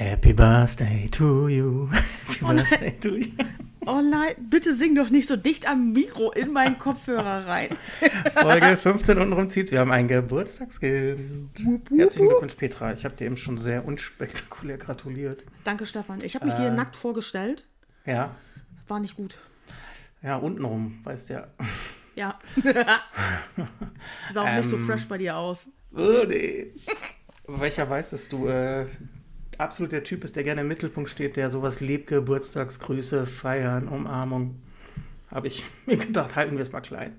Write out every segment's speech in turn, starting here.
Happy Birthday to you. Happy Oh nein. Birthday to you. Oh nein, bitte sing doch nicht so dicht am Mikro in meinen Kopfhörer rein. Folge 15 untenrum zieht's. Wir haben ein Geburtstagskind. Wup, wup, Herzlichen. Glückwunsch, Petra. Ich habe dir eben schon sehr unspektakulär gratuliert. Danke, Stefan. Ich habe mich dir Äh. nackt vorgestellt. Ja, War nicht gut. ja, untenrum, weißt ja. Ja. Sah auch nicht so Ähm. fresh bei dir aus. Oh, nee. Welcher weiß, dass du äh, absolut der Typ bist, der gerne im Mittelpunkt steht, der sowas liebt, Geburtstagsgrüße, Feiern, Umarmung. Habe ich mir gedacht, halten wir es mal klein.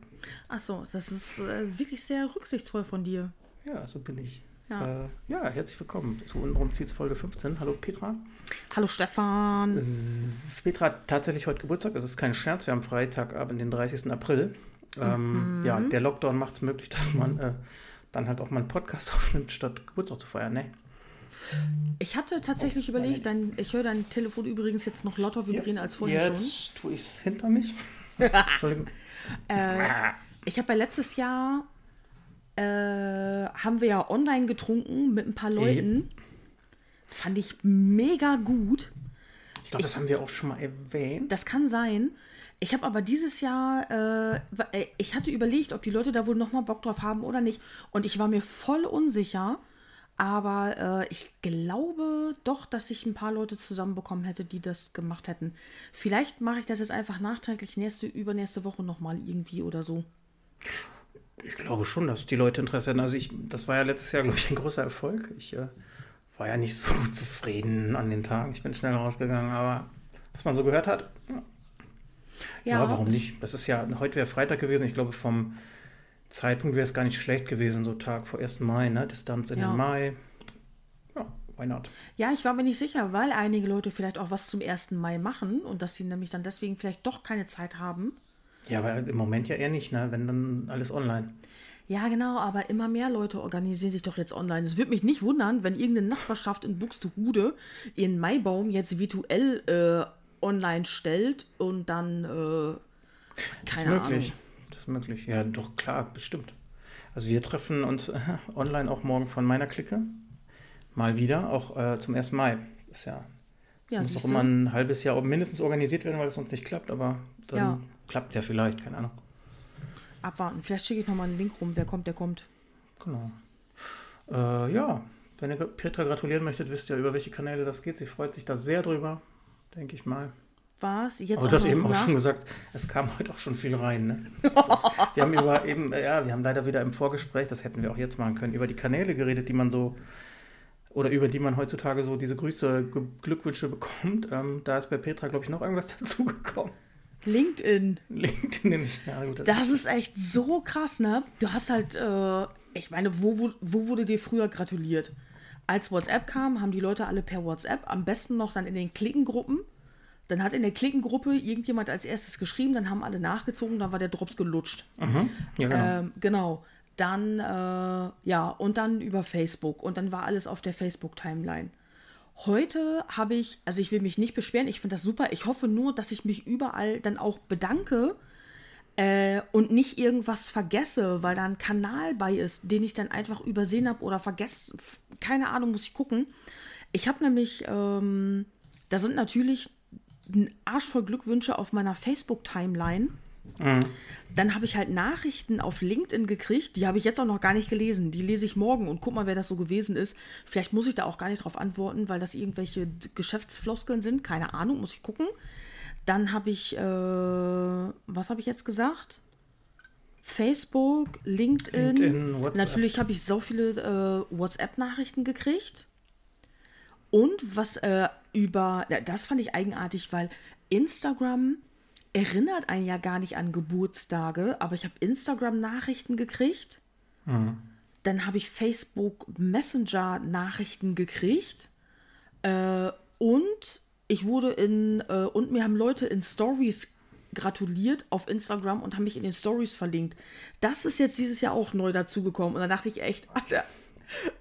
Ach so, das ist äh, wirklich sehr rücksichtsvoll von dir. Ja, so bin ich. Ja. Äh, ja, herzlich willkommen zu untenrum zieht's Folge 15. Hallo Petra. Hallo Stefan. S- Petra hat tatsächlich heute Geburtstag. Es ist kein Scherz. Wir haben Freitagabend, den 30. April. Ähm, Ja, der Lockdown macht es möglich, dass man äh, dann halt auch mal einen Podcast aufnimmt, statt Geburtstag zu feiern. Ne? Ich hatte tatsächlich überlegt, dein, ich höre dein Telefon übrigens jetzt noch lauter vibrieren als vorher schon. Jetzt tue ich es hinter mich. Entschuldigung. Äh, ich habe ja letztes Jahr, äh, haben wir ja online getrunken mit ein paar Leuten. Fand ich mega gut. Ich glaube, das haben wir auch schon mal erwähnt. Das kann sein. Ich habe aber dieses Jahr, äh, äh, ich hatte überlegt, ob die Leute da wohl nochmal Bock drauf haben oder nicht. Und ich war mir voll unsicher. Aber äh, ich glaube doch, dass ich ein paar Leute zusammenbekommen hätte, die das gemacht hätten. Vielleicht mache ich das jetzt einfach nachträglich nächste, übernächste Woche nochmal irgendwie oder so. Ich glaube schon, dass die Leute Interesse hatten. Also ich, das war ja letztes Jahr, glaube ich, ein großer Erfolg. Ich äh, war ja nicht so zufrieden an den Tagen. Ich bin schnell rausgegangen, aber was man so gehört hat, ja, ja, warum nicht? Das ist ja, heute wäre Freitag gewesen. Ich glaube, vom Zeitpunkt wäre es gar nicht schlecht gewesen, so Tag vor 1. Mai, ne? Distanz in Ja. den Mai. Ja, why not? Ja, ich war mir nicht sicher, weil einige Leute vielleicht auch was zum 1. Mai machen und dass sie nämlich dann deswegen vielleicht doch keine Zeit haben. Ja, aber im Moment ja eher nicht, ne? Wenn dann alles online. Ja, genau, aber immer mehr Leute organisieren sich doch jetzt online. Es würde mich nicht wundern, wenn irgendeine Nachbarschaft in Buxtehude ihren Maibaum jetzt virtuell äh, online stellt und dann, äh, Das keine ist möglich. Ahnung. Das ist möglich. Ja, doch, klar, bestimmt. Also wir treffen uns äh, online auch morgen von meiner Clique. Mal wieder, auch äh, zum 1. Mai. Ist ja, das Ja, muss doch immer ein halbes Jahr mindestens organisiert werden, weil es sonst nicht klappt, aber dann Ja. klappt es ja vielleicht, keine Ahnung. Abwarten. Vielleicht schicke ich nochmal einen Link rum. Wer kommt, der kommt. Genau. Äh, ja, wenn ihr Petra gratulieren möchtet, wisst ihr, über welche Kanäle das geht. Sie freut sich da sehr drüber, denke ich mal. Was? Jetzt Aber du hast eben auch schon gesagt, es kam heute auch schon viel rein. Ne? wir haben über eben, ja, wir haben leider wieder im Vorgespräch, das hätten wir auch jetzt machen können, über die Kanäle geredet, die man so oder über die man heutzutage so diese Grüße, Glückwünsche bekommt. Ähm, da ist bei Petra, glaube ich, noch irgendwas dazugekommen. LinkedIn. LinkedIn nämlich. Ja, gut, das Das ist echt so krass, ne? Du hast halt, äh, ich meine, wo, wo, wo wurde dir früher gratuliert? Als WhatsApp kam, haben die Leute alle per WhatsApp, am besten noch dann in den Klickengruppen. Dann hat in der Klickengruppe irgendjemand als erstes geschrieben, dann haben alle nachgezogen, dann war der Drops gelutscht. Mhm. Ja, genau. Ähm, genau. Dann, äh, ja, und dann über Facebook. Und dann war alles auf der Facebook-Timeline. Heute habe ich, also ich will mich nicht beschweren, ich finde das super. Ich hoffe nur, dass ich mich überall dann auch bedanke äh, und nicht irgendwas vergesse, weil da ein Kanal bei ist, den ich dann einfach übersehen habe oder vergessen. Keine Ahnung, muss ich gucken. Ich habe nämlich, ähm, da sind natürlich ein Arsch voll Glückwünsche auf meiner Facebook-Timeline. Dann habe ich halt Nachrichten auf LinkedIn gekriegt, die habe ich jetzt auch noch gar nicht gelesen. Die lese ich morgen und guck mal, wer das so gewesen ist. Vielleicht muss ich da auch gar nicht drauf antworten, weil das irgendwelche Geschäftsfloskeln sind. Keine Ahnung, muss ich gucken. Dann habe ich, äh, was habe ich jetzt gesagt? Facebook, LinkedIn. LinkedIn, WhatsApp. Natürlich habe ich so viele äh, WhatsApp-Nachrichten gekriegt. Und was äh, über, das fand ich eigenartig, weil Instagram erinnert einen ja gar nicht an Geburtstage, aber ich habe Instagram-Nachrichten gekriegt. Dann habe ich Facebook Messenger-Nachrichten gekriegt. Äh, und ich wurde in, äh, und mir haben Leute in Stories gratuliert auf Instagram und haben mich in den Stories verlinkt. Das ist jetzt dieses Jahr auch neu dazugekommen. Und dann dachte ich echt, Alter,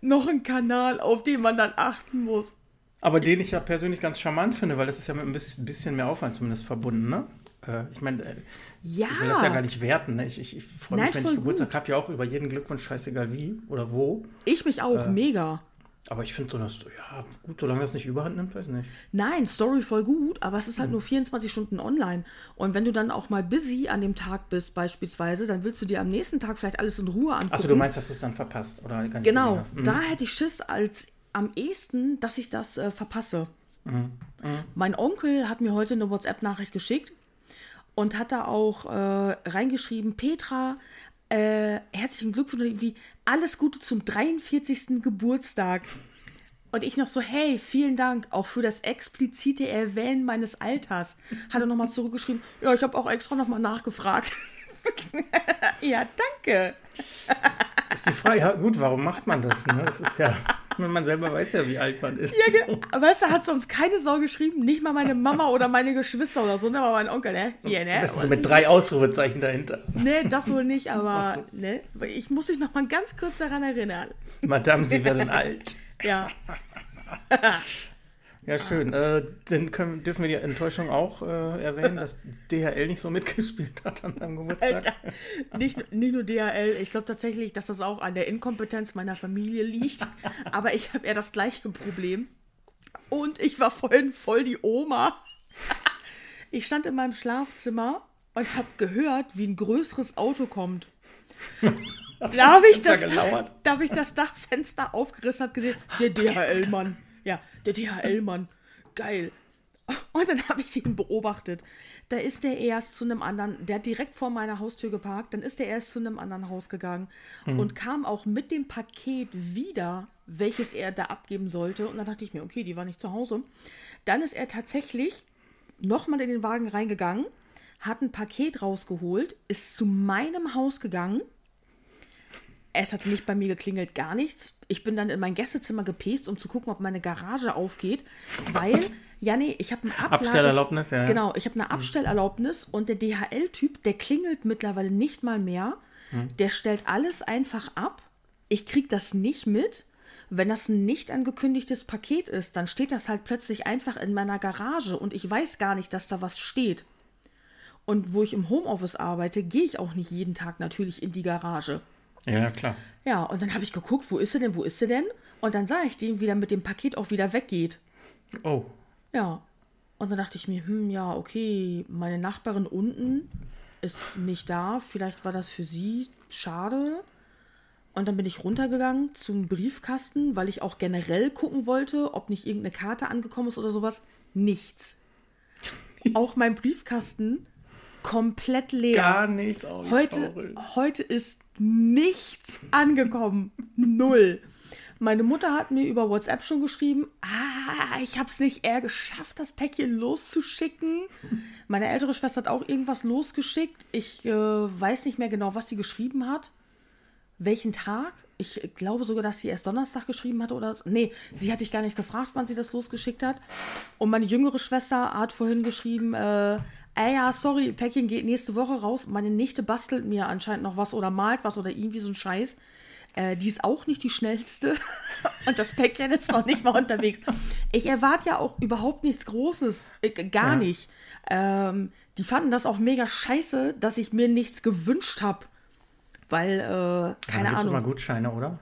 noch ein Kanal, auf den man dann achten muss. Aber den ich ja persönlich ganz charmant finde, weil das ist ja mit ein bisschen mehr Aufwand zumindest verbunden, ne? Äh, ich meine, äh, Ja. ich will das ja gar nicht werten, ne? Ich, ich, ich freue mich, Nein, wenn ich Geburtstag habe, ja auch über jeden Glückwunsch, scheißegal wie oder wo. Ich mich auch, mega. Aber ich finde so, dass, ja, gut, solange das nicht überhand nimmt, weiß nicht. Nein, Story voll gut, aber es ist halt nur 24 Stunden online. Und wenn du dann auch mal busy an dem Tag bist, beispielsweise, dann willst du dir am nächsten Tag vielleicht alles in Ruhe angucken. Achso, du meinst, dass du es dann verpasst oder gar nicht Genau. Mhm. da hätte ich Schiss als am ehesten, dass ich das äh, verpasse. Mein Onkel hat mir heute eine WhatsApp-Nachricht geschickt und hat da auch äh, reingeschrieben, Petra, äh, herzlichen Glückwunsch, irgendwie alles Gute zum 43. Geburtstag. Und ich noch so, hey, vielen Dank auch für das explizite Erwähnen meines Alters. Hat er nochmal zurückgeschrieben, ja, ich habe auch extra nochmal nachgefragt. ja, danke. Ist die Frage, ja gut, warum macht man das? Ne? Das ist ja, man selber weiß ja, wie alt man ist. Ja, ge- weißt du, hat sonst keine Sau geschrieben, nicht mal meine Mama oder meine Geschwister oder so, ne, aber mein Onkel, ne? Hier, ne? Das ist so mit drei Ausrufezeichen dahinter. Ne, das wohl nicht, aber ne, ich muss dich noch mal ganz kurz daran erinnern. Madame, Sie werden alt. Ja, Ja, schön. Äh, dann können, dürfen wir die Enttäuschung auch äh, erwähnen, dass DHL nicht so mitgespielt hat an deinem Geburtstag. nicht, nicht nur DHL, ich glaube tatsächlich, dass das auch an der Inkompetenz meiner Familie liegt, aber ich habe eher das gleiche Problem. Und ich war vorhin voll die Oma. Ich stand in meinem Schlafzimmer und habe gehört, wie ein größeres Auto kommt. Da habe ich, das gelauert? da hab ich das Dachfenster aufgerissen und gesehen, der DHL-Mann. Ja, der DHL-Mann. Geil. Und dann habe ich ihn beobachtet. Da ist der erst zu einem anderen, der hat direkt vor meiner Haustür geparkt, dann ist der erst zu einem anderen Haus gegangen und kam auch mit dem Paket wieder, welches er da abgeben sollte. Und dann dachte ich mir, okay, die war nicht zu Hause. Dann ist er tatsächlich nochmal in den Wagen reingegangen, hat ein Paket rausgeholt, ist zu meinem Haus gegangen, es hat nicht bei mir geklingelt, gar nichts. Ich bin dann in mein Gästezimmer gepest, um zu gucken, ob meine Garage aufgeht. Weil, ja, nee, ich habe eine Ablage. Abstellerlaubnis, ja. Genau, ich habe eine Abstellerlaubnis und der DHL-Typ, der klingelt mittlerweile nicht mal mehr. Der stellt alles einfach ab. Ich krieg das nicht mit. Wenn das ein nicht angekündigtes Paket ist, dann steht das halt plötzlich einfach in meiner Garage und ich weiß gar nicht, dass da was steht. Und wo ich im Homeoffice arbeite, gehe ich auch nicht jeden Tag natürlich in die Garage. Ja, klar. Ja, und dann habe ich geguckt, wo ist sie denn, wo ist sie denn? Und dann sah ich den, wie der mit dem Paket auch wieder weggeht. Oh, Ja. Und dann dachte ich mir, hm, ja, okay, meine Nachbarin unten ist nicht da. Vielleicht war das für sie schade. Und dann bin ich runtergegangen zum Briefkasten, weil ich auch generell gucken wollte, ob nicht irgendeine Karte angekommen ist oder sowas. Nichts. auch mein Briefkasten komplett leer. gar nichts. Oh, Heute, traurig. heute ist nichts angekommen. Null. Meine Mutter hat mir über WhatsApp schon geschrieben, ah, ich habe es nicht eher geschafft, das Päckchen loszuschicken. Meine ältere Schwester hat auch irgendwas losgeschickt. Ich äh, weiß nicht mehr genau, was sie geschrieben hat. Welchen Tag? Ich glaube sogar, dass sie erst Donnerstag geschrieben hatte oder so. Nee, sie hatte ich gar nicht gefragt, wann sie das losgeschickt hat. Und meine jüngere Schwester hat vorhin geschrieben, äh, ey, ja, sorry, Päckchen geht nächste Woche raus. Meine Nichte bastelt mir anscheinend noch was oder malt was oder irgendwie so ein Scheiß. Äh, die ist auch nicht die schnellste. Und das Päckchen ist noch nicht mal unterwegs. Ich erwarte ja auch überhaupt nichts Großes. Ich, gar Ja. nicht. Ähm, die fanden das auch mega scheiße, dass ich mir nichts gewünscht habe. Weil, äh, keine gibt's Ahnung. immer Gutscheine, oder?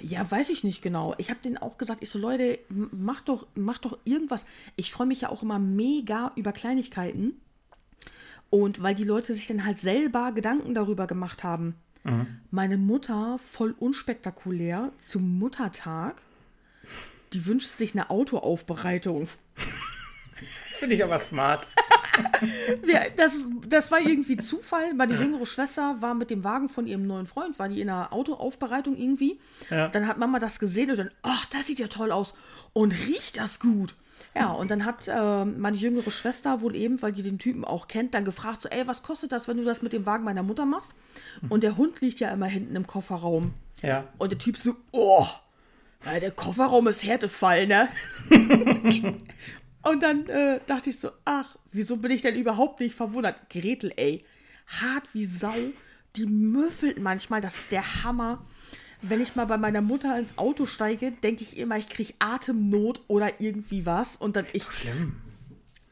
Ja, weiß ich nicht genau. Ich habe denen auch gesagt, ich so, Leute, macht doch, macht doch irgendwas. Ich freue mich ja auch immer mega über Kleinigkeiten. Und weil die Leute sich dann halt selber Gedanken darüber gemacht haben. Meine Mutter, voll unspektakulär, zum Muttertag, die wünscht sich eine Autoaufbereitung. Finde ich aber smart. Ja, das, das war irgendwie Zufall. Meine jüngere Schwester war mit dem Wagen von ihrem neuen Freund, war die in einer Autoaufbereitung irgendwie. Ja. Dann hat Mama das gesehen und dann, ach, das sieht ja toll aus. Und riecht das gut. Ja, und dann hat ähm, meine jüngere Schwester wohl eben, weil die den Typen auch kennt, dann gefragt, so, ey, was kostet das, wenn du das mit dem Wagen meiner Mutter machst? Und der Hund liegt ja immer hinten im Kofferraum. Ja. Und der Typ so, oh, der Kofferraum ist Härtefall, ne? Und dann äh, dachte ich so, ach, wieso bin ich denn überhaupt nicht verwundert? Gretel, ey, hart wie Sau, die müffelt manchmal, das ist der Hammer. Wenn ich mal bei meiner Mutter ins Auto steige, denke ich immer, ich kriege Atemnot oder irgendwie was. Und dann ich, Schlimm.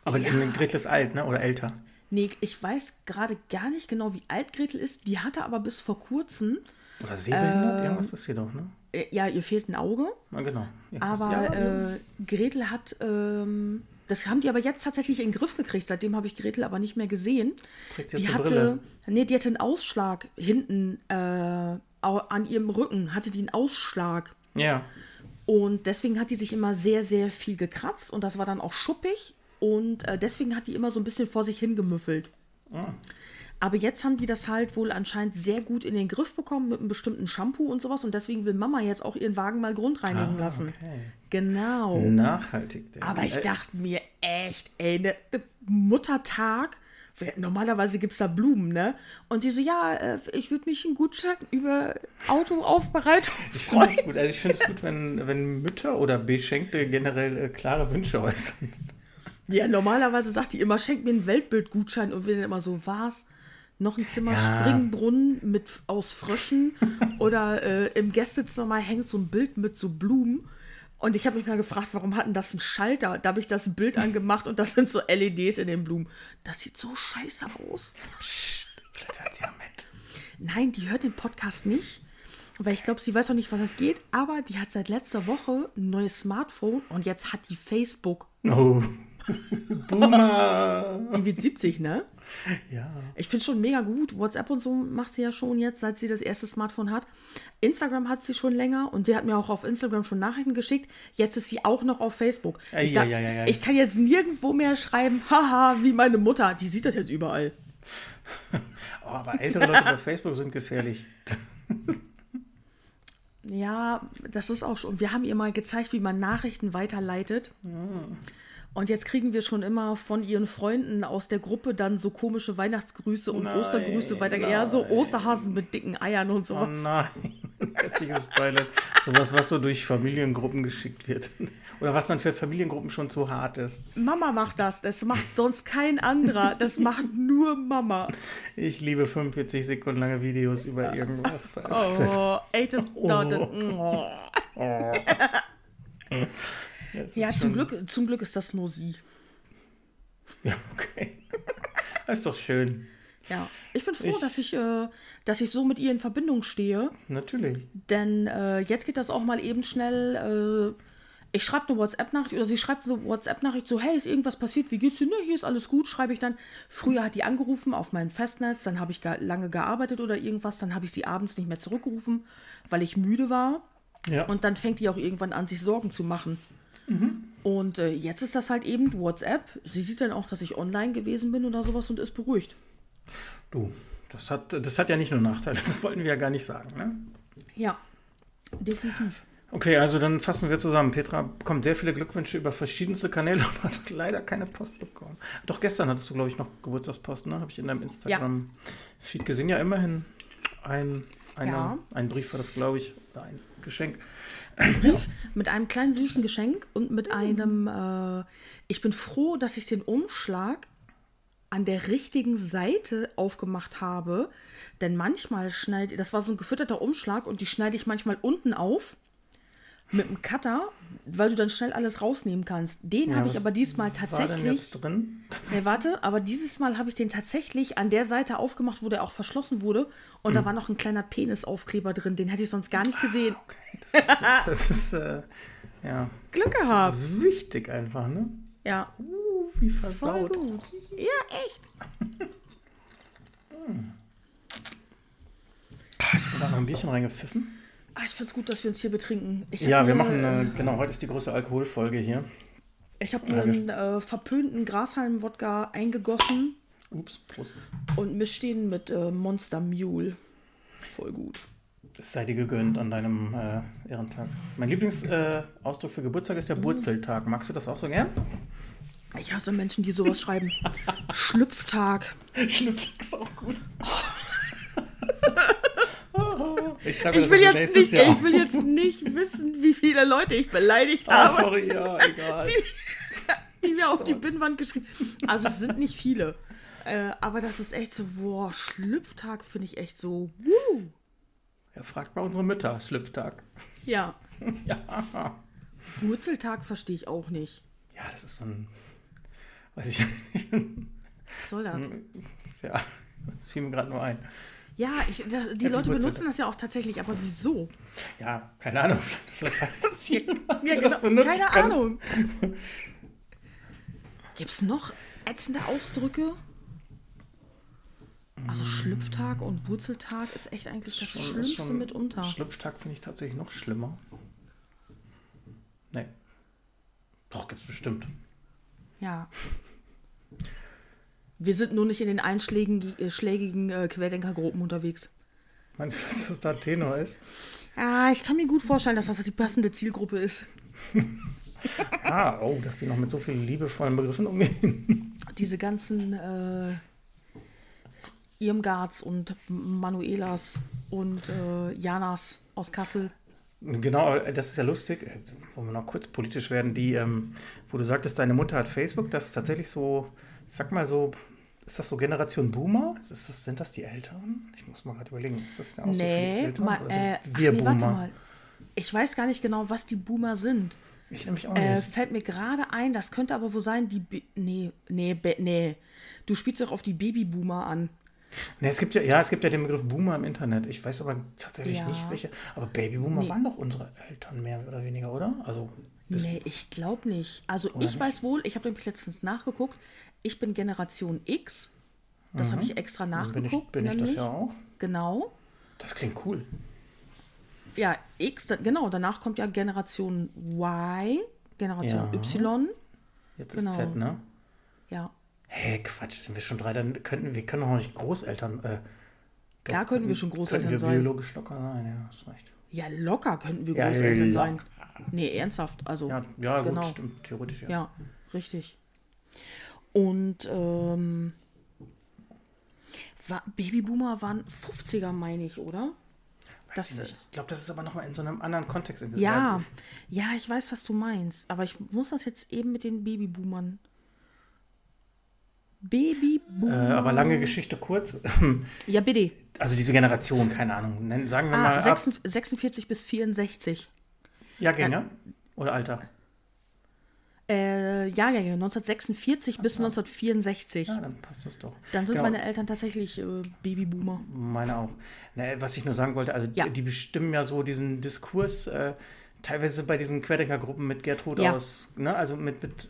Aber ja. Gretel ist alt, ne? Oder älter. nee, ich weiß gerade gar nicht genau, wie alt Gretel ist. Die hatte aber bis vor kurzem, Oder sehbehindert? Ähm. Irgendwas ist sie doch, ne? Äh, ja, ihr fehlt ein Auge. Na genau. Ja, Aber ja, ja. Äh, Gretel hat, ähm, das haben die aber jetzt tatsächlich in den Griff gekriegt. Seitdem habe ich Gretel aber nicht mehr gesehen. Trägt sie jetzt die hatte, Brille? nee, die hatte einen Ausschlag hinten äh, an ihrem Rücken, hatte die einen Ausschlag. ja. Und deswegen hat die sich immer sehr, sehr viel gekratzt und das war dann auch schuppig und äh, deswegen hat die immer so ein bisschen vor sich hingemüffelt. Ah. Aber jetzt haben die das halt wohl anscheinend sehr gut in den Griff bekommen mit einem bestimmten Shampoo und sowas und deswegen will Mama jetzt auch ihren Wagen mal grundreinigen Ah, lassen. okay. Genau. Nachhaltig. der- Aber ich dachte mir echt, ey, ne, ne Muttertag. Normalerweise gibt es da Blumen, ne? Und sie so, ja, äh, ich würde mich einen Gutschein über Autoaufbereitung Ich finde es gut, also ich finde es gut, wenn, wenn Mütter oder Beschenkte generell äh, klare Wünsche äußern. Ja, normalerweise sagt die immer, schenk mir einen Weltbildgutschein und wir dann immer so, was? Noch ein Zimmer Ja. Springbrunnen mit aus Fröschen oder äh, im Gästezimmer hängt so ein Bild mit so Blumen. Und ich habe mich mal gefragt, warum hatten das einen Schalter? Da habe ich das Bild angemacht und das sind so LEDs in den Blumen. Das sieht so scheiße aus. Psst, vielleicht hört sie ja mit. Nein, die hört den Podcast nicht, weil ich glaube, sie weiß auch nicht, was es geht. Aber die hat seit letzter Woche ein neues Smartphone und jetzt hat die Facebook. Oh. Boomer. Die wird 70, ne? Ja. Ich finde schon mega gut. WhatsApp und so macht sie ja schon jetzt, seit sie das erste Smartphone hat. Instagram hat sie schon länger und sie hat mir auch auf Instagram schon Nachrichten geschickt. Jetzt ist sie auch noch auf Facebook. Ei, Ich, ei, ei, ei. ich kann jetzt nirgendwo mehr schreiben, haha, wie meine Mutter. Die sieht das jetzt überall. Oh, aber ältere Leute bei Facebook sind gefährlich. Ja, das ist auch schon. Wir haben ihr mal gezeigt, wie man Nachrichten weiterleitet. Und jetzt kriegen wir schon immer von ihren Freunden aus der Gruppe dann so komische Weihnachtsgrüße und Nein, Ostergrüße weiter. Ja, so nein. Osterhasen mit dicken Eiern und Oh sowas. nein. Hässliches Beileid. Sowas, was so durch Familiengruppen geschickt wird. Oder was dann für Familiengruppen schon zu hart ist. Mama macht das. Das macht sonst kein anderer. Das macht nur Mama. Ich liebe 45 Sekunden lange Videos über irgendwas. Oh, ey, das Oh. dauert. Oh. Das Ja, zum Glück, zum Glück ist das nur sie. Ja, okay. Das ist doch schön. Ja, ich bin froh, Ich- dass, ich, äh, dass ich so mit ihr in Verbindung stehe. Natürlich. Denn äh, jetzt geht das auch mal eben schnell. Äh, ich schreibe eine WhatsApp-Nachricht oder sie schreibt so WhatsApp-Nachricht so, hey, ist irgendwas passiert? Wie geht's dir? Ne, hier ist alles gut, schreibe ich dann. Früher hat die angerufen auf meinem Festnetz, dann habe ich lange gearbeitet oder irgendwas, dann habe ich sie abends nicht mehr zurückgerufen, weil ich müde war. Ja. Und dann fängt die auch irgendwann an, sich Sorgen zu machen. Und äh, jetzt ist das halt eben WhatsApp. Sie sieht dann auch, dass ich online gewesen bin oder sowas und ist beruhigt. du, das hat, das hat ja nicht nur Nachteile. Das wollten wir ja gar nicht sagen. Ne? Ja, definitiv. Okay, also dann fassen wir zusammen. Petra bekommt sehr viele Glückwünsche über verschiedenste Kanäle und hat leider keine Post bekommen. Doch gestern hattest du, glaube ich, noch Geburtstagspost, ne? Habe ich in deinem Instagram-Feed gesehen. Ja, immerhin ein, eine, Ja. ein Brief war das, glaube ich, oder ein Geschenk. Brief mit einem kleinen süßen Geschenk und mit einem. Äh, ich bin froh, dass ich den Umschlag an der richtigen Seite aufgemacht habe, denn manchmal schneide das war so ein gefütterter Umschlag und die schneide ich manchmal unten auf mit einem Cutter, weil du dann schnell alles rausnehmen kannst. Den Ja, habe ich aber diesmal War denn tatsächlich. jetzt drin? Nee, warte, aber dieses Mal habe ich den tatsächlich an der Seite aufgemacht, wo der auch verschlossen wurde. Und da war noch ein kleiner Penisaufkleber drin. Den hätte ich sonst gar nicht gesehen. Okay, das ist, das ist äh, ja, Glück gehabt. wichtig einfach, ne? Ja, Uh, wie versaut. Ja, echt. Ich habe da noch ein Bierchen reingepfiffen. Ah, ich finde es gut, dass wir uns hier betrinken. Ich Ja, wir machen, äh, äh, genau, heute ist die große Alkoholfolge hier. Ich habe mir einen äh, verpönten Grashalm-Wodka eingegossen Ups, Prost. und mische den mit äh, Monster Mule. Voll gut. Es sei dir gegönnt an deinem äh, Ehrentag. Mein Lieblingsausdruck äh, für Geburtstag ist der Burzeltag. Magst du das auch so gern? Ich hasse Menschen, die sowas schreiben. Schlüpftag. Schlüpftag ist auch gut. ich Ich will, jetzt nicht, Jahr. ich will jetzt nicht wissen, wie viele Leute ich beleidigt Ah, habe. sorry, ja, egal. die mir auf die Binnenwand geschrieben. Also es sind nicht viele. Äh, aber das ist echt so, boah, Schlüpftag finde ich echt so, wuh. Ja, fragt mal unsere Mütter, Schlüpftag. Ja. Ja. Wurzeltag verstehe ich auch nicht. Ja, das ist so ein. Weiß ich nicht. Was soll das? Ja, das fiel mir gerade nur ein. Ja, ich, das, die Leute benutzen das ja auch tatsächlich, aber wieso? Ja, keine Ahnung. Vielleicht weiß das jemand. Ja, genau, das benutzen keine kann. Ahnung. Gibt es noch ätzende Ausdrücke? Also Schlüpftag und Wurzeltag ist echt eigentlich das Schon- Schlimmste schon- mitunter. Schlüpftag finde ich tatsächlich noch schlimmer. Nee. Doch, gibt's bestimmt. Ja. Wir sind nur nicht in den einschlägigen äh, äh, Querdenkergruppen unterwegs. Meinst du, dass das da Tenor ist? Ja, ich kann mir gut vorstellen, dass das die passende Zielgruppe ist. Ah, oh, dass die noch mit so vielen liebevollen Begriffen umgehen. Diese ganzen äh, Irmgards und Manuelas und äh, Janas aus Kassel. Genau, das ist ja lustig. Äh, Wollen wir noch kurz politisch werden? Die, ähm, wo du sagtest, deine Mutter hat Facebook, das ist tatsächlich so, sag mal so, ist das so Generation Boomer? Ist das, sind das die Eltern? Ich muss mal gerade überlegen. Ist das auch so für die Nee, Eltern? sind äh, wir nee, Boomer? warte mal. Ich weiß gar nicht genau, was die Boomer sind. Ich nämlich auch Äh, nicht. fällt mir gerade ein, das könnte aber wohl sein, die. Bi nee, nee, nee. Du spielst doch auf die Babyboomer an. Nee, es gibt ja, ja, es gibt ja den Begriff Boomer im Internet. Ich weiß aber tatsächlich Ja. nicht welche. Aber Babyboomer Nee. waren doch unsere Eltern mehr oder weniger, oder? Also Nee, ich glaube nicht. Also Oder ich nicht? weiß wohl, ich habe nämlich letztens nachgeguckt, ich bin Generation X. Das habe ich extra Mhm. bin ich, nachgeguckt. bin ich das ja auch. Genau. Das klingt cool. Ja, X, genau, danach kommt ja Generation Y, Generation Ja. Y. Jetzt Genau. ist Z, ne? Ja, Hey, Quatsch, sind wir schon drei? Dann könnten wir können doch noch nicht Großeltern. Äh, Klar könnten wir schon Großeltern könnten wir sein. biologisch locker sein, ja, hast recht. ja locker könnten wir Ja, Großeltern locker. sein. Nee, ernsthaft. Also, Ja, ja gut, Genau. stimmt, theoretisch ja. Ja, richtig. Und ähm, war, Babyboomer waren 50er, meine ich, oder? Weiß das- ich nicht. Ich glaube, das ist aber nochmal in so einem anderen Kontext. Ja, ja, ich weiß, was du meinst. Aber ich muss das jetzt eben mit den Babyboomern. Äh, Babyboomer. aber lange Geschichte kurz. Ja, bitte. Also diese Generation, keine Ahnung. Nennen, sagen wir mal Ah, ab 46, 46 bis 64. Jahrgänge oder Alter. Äh, Jahrgänge 1946 bis 1964. Ja, dann passt das doch. Dann sind Genau. meine Eltern tatsächlich äh, Babyboomer. Meine auch. Ne, was ich nur sagen wollte, also Ja. die, die bestimmen ja so diesen Diskurs, äh, teilweise bei diesen Querdenkergruppen mit Gertrud Ja. aus, ne, also mit, mit,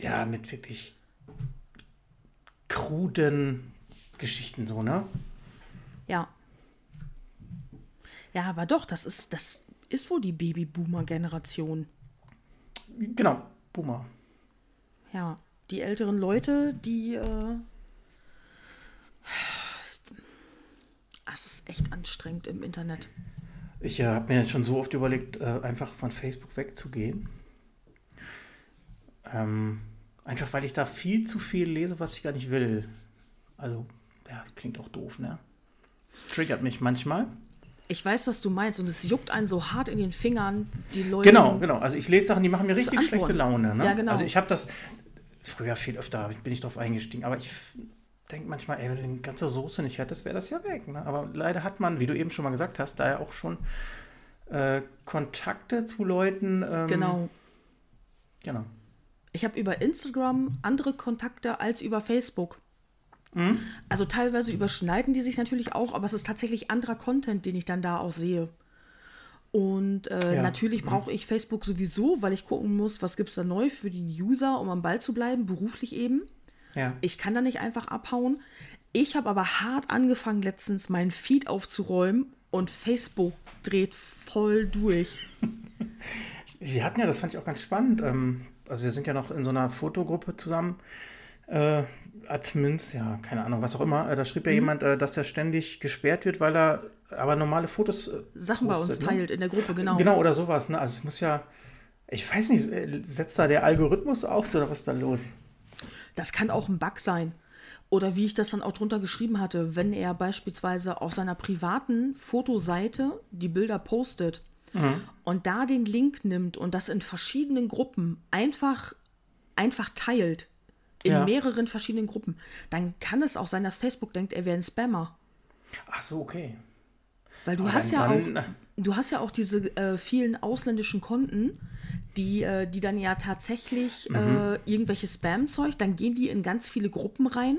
ja, mit wirklich kruden Geschichten so, ne? Ja. Ja, aber doch, das ist, das ist wohl die Babyboomer-Generation. Genau, Boomer. Ja, die älteren Leute, die. Äh, es ist echt anstrengend im Internet. Ich äh, habe mir schon so oft überlegt, äh, einfach von Facebook wegzugehen. Ähm, einfach weil ich da viel zu viel lese, was ich gar nicht will. Also, ja, das klingt auch doof, ne? Das triggert mich manchmal. Ich weiß, was du meinst, und es juckt einen so hart in den Fingern, die Leute. Genau, genau. Also ich lese Sachen, die machen mir richtig antworten. schlechte Laune. Ne? Ja, genau. Also ich habe das früher viel öfter, bin ich drauf eingestiegen, aber ich denke manchmal, ey, wenn die ganze Soße nicht hättest, wäre das ja weg. Ne? Aber leider hat man, wie du eben schon mal gesagt hast, da ja auch schon äh, Kontakte zu Leuten. Ähm, Genau. Genau. Ich habe über Instagram andere Kontakte als über Facebook. Also teilweise überschneiden die sich natürlich auch, aber es ist tatsächlich anderer Content, den ich dann da auch sehe. Und äh, Ja. natürlich brauche ich Facebook sowieso, weil ich gucken muss, was gibt es da neu für die User, um am Ball zu bleiben, beruflich eben. Ja. Ich kann da nicht einfach abhauen. Ich habe aber hart angefangen, letztens meinen Feed aufzuräumen und Facebook dreht voll durch. Wir hatten ja, das fand ich auch ganz spannend. Ähm, also wir sind ja noch in so einer Fotogruppe zusammen. Admins, ja, keine Ahnung, was auch immer. Äh, da Mhm. schrieb ja jemand, äh, dass er ständig gesperrt wird, weil er aber normale Fotos äh, Sachen bei uns ne? teilt in der Gruppe, genau. Genau, oder sowas. Ne? Also es muss ja, ich weiß nicht, setzt da der Algorithmus aus oder was ist da los? Das kann auch ein Bug sein. Oder wie ich das dann auch drunter geschrieben hatte, wenn er beispielsweise auf seiner privaten Fotoseite die Bilder postet und da den Link nimmt und das in verschiedenen Gruppen einfach, einfach teilt, in Ja. mehreren verschiedenen Gruppen, dann kann es auch sein, dass Facebook denkt, er wäre ein Spammer. Ach so, okay. Weil du Aber hast ja auch, du hast ja auch diese äh, vielen ausländischen Konten, die, äh, die dann ja tatsächlich Mhm. äh, irgendwelche Spam-Zeug, dann gehen die in ganz viele Gruppen rein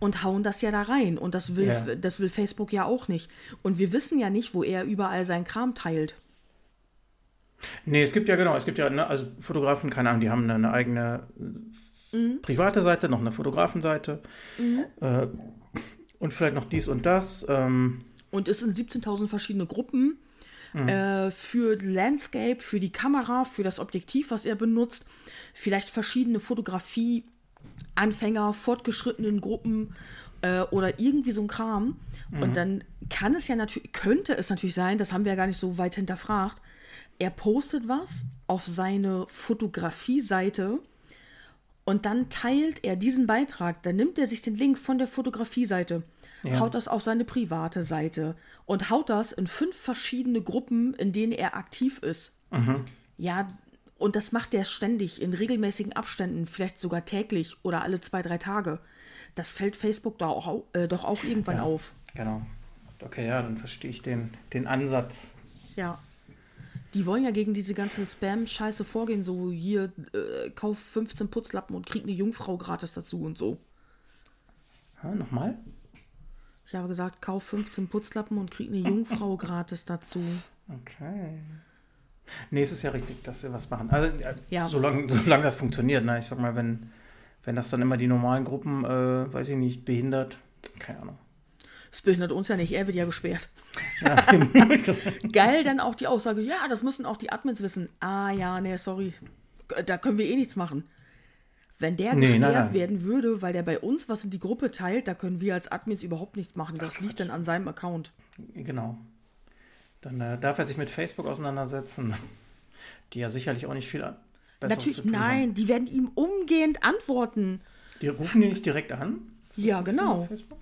und hauen das ja da rein. Und das will, Ja. das will Facebook ja auch nicht. Und wir wissen ja nicht, wo er überall seinen Kram teilt. Nee, es gibt ja genau, es gibt ja, ne, also Fotografen, keine Ahnung, die haben eine eigene äh, private Seite, noch eine Fotografenseite äh, und vielleicht noch dies und das. Ähm, Und es sind 17.000 verschiedene Gruppen äh, für Landscape, für die Kamera, für das Objektiv, was er benutzt. Vielleicht verschiedene Fotografie-Anfänger, fortgeschrittenen Gruppen äh, oder irgendwie so ein Kram. Und dann kann es ja natürlich, könnte es natürlich sein, das haben wir ja gar nicht so weit hinterfragt, er postet was auf seine Fotografie-Seite und dann teilt er diesen Beitrag, dann nimmt er sich den Link von der Fotografie-Seite, Ja. haut das auf seine private Seite und haut das in fünf verschiedene Gruppen, in denen er aktiv ist. Ja, und das macht er ständig, in regelmäßigen Abständen, vielleicht sogar täglich oder alle zwei, drei Tage. Das fällt Facebook da auch, au- äh, doch auch irgendwann ja, auf. Genau. Okay, ja, dann verstehe ich den, den Ansatz. Ja. Die wollen ja gegen diese ganze Spam-Scheiße vorgehen, so hier, äh, kauf 15 Putzlappen und krieg eine Jungfrau gratis dazu und so. Ha, Nochmal? Ich habe gesagt, kauf 15 Putzlappen und krieg eine Jungfrau gratis dazu. Okay. Nee, es ist ja richtig, dass sie was machen. Also, ja, Ja. Solange, solange das funktioniert, ne? Ich sag mal, wenn, wenn das dann immer die normalen Gruppen, äh, weiß ich nicht, behindert, keine Ahnung. Das behindert uns ja nicht, er wird ja gesperrt. Ja, Geil dann auch die Aussage, ja, das müssen auch die Admins wissen. Ah ja, nee, sorry. Da können wir eh nichts machen. Wenn der Nee, nein, gesperrt nein. werden würde, weil der bei uns was in die Gruppe teilt, da können wir als Admins überhaupt nichts machen. Das liegt dann an seinem Account. genau. Dann äh, darf er sich mit Facebook auseinandersetzen, die ja sicherlich auch nicht viel an- Besseres Natürlich, nein, die werden ihm umgehend antworten. Haben. Die rufen die nicht direkt an? Ja, genau. Facebook?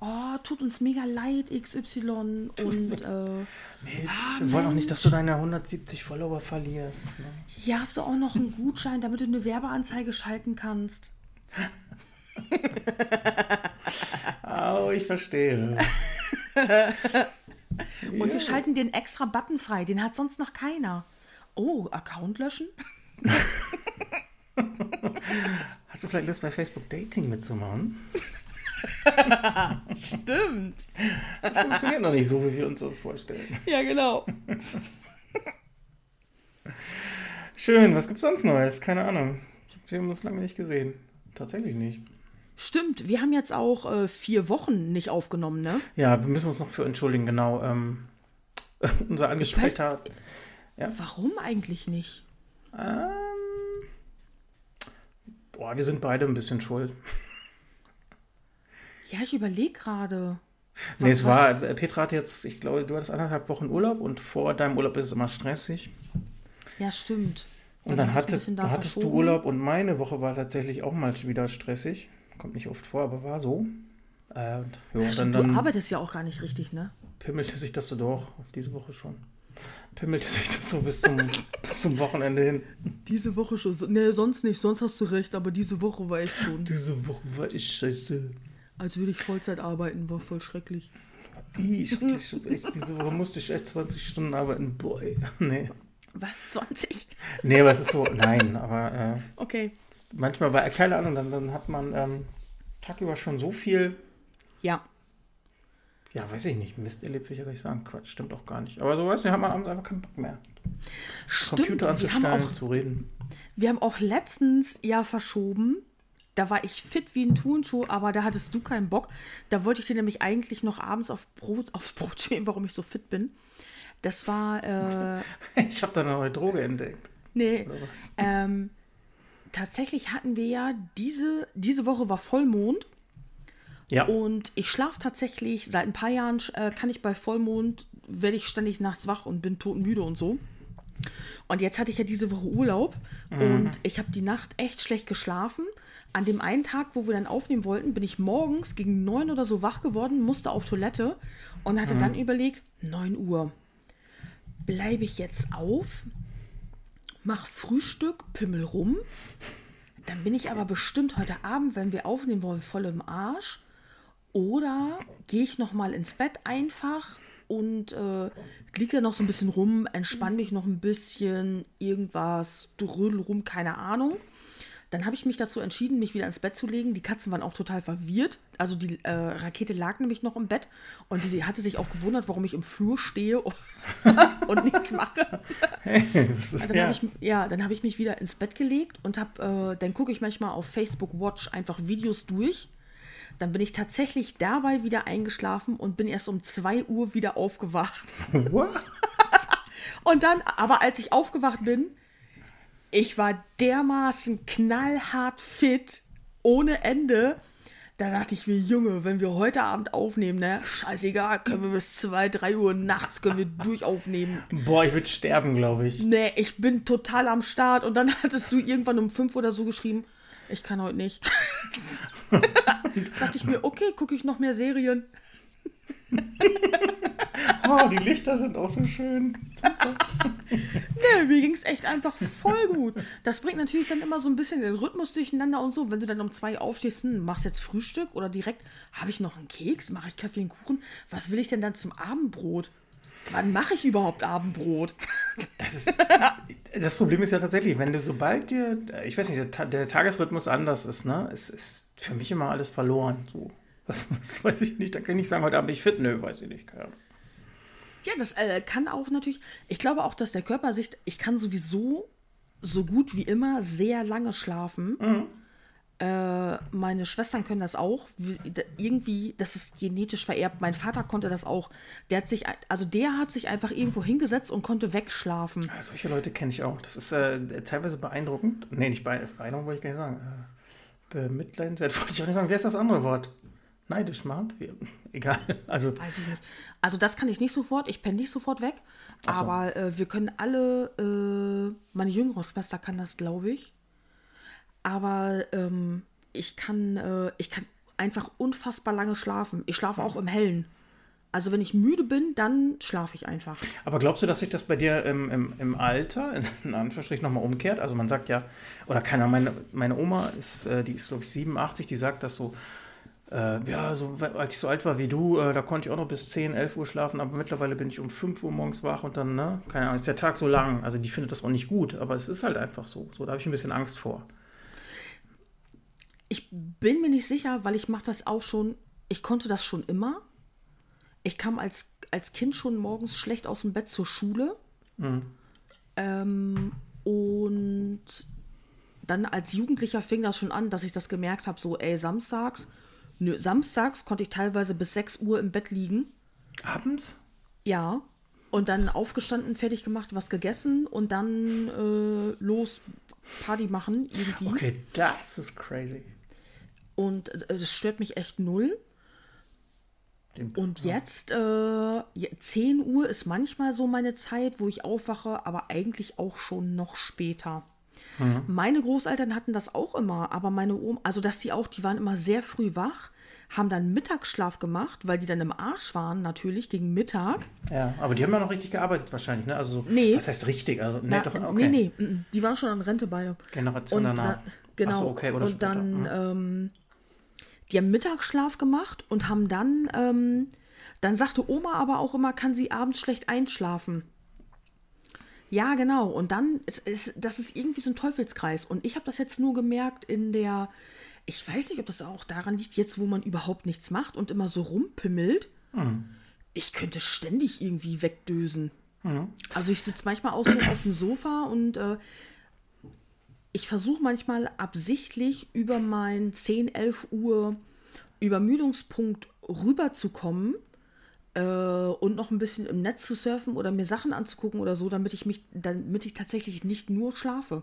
Oh, tut uns mega leid, XY. Und äh, Nee, Ah, wir wollen auch nicht, dass du deine 170 Follower verlierst. Ne? hier hast du auch noch einen Gutschein, damit du eine Werbeanzeige schalten kannst. Oh, ich verstehe. Und wir schalten den extra Button frei, den hat sonst noch keiner. Oh, Account löschen? Hast du vielleicht Lust, bei Facebook Dating mitzumachen? Stimmt. Das funktioniert noch nicht so, wie wir uns das vorstellen. Ja, genau. Schön, was gibt's sonst Neues? Keine Ahnung. Wir haben uns lange nicht gesehen. Tatsächlich nicht. Stimmt, wir haben jetzt auch äh, vier Wochen nicht aufgenommen, ne? Ja, wir müssen uns noch für entschuldigen, genau. Ähm, unser Angestellter. Ja. Warum eigentlich nicht? Ähm, boah, wir sind beide ein bisschen schuld. Ja, ich überlege gerade. Nee, es war, äh, Petra hat jetzt, ich glaube, du hattest anderthalb Wochen Urlaub und vor deinem Urlaub ist es immer stressig. Ja, stimmt. Und dann du ein hatte, da hattest du verschoben. Urlaub und meine Woche war tatsächlich auch mal wieder stressig. Kommt nicht oft vor, aber war so. Äh, und, jo, Ja, dann, stimmt, dann du arbeitest ja auch gar nicht richtig, ne? pimmelte sich das so doch, diese Woche schon. Pimmelte sich das so bis zum, bis zum Wochenende hin. Diese Woche schon. Ne, sonst nicht. Sonst hast du recht, aber diese Woche war echt schon. Diese Woche war ich scheiße. Als würde ich Vollzeit arbeiten, war voll schrecklich. Ich, ich, ich, diese Woche musste ich echt 20 Stunden arbeiten. Boy. Nee. Was, 20? Nee, aber es ist so, nein, aber äh, Okay. manchmal war, keine Ahnung, dann, dann hat man ähm, tagüber schon so viel, Ja. ja, weiß ich nicht, Mist erlebt, will ich ja gar nicht sagen. Quatsch, stimmt auch gar nicht. Aber so, weißt du, hat man abends einfach keinen Bock mehr. Stimmt, Computer wir haben, anzustellen, auch, zu reden. wir haben auch letztens ja verschoben. Da war ich fit wie ein Turnschuh, aber da hattest du keinen Bock. Da wollte ich dir nämlich eigentlich noch abends auf Brot, aufs Brot stehen, warum ich so fit bin. Das war, äh, Ich habe da eine neue Droge entdeckt. nee, ähm, tatsächlich hatten wir ja diese, diese Woche war Vollmond Ja. und ich schlafe tatsächlich, seit ein paar Jahren äh, kann ich bei Vollmond, werde ich ständig nachts wach und bin todmüde und so. Und jetzt hatte ich ja diese Woche Urlaub und ich habe die Nacht echt schlecht geschlafen. An dem einen Tag, wo wir dann aufnehmen wollten, bin ich morgens gegen neun oder so wach geworden, musste auf Toilette und hatte dann überlegt, 9 Uhr, bleibe ich jetzt auf, mach Frühstück, Pimmel rum, dann bin ich aber bestimmt heute Abend, wenn wir aufnehmen wollen, voll im Arsch. Oder gehe ich noch mal ins Bett einfach und äh, liege da noch so ein bisschen rum, entspanne mich noch ein bisschen, irgendwas, drödel rum, keine Ahnung. Dann habe ich mich dazu entschieden, mich wieder ins Bett zu legen. Die Katzen waren auch total verwirrt. Also die äh, Rakete lag nämlich noch im Bett und sie hatte sich auch gewundert, warum ich im Flur stehe und, und nichts mache. Hey, das ist Dann ja. habe ich, ja, dann habe ich mich wieder ins Bett gelegt und habe, äh, dann gucke ich manchmal auf Facebook Watch einfach Videos durch. Dann bin ich tatsächlich dabei wieder eingeschlafen und bin erst um 2 Uhr wieder aufgewacht. What? Und dann, aber als ich aufgewacht bin, ich war dermaßen knallhart fit, ohne Ende. Da dachte ich mir, Junge, wenn wir heute Abend aufnehmen, ne, scheißegal, können wir bis 2, 3 Uhr nachts können wir durchaufnehmen. Boah, ich würde sterben, glaube ich. Nee, ich bin total am Start. Und dann hattest du irgendwann um 5 oder so geschrieben, ich kann heute nicht. dachte ich mir, okay, gucke ich noch mehr Serien. Oh, die Lichter sind auch so schön. Nee, mir ging es echt einfach voll gut. Das bringt natürlich dann immer so ein bisschen den Rhythmus durcheinander und so. Wenn du dann um zwei aufstehst, hm, machst jetzt Frühstück oder direkt, habe ich noch einen Keks, mache ich Kaffee und Kuchen? Was will ich denn dann zum Abendbrot? Wann mache ich überhaupt Abendbrot? Das, ist, das Problem ist ja tatsächlich, wenn du sobald dir, ich weiß nicht, der, der Tagesrhythmus anders ist, ne, es ist für mich immer alles verloren. So. Was, was weiß ich nicht, da kann ich nicht sagen, heute Abend bin ich fit. Nö, weiß ich nicht. Keine Ahnung. Ja, das äh, kann auch natürlich. Ich glaube auch, dass der Körper sich. Ich kann sowieso so gut wie immer sehr lange schlafen. Äh, meine Schwestern können das auch. Wie, irgendwie, das ist genetisch vererbt. Mein Vater konnte das auch. Der hat sich, also der hat sich einfach irgendwo hingesetzt und konnte wegschlafen. Ja, solche Leute kenne ich auch. Das ist äh, teilweise beeindruckend. Nee, nicht be- beeindruckend, wollte ich gar nicht sagen. Äh, bemitleidenswert wollte ich auch nicht sagen. Wer ist das andere Wort? Neidisch? Wie- Egal. Also, Weiß ich nicht. Also das kann ich nicht sofort. Ich penne nicht sofort weg. So. Aber äh, wir können alle, äh, meine jüngere Schwester kann das, glaube ich. Aber ähm, ich kann, äh, ich kann einfach unfassbar lange schlafen. Ich schlafe auch im Hellen. Also wenn ich müde bin, dann schlafe ich einfach. aber glaubst du, dass sich das bei dir im, im, im Alter, in, in Anführungsstrichen, nochmal umkehrt? Also man sagt ja, oder keiner, meine, meine Oma ist, äh, die ist, glaube ich, 87, die sagt das so, äh, ja, so, als ich so alt war wie du, äh, da konnte ich auch noch bis 10, 11 Uhr schlafen, aber mittlerweile bin ich um 5 Uhr morgens wach und dann, ne, keine Ahnung, ist der Tag so lang. Also die findet das auch nicht gut, aber es ist halt einfach so. So, da habe ich ein bisschen Angst vor. Ich bin mir nicht sicher, weil ich mache das auch schon, ich konnte das schon immer. Ich kam als, als Kind schon morgens schlecht aus dem Bett zur Schule. Ähm, und dann als Jugendlicher fing das schon an, dass ich das gemerkt habe, so, ey, samstags, nö, samstags konnte ich teilweise bis 6 Uhr im Bett liegen. Abends? Ja. Und dann aufgestanden, fertig gemacht, was gegessen und dann äh, los Party machen irgendwie. Okay, das ist crazy. Und äh, das stört mich echt null. Und jetzt, äh, je- 10 Uhr ist manchmal so meine Zeit, wo ich aufwache, aber eigentlich auch schon noch später. Meine Großeltern hatten das auch immer, aber meine Oma, also dass die auch, die waren immer sehr früh wach, haben dann Mittagsschlaf gemacht, weil die dann im Arsch waren, natürlich gegen Mittag. Ja, aber die haben ja noch richtig gearbeitet wahrscheinlich, ne? Also, so- Nee. was heißt richtig? Also, nee, Na, doch, okay. Nee, nee, die waren schon an Rente beide. Generation Und danach. da, genau. So, okay, oder und später. dann, ja. ähm, die haben Mittagsschlaf gemacht und haben dann, ähm, dann sagte Oma aber auch immer, kann sie abends schlecht einschlafen. Ja, genau. Und dann, ist, ist, das ist irgendwie so ein Teufelskreis. Und ich habe das jetzt nur gemerkt in der, ich weiß nicht, ob das auch daran liegt, jetzt wo man überhaupt nichts macht und immer so rumpimmelt. Ich könnte ständig irgendwie wegdösen. Also ich sitze manchmal auch so auf dem Sofa und äh, ich versuche manchmal absichtlich über meinen 10, 11 Uhr Übermüdungspunkt rüberzukommen äh, und noch ein bisschen im Netz zu surfen oder mir Sachen anzugucken oder so, damit ich mich, damit ich tatsächlich nicht nur schlafe.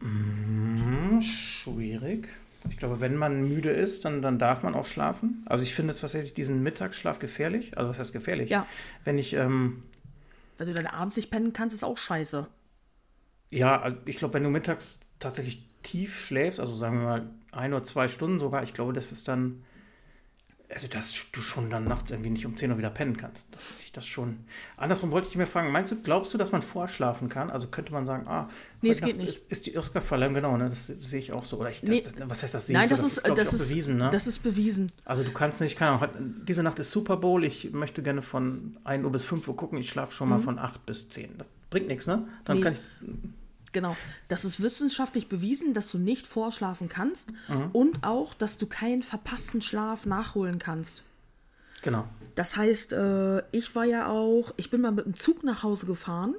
Hm, schwierig. Ich glaube, wenn man müde ist, dann, dann darf man auch schlafen. Also ich finde tatsächlich diesen Mittagsschlaf gefährlich. Also was heißt gefährlich? Ja. Wenn ich, ähm, Wenn du dann abends nicht pennen kannst, ist auch scheiße. ja, also ich glaube, wenn du mittags tatsächlich tief schläfst, also sagen wir mal ein oder zwei Stunden sogar, ich glaube, das ist dann, also dass du schon dann nachts irgendwie nicht um 10 Uhr wieder pennen kannst. Dass sich das schon. Andersrum wollte ich dich mir fragen, meinst du, glaubst du, dass man vorschlafen kann? Also könnte man sagen, ah, Nee, es geht nicht. Ist, ist die Oscar-Verleihung, genau, ne? Das, sehe ich auch so. Oder ich, das, Nee. das, was heißt das? Nein, ich so? das, ist, ich, das, ist, bewiesen, ne? das ist bewiesen. Also du kannst nicht, keine Ahnung, diese Nacht ist Super Bowl, ich möchte gerne von 1 Uhr bis 5 Uhr gucken, ich schlafe schon mal von 8 bis 10. Das bringt nichts, ne? Dann Mhm. Nee. kann ich. Genau. Das ist wissenschaftlich bewiesen, dass du nicht vorschlafen kannst und auch, dass du keinen verpassten Schlaf nachholen kannst. Genau. Das heißt, äh, ich war ja auch, ich bin mal mit dem Zug nach Hause gefahren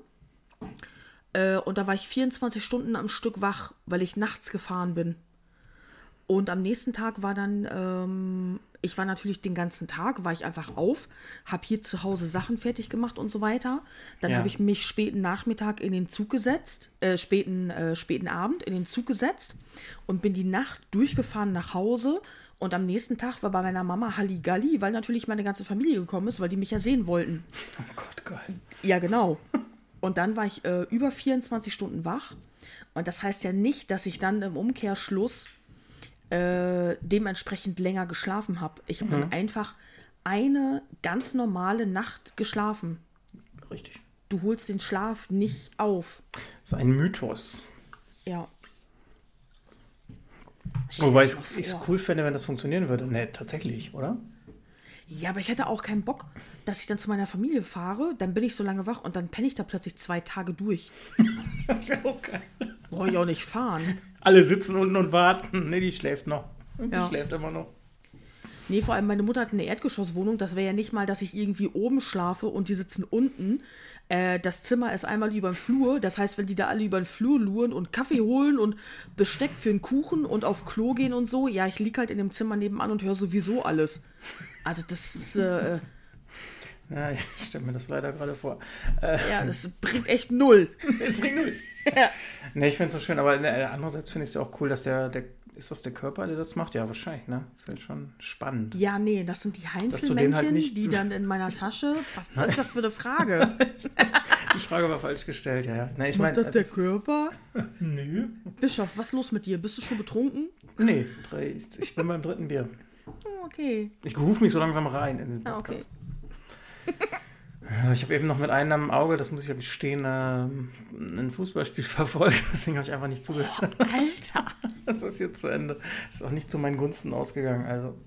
äh, und da war ich 24 Stunden am Stück wach, weil ich nachts gefahren bin. Und am nächsten Tag war dann, ähm, ich war natürlich den ganzen Tag, war ich einfach auf, habe hier zu Hause Sachen fertig gemacht und so weiter. Dann Ja. habe ich mich späten Nachmittag in den Zug gesetzt, äh, späten, äh, späten Abend in den Zug gesetzt und bin die Nacht durchgefahren nach Hause. Und am nächsten Tag war bei meiner Mama Halligalli, weil natürlich meine ganze Familie gekommen ist, weil die mich ja sehen wollten. Oh Gott, geil. Ja, genau. Und dann war ich äh, über 24 Stunden wach. Und das heißt ja nicht, dass ich dann im Umkehrschluss äh, dementsprechend länger geschlafen habe. Ich habe dann einfach eine ganz normale Nacht geschlafen. Richtig. Du holst den Schlaf nicht auf. Das ist ein Mythos. Ja. Wobei ich es cool fände, wenn das funktionieren würde. Ne, tatsächlich, oder? Ja, aber ich hätte auch keinen Bock, dass ich dann zu meiner Familie fahre, dann bin ich so lange wach und dann penne ich da plötzlich zwei Tage durch. okay. Brauche ich auch nicht fahren. Alle sitzen unten und warten. Ne, die schläft noch. Die Ja. schläft immer noch. Nee, vor allem meine Mutter hat eine Erdgeschosswohnung. Das wäre ja nicht mal, dass ich irgendwie oben schlafe und die sitzen unten. Äh, das Zimmer ist einmal über den Flur. Das heißt, wenn die da alle über den Flur luren und Kaffee holen und Besteck für einen Kuchen und auf Klo gehen und so, ja, ich lieg halt in dem Zimmer nebenan und höre sowieso alles. Also das ist, äh, Ja, ich stelle mir das leider gerade vor. ja, das bringt echt null. ja. Ne, ich finde es so schön, aber ne, andererseits finde ich es ja auch cool, dass der, der, ist das der Körper, der das macht? Ja, wahrscheinlich, ne? ist halt schon spannend. ja, nee, das sind die Heinzelmännchen, halt nicht- die dann in meiner Tasche. Was ist das für eine Frage? Die Frage war falsch gestellt, ja, ja. Ne, ich meine, das der es ist- Körper? Nö. Bischof, was ist los mit dir? Bist du schon betrunken? Nee, ich bin beim dritten Bier. Okay. Ich rufe mich so langsam rein in den Ah, okay. Ich habe eben noch mit einem Auge, das muss ich ja gestehen, ähm, ein Fußballspiel verfolgt. Deswegen habe ich einfach nicht zugehört. Alter. Das ist jetzt zu Ende. Das ist auch nicht zu meinen Gunsten ausgegangen. Also,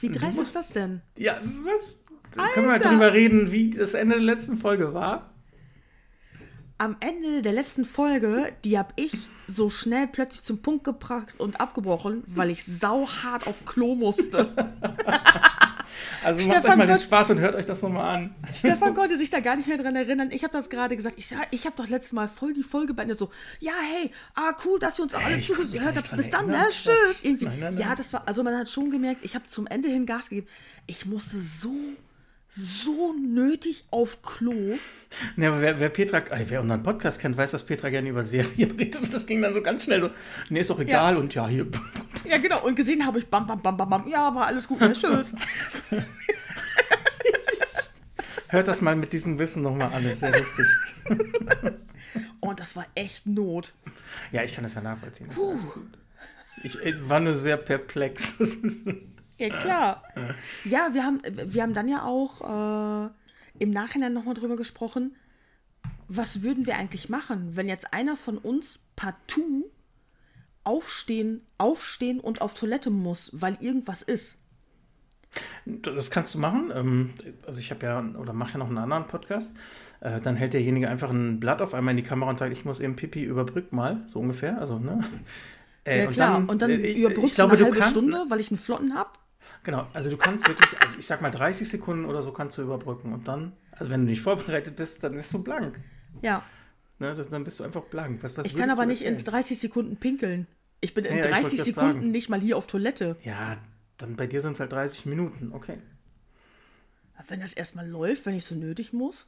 Wie dreist ist das denn? ja, was? Können wir mal Alter. drüber reden, wie das Ende der letzten Folge war? Am Ende der letzten Folge, die habe ich so schnell plötzlich zum Punkt gebracht und abgebrochen, weil ich sauhart auf Klo musste. Also macht Stefan euch mal den Spaß und hört euch das nochmal an. Stefan konnte sich da gar nicht mehr dran erinnern. Ich habe das gerade gesagt. Ich sag, ich habe doch letztes Mal voll die Folge beendet. So, ja, hey, ah, cool, dass ihr uns alle da zugehört dran Bis dann, ne? Tschüss. Irgendwie. Nein, nein, Ja, nein. das war, also man hat schon gemerkt, ich habe zum Ende hin Gas gegeben. Ich musste so, so nötig auf Klo. Ne, aber wer, wer Petra, äh, wer unseren Podcast kennt, weiß, dass Petra gerne über Serien redet. Und das ging dann so ganz schnell so, nee, ist doch egal. Und ja, hier. Ja, genau. Und gesehen habe ich, bam, bam, bam, bam, bam. Ja, war alles gut. Tschüss. Hört das mal mit diesem Wissen nochmal an, ist sehr lustig. Und das war echt Not. Ja, ich kann das ja nachvollziehen. Das gut. Ich äh, war nur sehr perplex. Das Ja, klar. Ja, wir haben, wir haben dann ja auch äh, im Nachhinein nochmal drüber gesprochen, was würden wir eigentlich machen, wenn jetzt einer von uns partout aufstehen, aufstehen und auf Toilette muss, weil irgendwas ist. Das kannst du machen. Ähm, Also ich habe ja oder mache ja noch einen anderen Podcast. Äh, Dann hält derjenige einfach ein Blatt auf einmal in die Kamera und sagt, ich muss eben Pipi überbrück mal, so ungefähr. Also ne. Äh, Ja, klar. Und dann, äh, überbrückst du eine halbe kannst, Stunde, weil ich einen Flotten hab. Genau, also du kannst wirklich, also ich sag mal 30 Sekunden oder so kannst du überbrücken und dann, also wenn du nicht vorbereitet bist, dann bist du blank. Ja. Ne, das, dann bist du einfach blank. Was, was Ich kann aber nicht in erzählen? 30 Sekunden pinkeln. Ich bin in Ja, ich wollte 30 grad Sekunden sagen. nicht mal hier auf Toilette. Ja, dann bei dir sind es halt 30 Minuten, okay. Wenn das erstmal läuft, wenn ich so nötig muss.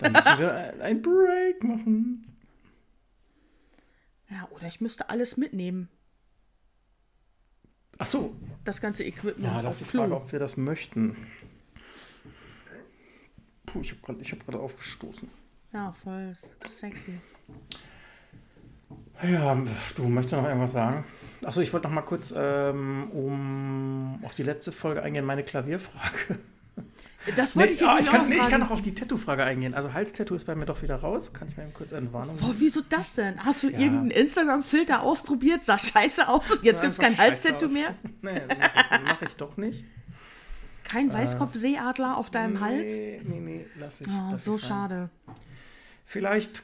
Dann müssen wir ein- Break machen. Ja, oder ich müsste alles mitnehmen. Ach so, Das ganze Equipment ja, das ist die Klo. Frage, ob wir das möchten. Puh, ich habe gerade hab grad aufgestoßen. Ja, voll sexy. Ja, du möchtest noch irgendwas sagen? Achso, ich wollte noch mal kurz ähm, um auf die letzte Folge eingehen, meine Klavierfrage. Das Nee, wollte ich jetzt nicht ich, kann, auch nee, ich kann noch auf die Tattoo-Frage eingehen. Also Halstattoo ist bei mir doch wieder raus. Kann ich mir eben kurz eine Warnung Boah, wieso das denn? Hast du Ja. irgendeinen Instagram-Filter ausprobiert? Sah scheiße aus und jetzt gibt's kein Einfach scheiße Halstattoo mehr? Nee, mache ich, mach ich doch nicht. Kein Weißkopfseeadler auf deinem Hals? Nee, nee, nee, lass ich. Oh, lass so ich sein. Vielleicht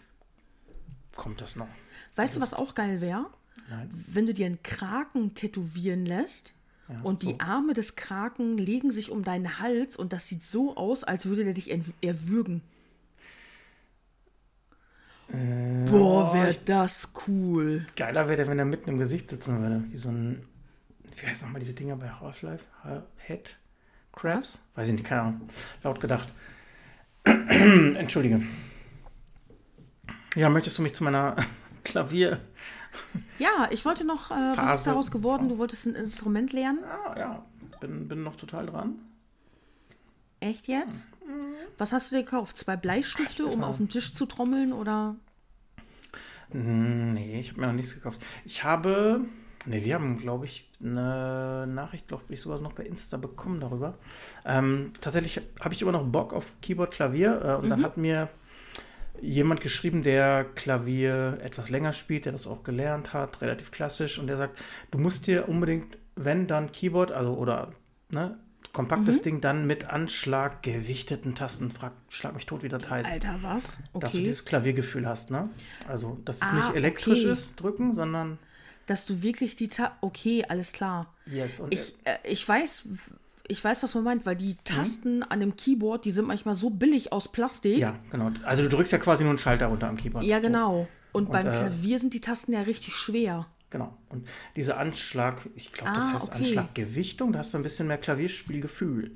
kommt das noch. Weißt du, was auch geil wäre? Wenn du dir einen Kraken tätowieren lässt und die Arme des Kraken legen sich um deinen Hals und das sieht so aus, als würde der dich erwürgen. Boah, wäre das cool. Geiler wäre der, wenn er mitten im Gesicht sitzen würde. Wie so ein. Wie heißt nochmal diese Dinger bei Half-Life? Ha- Head? Crabs? Weiß ich nicht, keine Ahnung. Laut gedacht. Entschuldige. Ja, möchtest du mich zu meiner Klavier. Ja, ich wollte noch, äh, was ist daraus geworden? Du wolltest ein Instrument lernen? Ja, ja. Bin, bin noch total dran. Echt jetzt? Was hast du dir gekauft? Zwei Bleistifte, um auf den Tisch zu trommeln oder? Hm, Nee, ich habe mir noch nichts gekauft. Ich habe. Nee, wir haben, glaube ich, eine Nachricht, glaube ich, sogar noch bei Insta bekommen darüber. Ähm, tatsächlich habe ich immer noch Bock auf Keyboard, Klavier. Äh, und dann hat mir jemand geschrieben, der Klavier etwas länger spielt, der das auch gelernt hat, relativ klassisch. Und der sagt, du musst dir unbedingt, wenn dann Keyboard, also oder ne, kompaktes Ding, dann mit Anschlag gewichteten Tasten. Frag, schlag mich tot, wie das heißt Alter, was? dass du Okay. dieses Klaviergefühl hast, ne? Also, dass es Ah, nicht elektrisch okay. ist, drücken, sondern Dass du wirklich die Ta Okay, alles klar. yes. Und Ich, äh, ich weiß, ich weiß, was man meint, weil Mhm. die Tasten an dem Keyboard, die sind manchmal so billig aus Plastik. ja, genau. Also du drückst ja quasi nur einen Schalter runter am Keyboard. Ja, genau. Und, beim äh, Klavier sind die Tasten ja richtig schwer. genau. Und dieser Anschlag, ich glaube, das Ah, heißt okay. Anschlaggewichtung, da hast du ein bisschen mehr Klavierspielgefühl.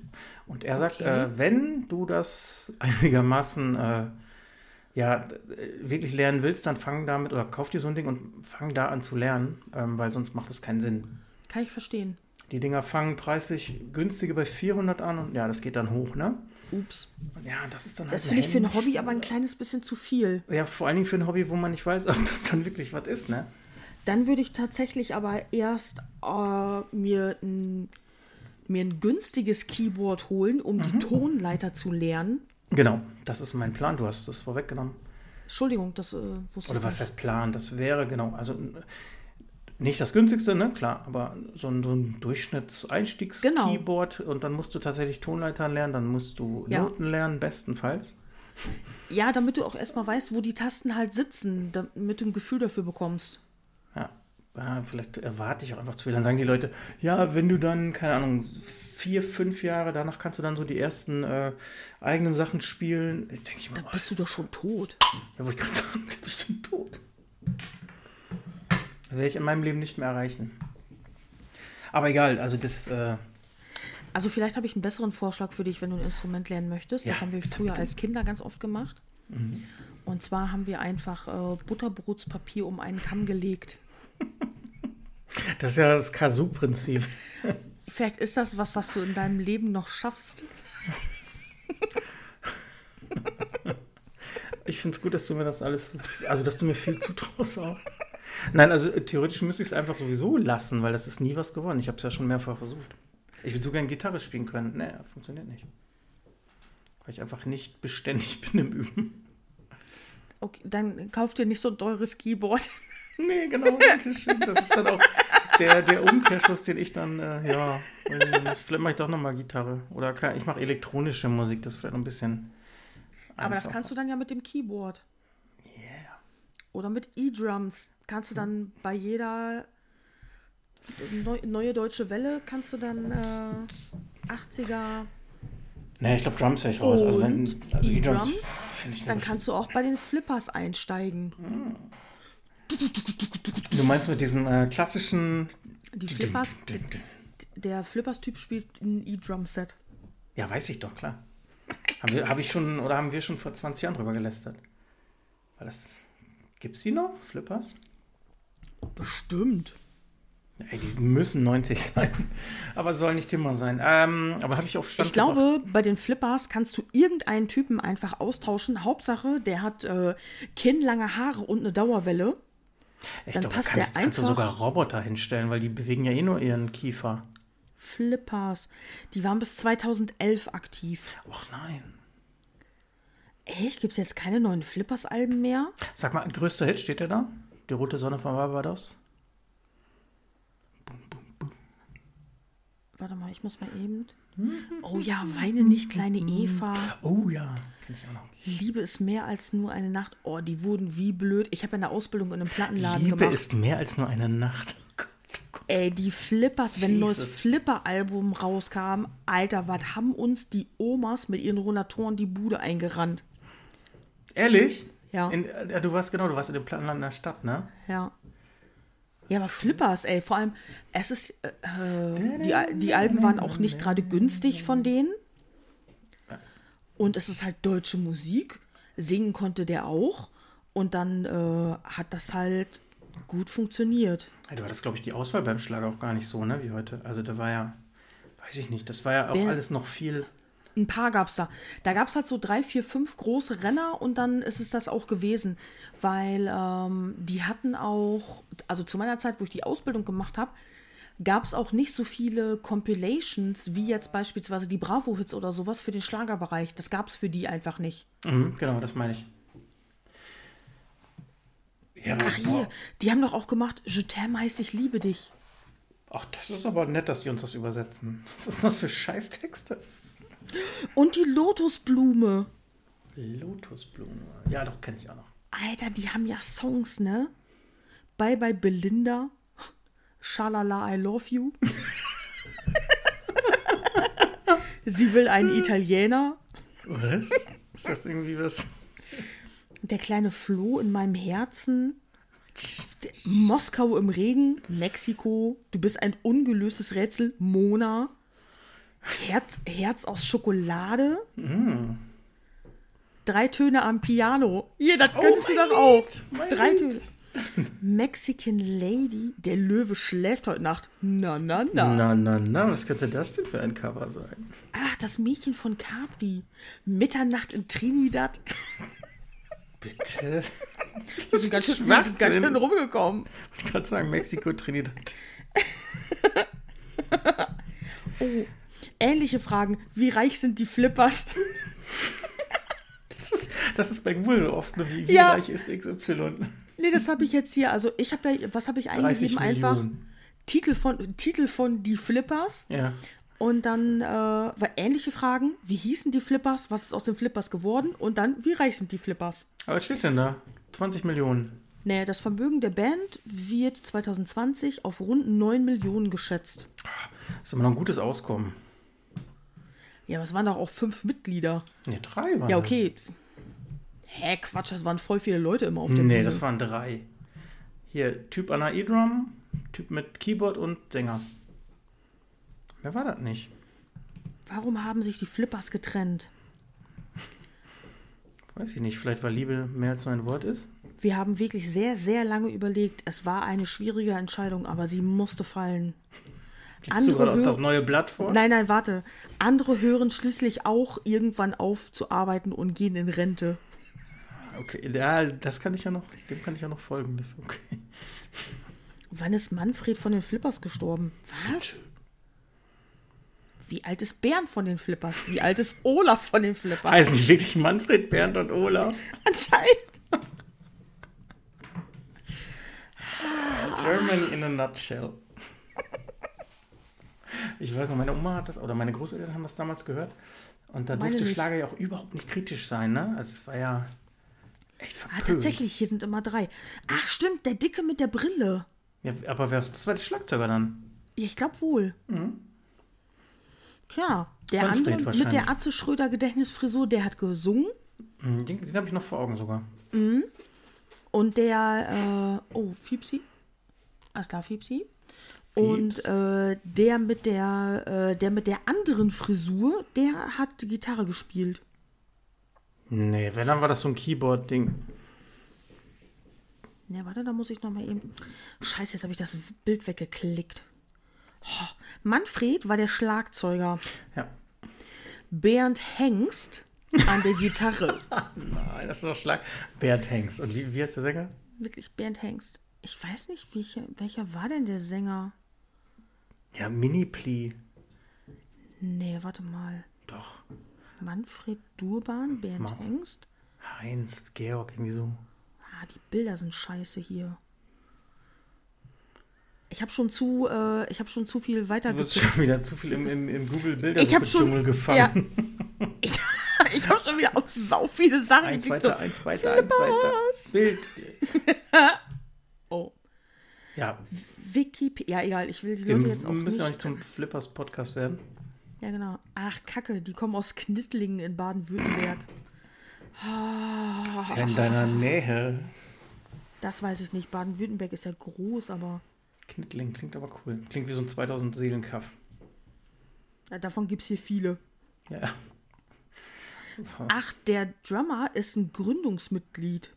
Und er sagt, Okay. äh, wenn du das einigermaßen äh, ja, wirklich lernen willst, dann fang damit oder kauf dir so ein Ding und fang da an zu lernen, ähm, weil sonst macht es keinen Sinn. Kann ich verstehen. Die Dinger fangen preislich günstige bei 400 an und ja, das geht dann hoch, ne? Ups. Ja, das ist dann Das halt finde ich für ein Hobby aber ein kleines bisschen zu viel. Ja, vor allen Dingen für ein Hobby, wo man nicht weiß, ob das dann wirklich was ist, ne? Dann würde ich tatsächlich aber erst äh, mir ein, mir ein günstiges Keyboard holen, um Mhm. die Tonleiter zu lernen. Genau, das ist mein Plan. Du hast das vorweggenommen. Entschuldigung, das äh, wusste Oder ich was nicht. heißt Plan? Das wäre, genau, also nicht das günstigste, ne? Klar, aber so ein, so ein Durchschnittseinstiegs-Keyboard und dann musst du tatsächlich Tonleitern lernen, dann musst du Ja. Noten lernen, bestenfalls. Ja, damit du auch erstmal weißt, wo die Tasten halt sitzen, damit du ein Gefühl dafür bekommst. Ja. ja, vielleicht erwarte ich auch einfach zu viel. Dann sagen die Leute, ja, wenn du dann, keine Ahnung, vier, fünf Jahre, danach kannst du dann so die ersten äh, eigenen Sachen spielen. Ich denke ich mal, Dann bist du doch schon tot. Ja, wollte ich gerade sagen, du bist schon tot. Das werde ich in meinem Leben nicht mehr erreichen. Aber egal, also das, äh, Also vielleicht habe ich einen besseren Vorschlag für dich, wenn du ein Instrument lernen möchtest. Das Ja, haben wir früher bitte. als Kinder ganz oft gemacht. Und zwar haben wir einfach äh, Butterbrotspapier um einen Kamm gelegt. das ist ja das Kazoo-Prinzip. Vielleicht ist das was, was du in deinem Leben noch schaffst. Ich finde es gut, dass du mir das alles, also dass du mir viel zutraust auch. Nein, also äh, theoretisch müsste ich es einfach sowieso lassen, weil das ist nie was geworden. Ich habe es ja schon mehrfach versucht. Ich würde so gerne Gitarre spielen können. Nee, funktioniert nicht. Weil ich einfach nicht beständig bin im Üben. Okay, dann kauf dir nicht so ein teures Keyboard. Nee, genau, danke schön. Das ist dann auch der, der Umkehrschluss, den ich dann, äh, ja, vielleicht mache ich doch nochmal Gitarre. Oder kann, ich mache elektronische Musik, das ist vielleicht noch ein bisschen. Aber das kannst du dann ja mit dem Keyboard. Yeah. Oder mit E-Drums. Kannst du dann bei jeder neu, neue deutsche Welle, kannst du dann äh, 80er. Nee, ich glaube, Drums wäre ich raus. Also, wenn, also E-Drums? finde ich Dann kannst du auch bei den Flippers einsteigen. Du meinst mit diesem äh, klassischen. Die Flippers, der Flippers-Typ spielt ein E-Drum-Set. Ja, weiß ich doch, klar. Haben wir, hab ich schon, oder haben wir schon vor 20 Jahren drüber gelästert? Weil das. Gibt's die noch, Flippers? Bestimmt. Ey, die müssen 90 sein. Aber soll nicht immer sein. Ähm, aber habe ich auf Stand Ich glaube, bei den Flippers kannst du irgendeinen Typen einfach austauschen. Hauptsache, der hat äh, kinnlange Haare und eine Dauerwelle. Ich Dann glaube, passt kannst, der kannst du einfach- sogar Roboter hinstellen, weil die bewegen ja eh nur ihren Kiefer. Flippers. Die waren bis 2011 aktiv. Och nein. Echt? Gibt es jetzt keine neuen Flippers-Alben mehr? Sag mal, größter Hit steht der da? Die rote Sonne von Barbados? warte mal, ich muss mal eben. Oh ja, weine nicht, kleine Eva. Oh ja, kenne ich auch noch. Liebe ist mehr als nur eine Nacht. Oh, die wurden wie blöd. Ich habe eine Ausbildung in einem Plattenladen Liebe gemacht. ist mehr als nur eine Nacht. Oh Gott, oh Gott. Ey, die Flippers, wenn ein neues. Flipper-Album rauskam, Alter, was haben uns die Omas mit ihren Rollatoren die Bude eingerannt? Ehrlich? Ja. In, ja. Du warst genau, du warst in dem Plattenland der Stadt, ne? Ja. Ja, aber Flippers, ey, vor allem, es ist, äh, die, die Alben waren auch nicht gerade günstig von denen. Und es ist halt deutsche Musik. Singen konnte der auch. Und dann äh, hat das halt gut funktioniert. Du hattest, glaube ich, die Auswahl beim Schlager auch gar nicht so, ne, wie heute. Also da war ja, weiß ich nicht, das war ja auch Wer- alles noch viel. Ein paar gab's da. Da gab's halt so drei, vier, fünf große Renner und dann ist es das auch gewesen. Weil ähm, die hatten auch, also zu meiner Zeit, wo ich die Ausbildung gemacht habe, gab's auch nicht so viele Compilations wie jetzt beispielsweise die Bravo-Hits oder sowas für den Schlagerbereich. Das gab's für die einfach nicht. Mhm, genau, das meine ich. Ja, Ach hier, die haben doch auch gemacht, Je t'aime heißt ich liebe dich. Ach, das ist aber nett, dass die uns das übersetzen. Was ist das für Scheißtexte? Und die Lotusblume. Lotusblume. Ja, doch, kenne ich auch noch. Alter, die haben ja Songs, ne? Bye bye Belinda. Shalala, I love you. Sie will einen Italiener. Was? Ist das irgendwie was? Der kleine Floh in meinem Herzen. Moskau im Regen. Mexiko. Du bist ein ungelöstes Rätsel. Mona. Herz, Herz aus Schokolade. Drei Töne am Piano. Hier, das könntest du mein doch auch. Drei Lied. Töne. Mexican Lady. Der Löwe schläft heute Nacht. Na, na, na. Na, na, na, was könnte das denn für ein Cover sein? Ach, das Mädchen von Capri. Mitternacht in Trinidad. Bitte? Wir sind ganz schön, ganz schön rumgekommen. Ich kann sagen, Mexiko, Trinidad. Oh, ähnliche Fragen. Wie reich sind die Flippers? Das ist, das ist bei Google so oft, ne? wie, wie Ja. reich ist XY? Nee, das habe ich jetzt hier. Also ich habe da, was habe ich 30 eingegeben? Einfach. Titel von, Titel von die Flippers. Ja. Und dann äh, war ähnliche Fragen. Wie hießen die Flippers? Was ist aus den Flippers geworden? Und dann, wie reich sind die Flippers? Aber was steht denn da? 20 Millionen. Naja, das Vermögen der Band wird 2020 auf rund 9 Millionen geschätzt. Das ist immer noch ein gutes Auskommen. Ja, aber es waren doch auch fünf Mitglieder. Ne, drei waren Ja, okay. Hä, Quatsch, das waren voll viele Leute immer auf der Nee, Bühne. das waren drei. Hier, Typ an der E-Drum, Typ mit Keyboard und Sänger. Wer war das nicht? Warum haben sich die Flippers getrennt? Weiß ich nicht. Vielleicht, weil Liebe mehr als nur ein Wort ist? Wir haben wirklich sehr, sehr lange überlegt. Es war eine schwierige Entscheidung, aber sie musste fallen. Liest du gerade aus das neue Blatt vor? Nein, nein, warte. Andere hören schließlich auch irgendwann auf zu arbeiten und gehen in Rente. Okay, ja, das kann ich ja noch, dem kann ich ja noch folgen. Das ist okay. Wann ist Manfred von den Flippers gestorben? Was? Wie alt ist Bernd von den Flippers? Wie alt ist Olaf von den Flippers? Heißen die wirklich Manfred, Bernd und Olaf? Anscheinend. Germany in a nutshell. Ich weiß noch, meine Oma hat das, oder meine Großeltern haben das damals gehört. Und da durfte. Schlager ja auch überhaupt nicht kritisch sein, ne? Also es war ja echt Ah, verpönt. tatsächlich, hier sind immer drei. Ach, stimmt, der Dicke mit der Brille. Ja, aber wer, das war der Schlagzeuger dann. Ja, ich glaube wohl. Klar, der Manfred andere mit der Atze Schröder Gedächtnisfrisur, der hat gesungen. Hm, Den, den habe ich noch vor Augen sogar. Und der, äh, oh, Fiepsi. Alles klar, Und äh, der mit der, äh, der mit der anderen Frisur, der hat Gitarre gespielt. Nee, wenn, dann war das so ein Keyboard-Ding. Ja, warte, da muss ich noch mal eben. Scheiße, jetzt habe ich das Bild weggeklickt. Oh, Manfred war der Schlagzeuger. Ja. Bernd Hengst an der Gitarre. Nein, das ist doch Schlag. Bernd Hengst. Und wie, wie heißt der Sänger? Wirklich, Bernd Hengst. Ich weiß nicht, welcher, welcher war denn der Sänger? Ja, Mini-Pli. Nee, warte mal. Doch. Manfred Durban, Bernd Ma- Hengst. Heinz, Georg, irgendwie so. Ah, die Bilder sind scheiße hier. Ich habe schon zu, äh, ich habe schon zu viel Du bist schon wieder zu viel im, im, im google bilder Ich schon, Dschungel gefangen. ja, ich, ich habe schon wieder auch sau viele Sachen. Eins weiter, eins weiter, eins weiter. Bild. Ja, Wikipedia. Ja, egal. Ich will die wir Leute jetzt auch müssen nicht. ja nicht zum Flippers-Podcast werden. Ja, genau. Ach, Kacke, die kommen aus Knittlingen in Baden-Württemberg. Das ist ja in deiner Nähe. Das weiß ich nicht. Baden-Württemberg ist ja groß, aber Knittling klingt aber cool. Klingt wie so ein 2000 Seelenkaff. ja, davon gibt es hier viele. Ja. So. Ach, der Drummer ist ein Gründungsmitglied.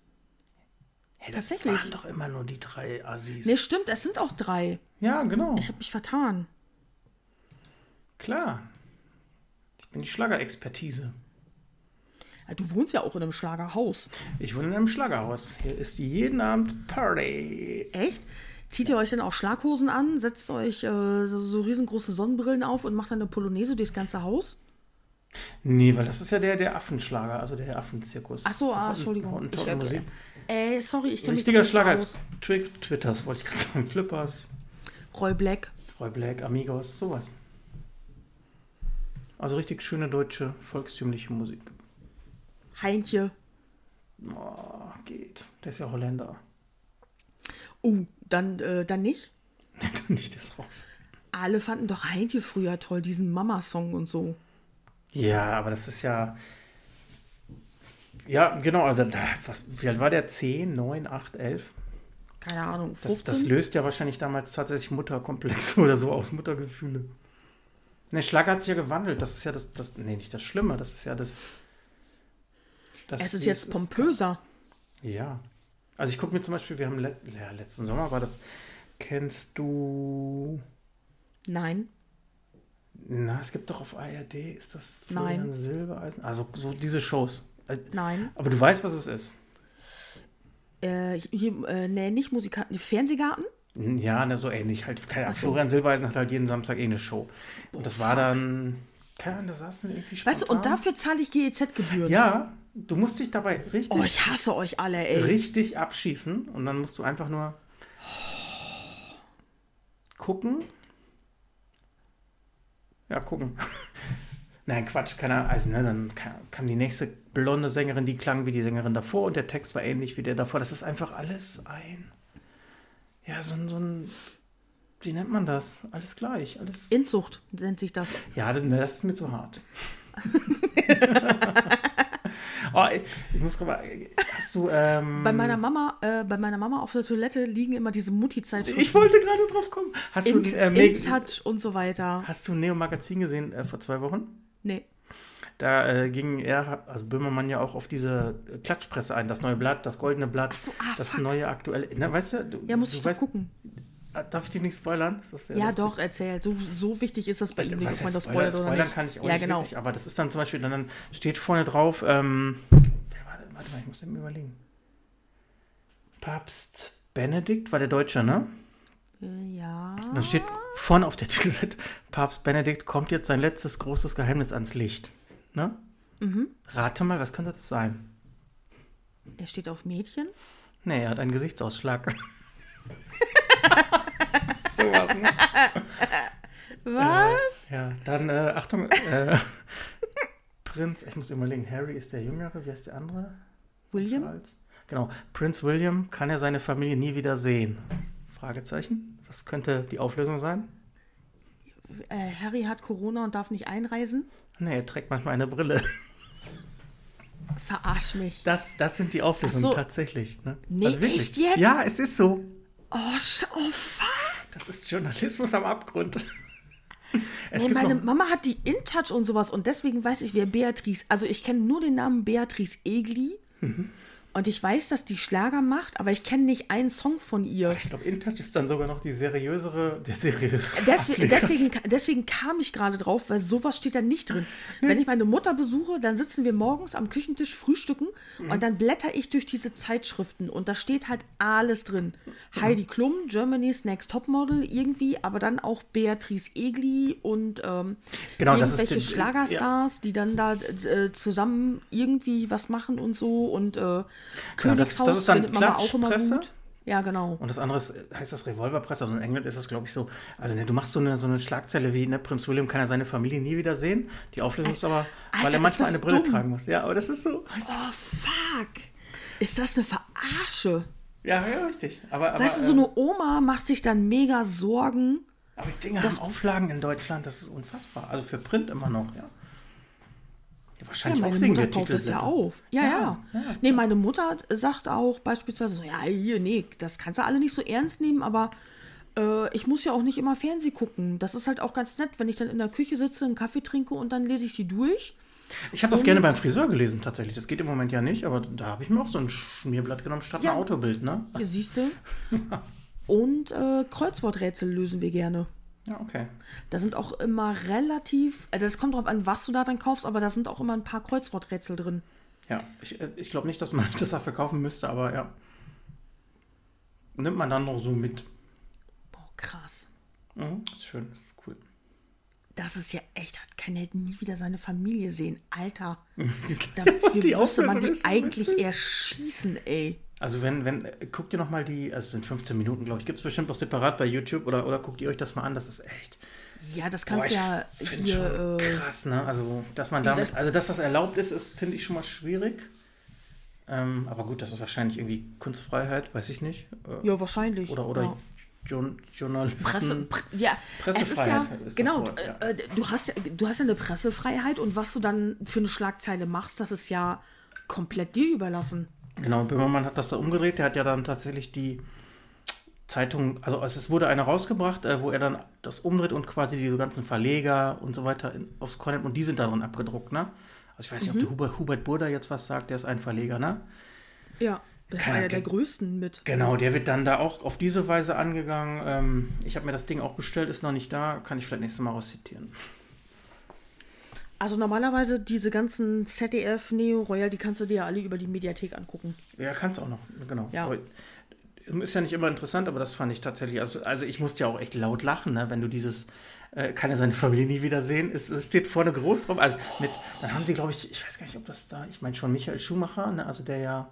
Hey, das tatsächlich. waren doch immer nur die drei Assis. Ne, stimmt, es sind auch drei. Ja, genau. Ich habe mich vertan. Klar. Ich bin die Schlagerexpertise. Ja, du wohnst ja auch in einem Schlagerhaus. Ich wohne in einem Schlagerhaus. Hier ist jeden Abend Party. Echt? Zieht ihr euch dann auch Schlaghosen an, setzt euch äh, so, so riesengroße Sonnenbrillen auf und macht dann eine Polonaise durchs ganze Haus? Nee, weil das ist ja der, der Affenschlager, also der Affenzirkus. Ach so, ah, Entschuldigung. Hottentotten-Musik. Äh, sorry, ich kenne mich Richtiger Schlager ist Twi Twitters, wollte ich gerade sagen. Flippers, Roy Black. Roy Black, Amigos, sowas. Also richtig schöne deutsche, volkstümliche Musik. Heintje. Oh, geht. Der ist ja Holländer. Oh, dann, äh, dann nicht. Nicht das raus. Alle fanden doch Heintje früher toll, diesen Mama-Song und so. Ja, aber das ist ja. Ja, genau. Also, was, wie alt war der? 10, 9, 8, 11? Keine Ahnung, Das, 15? das löst ja wahrscheinlich damals tatsächlich Mutterkomplexe oder so aus, Muttergefühle. Ne, Schlager hat sich ja gewandelt. Das ist ja das, das. Nee, nicht das Schlimme. Das ist ja das. das es ist jetzt pompöser. Ja. Also ich gucke mir zum Beispiel, wir haben let, ja, letzten Sommer war das. Kennst du. Nein. Na, es gibt doch auf ARD, ist das Nein. Silbereisen? Also so diese Shows. Äh, Nein. Aber du weißt, was es ist. Äh, hier, äh, nee, nicht Musikanten. Fernsehgarten? Ja, ne, so ähnlich. Halt, keine Ahnung, so. Florian Silbereisen hat halt jeden Samstag eh eine Show. Und das war dann. Keine Ahnung, da saßen wir irgendwie Weißt du, und spontan. dafür zahle ich GEZ-Gebühren. Ja, du musst dich dabei richtig, Oh, ich hasse euch alle, ey. richtig abschießen. Und dann musst du einfach nur gucken. Ja, gucken. Nein, Quatsch, keine Ahnung. Also, ne, dann kam, kam die nächste blonde Sängerin, die klang wie die Sängerin davor und der Text war ähnlich wie der davor. Das ist einfach alles ein. Ja, so, ein- so ein. Wie nennt man das? Alles gleich. Alles. Inzucht nennt sich das. Ja, das, das ist mir zu hart. oh, ich, muss gerade mal. Hast du. Ähm, Bei meiner Mama, äh, bei meiner Mama auf der Toilette liegen immer diese Mutti-Zeitschriften. ich wollte gerade drauf kommen. Hast du, In, äh, Meg- InTouch und so weiter. hast du Neo Magazin gesehen äh, vor zwei Wochen? Nee. Da äh, ging er, also Böhmermann ja auch auf diese Klatschpresse ein, das neue Blatt, das goldene Blatt, Ach so, ah, das fuck. neue aktuelle. Na, weißt du, du Ja, muss du ich weißt, gucken. Äh, Darf ich dir nicht spoilern? Ja, lustig? doch, erzähl. So, so wichtig ist das bei ihm nicht, Was ob man das Spoiler? spoilert oder Spoilern nicht. kann ich auch ja, nicht genau. wirklich, aber das ist dann zum Beispiel, dann, dann steht vorne drauf, ähm, wer war das? warte mal, ich muss mir überlegen. Papst Benedikt war der Deutsche, ne? Äh, Ja. Dann steht vorne auf der Titelseite, Papst Benedikt kommt jetzt sein letztes großes Geheimnis ans Licht. Ne? Mhm. Rate mal, was könnte das sein? Er steht auf Mädchen. Nee, er hat einen Gesichtsausschlag. so was, ne? Was? Ja, dann, äh, Achtung, äh, Prinz, ich muss überlegen, Harry ist der Jüngere, wie heißt der andere? William? Charles. Genau, Prinz William kann er seine Familie nie wieder sehen. Fragezeichen. Was könnte die Auflösung sein? Äh, Harry hat Corona und darf nicht einreisen. Nee, er trägt manchmal eine Brille. Verarsch mich. Das, das sind die Auflösungen so. tatsächlich. Ne? Nee, echt jetzt? Ja, es ist so. Oh, oh fuck. Das ist Journalismus am Abgrund. Nee, meine Mama hat die InTouch und sowas und deswegen weiß ich, wer Beatrice. Also ich kenne nur den Namen Beatrice Egli. Mhm. Und ich weiß, dass die Schlager macht, aber ich kenne nicht einen Song von ihr. ich glaube, InTouch ist dann sogar noch die seriösere, der seriöse. Deswegen, deswegen, deswegen kam ich gerade drauf, weil sowas steht da nicht drin. Wenn ich meine Mutter besuche, dann sitzen wir morgens am Küchentisch frühstücken und dann blätter ich durch diese Zeitschriften und da steht halt alles drin. Heidi Klum, Germany's Next Topmodel irgendwie, aber dann auch Beatrice Egli und ähm, Genau, irgendwelche Schlagerstars, die dann da äh, zusammen irgendwie was machen und so und äh, Genau, das, das ist dann Klatschpresse. Ja, genau. Und das andere ist, heißt das Revolverpresse. Also in England ist das, glaube ich, so. Also ne, du machst so eine, so eine Schlagzeile wie, ne, Prinz William kann er seine Familie nie wieder sehen. Die Auflösung ist aber, weil Alter, er manchmal eine Brille dumm. tragen muss. Ja, aber das ist so. Oh, fuck. Ist das eine Verarsche? Ja, ja, richtig. Aber, aber, weißt du, so ähm, eine Oma macht sich dann mega Sorgen. aber die Dinge haben Auflagen in Deutschland, das ist unfassbar. Also für Print immer noch, ja. Ja Ja, wahrscheinlich meine auch wegen Mutter der kauft es ja auf. Ja, ja. Nee, meine Mutter sagt auch beispielsweise so, ja, hier, nee, das kannst du alle nicht so ernst nehmen, aber äh, ich muss ja auch nicht immer Fernsehen gucken. Das ist halt auch ganz nett, wenn ich dann in der Küche sitze, einen Kaffee trinke und dann lese ich die durch. Ich habe das gerne beim Friseur gelesen, tatsächlich. Das geht im Moment ja nicht, aber da habe ich mir auch so ein Schmierblatt genommen statt Ja. ein Autobild, ne? Hier siehst du. Und äh, Kreuzworträtsel lösen wir gerne. Ja, okay. Da sind auch immer relativ, äh, das kommt drauf an, was du da dann kaufst, aber da sind auch immer ein paar Kreuzworträtsel drin. Ja, ich, äh, ich glaube nicht, dass man das da verkaufen müsste, aber ja. Nimmt man dann noch so mit. Boah, krass. Mhm, ist schön, das ist cool. Das ist ja echt, hat kann ja nie wieder seine Familie sehen. Alter. Die Dafür müsste man die eigentlich erschießen, ey. Also wenn, wenn, guckt ihr noch mal die, also es sind 15 Minuten, glaube ich, gibt es bestimmt auch separat bei YouTube oder, oder guckt ihr euch das mal an, das ist echt. Ja, das kannst du ja hier. Äh, krass, ne? Also, dass man damit, das- also dass das erlaubt ist, ist finde ich schon mal schwierig. Ähm, aber gut, das ist wahrscheinlich irgendwie Kunstfreiheit, weiß ich nicht. Äh, ja, wahrscheinlich. oder oder ja. Journ- Journalisten. Presse, pr ja, es ist ja, Pressefreiheit ist genau, Wort, ja. äh, äh, du, hast ja, du hast ja eine Pressefreiheit und was du dann für eine Schlagzeile machst, das ist ja komplett dir überlassen. Genau, Böhmermann hat das da umgedreht. Der hat ja dann tatsächlich die Zeitung, also es wurde eine rausgebracht, äh, wo er dann das umdreht und quasi diese ganzen Verleger und so weiter in, aufs Korn nimmt und die sind darin abgedruckt, ne? Also ich weiß nicht, Mhm. ob der Hubert, Hubert Burda jetzt was sagt, der ist ein Verleger, ne? Ja, das ist einer der Ahnung. größten mit. Genau, der wird dann da auch auf diese Weise angegangen. Ähm, ich habe mir das Ding auch bestellt, ist noch nicht da, kann ich vielleicht nächstes Mal rauszitieren. Also normalerweise diese ganzen ZDF, Neo, Royal, die kannst du dir ja alle über die Mediathek angucken. Ja, kannst auch noch, genau. Ja. Ist ja nicht immer interessant, aber das fand ich tatsächlich, also, also ich musste ja auch echt laut lachen, ne, wenn du dieses, äh, kann er seine Familie nie wiedersehen, es, es steht vorne groß drauf, also mit, dann haben sie, glaube ich, ich weiß gar nicht, ob das da, ich meine schon Michael Schumacher, ne, also der ja,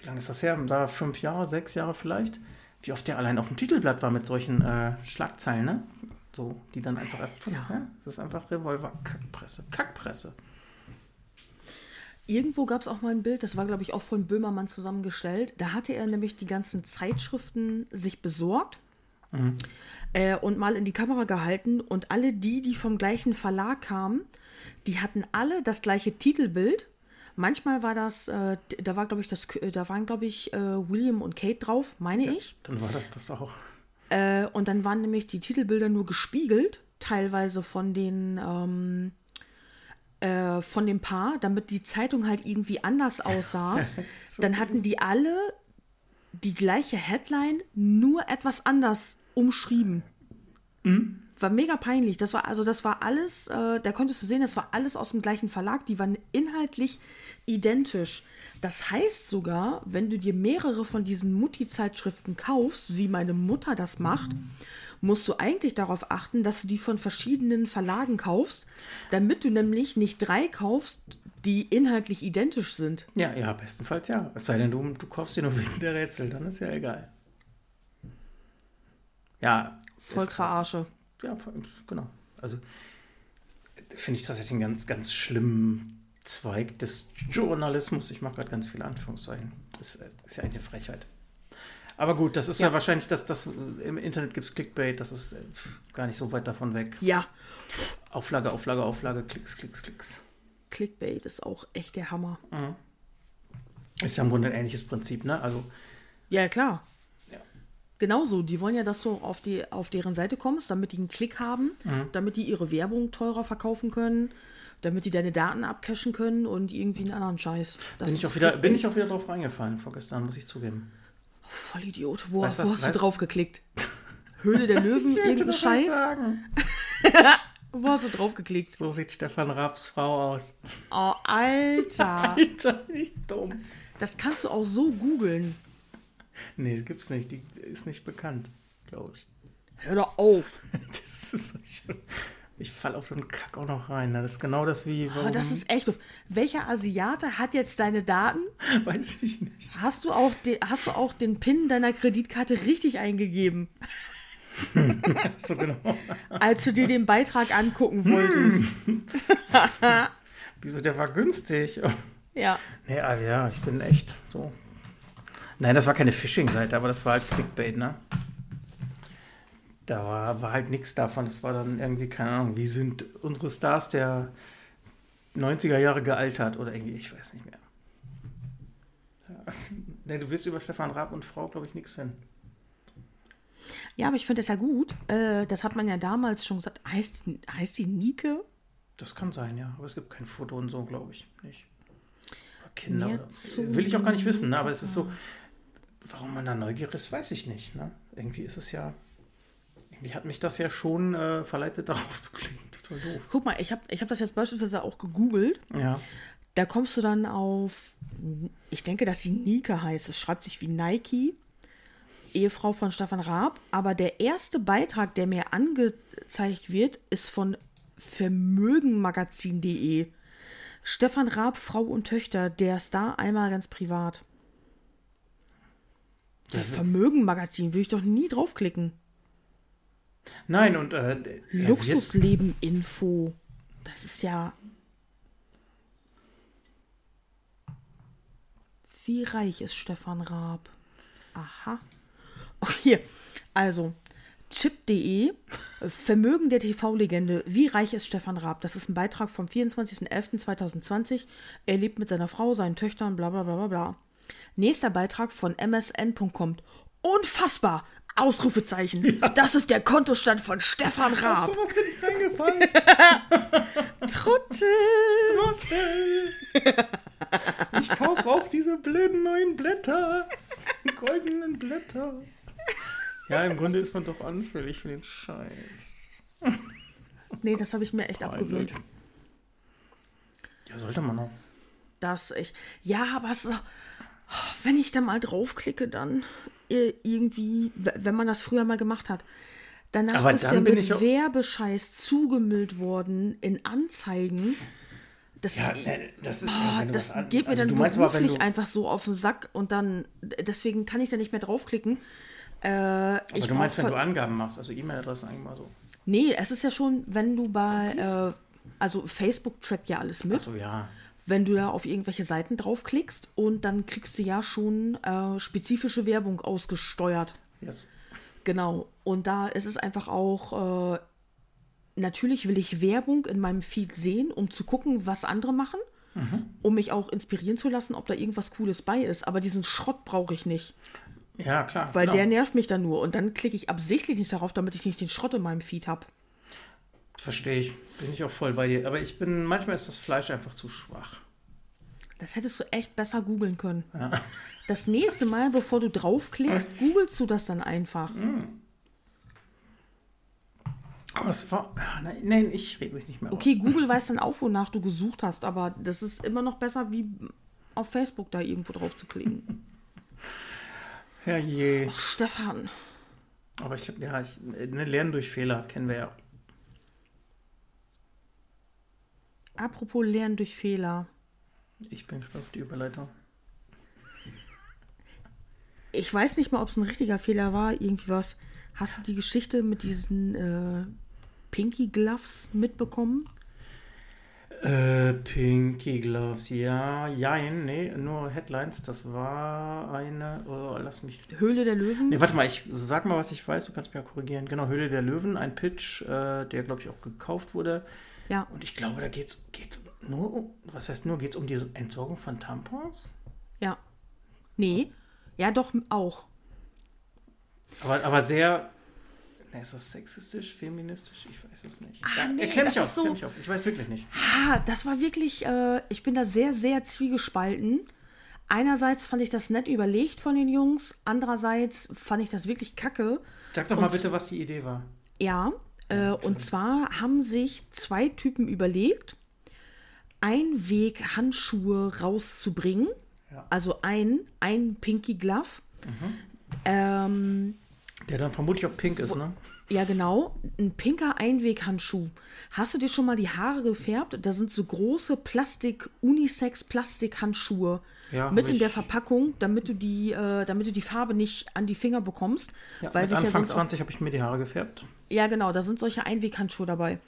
wie lange ist das her, da fünf Jahre, sechs Jahre vielleicht, wie oft der allein auf dem Titelblatt war mit solchen äh, Schlagzeilen, ne, so, die dann einfach ja, das ist einfach Revolver, Kackpresse, Kackpresse. Irgendwo gab es auch mal ein Bild, das war, glaube ich, auch von Böhmermann zusammengestellt. Da hatte er nämlich die ganzen Zeitschriften sich besorgt äh, und mal in die Kamera gehalten. Und alle die, die vom gleichen Verlag kamen, die hatten alle das gleiche Titelbild. Manchmal war das, äh, da war, glaube ich, das, da waren, glaube ich, äh, William und Kate drauf, meine ich. Dann war das das auch. Äh, und dann waren nämlich die Titelbilder nur gespiegelt, teilweise von den ähm, äh, von dem Paar, damit die Zeitung halt irgendwie anders aussah. dann hatten die alle die gleiche Headline, nur etwas anders umschrieben. War mega peinlich. Das war also das war alles, äh, da konntest du sehen, das war alles aus dem gleichen Verlag. Die waren inhaltlich identisch. Das heißt sogar, wenn du dir mehrere von diesen Mutti-Zeitschriften kaufst, wie meine Mutter das macht, musst du eigentlich darauf achten, dass du die von verschiedenen Verlagen kaufst, damit du nämlich nicht drei kaufst, die inhaltlich identisch sind. Ja, ja, bestenfalls ja. Es sei denn, du, du kaufst dir nur wegen der Rätsel, dann ist ja egal. Ja. Volksverarsche. Ja, genau. Also finde ich tatsächlich einen ganz, ganz schlimmen Zweig des Journalismus. Ich mache gerade ganz viele Anführungszeichen. Das ist, ist ja eine Frechheit. Aber gut, das ist ja, Ja. wahrscheinlich, dass das im Internet gibt es Clickbait, das ist äh, gar nicht so weit davon weg. Ja, Auflage, Auflage, Auflage, Klicks, Klicks, Klicks. Clickbait ist auch echt der Hammer. Ist ja im Grunde ein ähnliches Prinzip, ne? Also, Ja, klar. Genauso, die wollen ja, dass du auf, die, auf deren Seite kommst, damit die einen Klick haben, Mhm. damit die ihre Werbung teurer verkaufen können, damit die deine Daten abcachen können und irgendwie einen anderen Scheiß. Das Bin ich, auch wieder, bin ich auch wieder drauf reingefallen vorgestern, muss ich zugeben. Voll Idiot. Wo, Weißt wo was- hast du weißt- drauf geklickt? Höhle der Löwen, irgendein Scheiß? sagen. Wo hast du drauf geklickt? So sieht Stefan Raabs Frau aus. Oh, Alter. Alter, nicht dumm. Das kannst du auch so googeln. Nee, das gibt's nicht. Die ist nicht bekannt, glaube ich. Hör doch auf. Das ist so. Ich falle auf so einen Kack auch noch rein. Das ist genau das wie. Aber das ist echt doof. Welcher Asiate hat jetzt deine Daten? Weiß ich nicht. Hast du auch, den, hast du auch den PIN deiner Kreditkarte richtig eingegeben, So genau. als du dir den Beitrag angucken wolltest? Wieso, der war günstig. Ja. Nee, also ja, ich bin echt so. Nein, das war keine Phishing-Seite, aber das war halt Clickbait, ne? Da war, war halt nichts davon. Das war dann irgendwie, keine Ahnung, wie sind unsere Stars der 90er Jahre gealtert oder irgendwie, ich weiß nicht mehr. Ja, nee, du wirst über Stefan Raab und Frau, glaube ich, nichts finden. Ja, aber ich finde das ja gut. Äh, das hat man ja damals schon gesagt. Heißt, die- heißt die Nike? Das kann sein, ja. Aber es gibt kein Foto und so, glaube ich. Nicht. Kinder oder. Will ich auch gar nicht wissen, ne? aber es ist so. Warum man da neugierig ist, weiß ich nicht. Ne? Irgendwie ist es ja. Irgendwie hat mich das ja schon äh, verleitet, darauf zu klicken. Total doof. Guck mal, ich habe ich hab das jetzt beispielsweise auch gegoogelt. Ja. Da kommst du dann auf, ich denke, dass sie Nike heißt. Es schreibt sich wie Nike, Ehefrau von Stefan Raab. Aber der erste Beitrag, der mir angezeigt wird, ist von vermögenmagazin.de. Stefan Raab, Frau und Töchter, der Star einmal ganz privat. Ja, Vermögenmagazin würde ich doch nie draufklicken. Nein, und. Äh, Luxusleben-Info. Das ist ja. Wie reich ist Stefan Raab? Aha. Okay, hier. Also, chip.de, Vermögen der TV-Legende. Wie reich ist Stefan Raab? Das ist ein Beitrag vom 24.11.2020. Er lebt mit seiner Frau, seinen Töchtern, bla bla bla bla bla. Nächster Beitrag von msn.com. Unfassbar! Ausrufezeichen. Das ist der Kontostand von Stefan Raab. So was bin ich reingefallen. Trottel. Trottel. Ich kaufe auch diese blöden neuen Blätter. Goldenen Blätter. Ja, im Grunde ist man doch anfällig für den Scheiß. Nee, das habe ich mir echt abgewöhnt. Ja, sollte man auch. Dass ich. Ja, aber so, wenn ich da mal draufklicke, dann irgendwie, wenn man das früher mal gemacht hat. Danach Aber ist ja mit auch- Werbescheiß zugemüllt worden in Anzeigen. Das, Ja, das ist. Ah, wenn du das geht mir also dann meinst beruflich du, einfach so auf den Sack und dann, deswegen kann ich da nicht mehr draufklicken. Äh, Aber du meinst, wenn du Angaben machst, also E-Mail-Adressen mal so. Nee, es ist ja schon, wenn du bei, äh, also Facebook trackt ja alles mit. Achso, ja. Wenn du da auf irgendwelche Seiten draufklickst und dann kriegst du ja schon äh, spezifische Werbung ausgesteuert. Yes. Genau. Und da ist es einfach auch, äh, natürlich will ich Werbung in meinem Feed sehen, um zu gucken, was andere machen, um mich auch inspirieren zu lassen, ob da irgendwas Cooles bei ist. Aber diesen Schrott brauche ich nicht, Ja, klar. weil genau. der nervt mich dann nur. Und dann klicke ich absichtlich nicht darauf, damit ich nicht den Schrott in meinem Feed habe. Verstehe ich. Bin ich auch voll bei dir. Aber ich bin, manchmal ist das Fleisch einfach zu schwach. Das hättest du echt besser googeln können. Das nächste Mal, bevor du draufklickst, googelst du das dann einfach. Aber es war. Nein, nein, ich rede mich nicht mehr Okay, Google weiß dann auch, wonach du gesucht hast, aber das ist immer noch besser, wie auf Facebook da irgendwo drauf zu klicken. Herrje. Ach, Stefan. Aber ich habe, ja, ich, ne, Lernen durch Fehler kennen wir ja. Apropos Lernen durch Fehler. Ich bin gespannt auf die Überleitung. Ich weiß nicht mal, ob es ein richtiger Fehler war. Irgendwie was. Hast du die Geschichte mit diesen äh, Pinky Gloves mitbekommen? Äh, Pinky Gloves, ja, jein, nee, nur Headlines. Das war eine, oh, lass mich. Höhle der Löwen? Nee, warte mal, ich sag mal, was ich weiß, du kannst mich ja korrigieren. Genau, Höhle der Löwen, ein Pitch, äh, der, glaube ich, auch gekauft wurde. Ja. Und ich glaube, da geht's, geht's nur um, was heißt nur, geht's um die Entsorgung von Tampons? Ja. Nee. Ja, doch, auch. Aber, aber sehr, ne, ist das sexistisch, feministisch? Ich weiß es nicht. Ah, ja, nee, erklär mich auf, so- erklär mich auf. Ich weiß wirklich nicht. Ah, das war wirklich, äh, ich bin da sehr, sehr zwiegespalten. Einerseits fand ich das nett überlegt von den Jungs, andererseits fand ich das wirklich kacke. Sag doch mal Und- bitte, was die Idee war. Ja, äh, und zwar haben sich zwei Typen überlegt, Einweg-Handschuhe rauszubringen. Ja. Also ein, ein Pinky Glove. Ähm, Der dann vermutlich auch pink ist, ne? Ja, genau. Ein pinker Einweghandschuh. Hast du dir schon mal die Haare gefärbt? Da sind so große Plastik, Unisex-Plastikhandschuhe Ja, mit in der. Verpackung, damit du die, äh, damit du die Farbe nicht an die Finger bekommst. Ja, weil mit ja Anfang auch 20 habe ich mir die Haare gefärbt. ja, genau, da sind solche Einweghandschuhe dabei.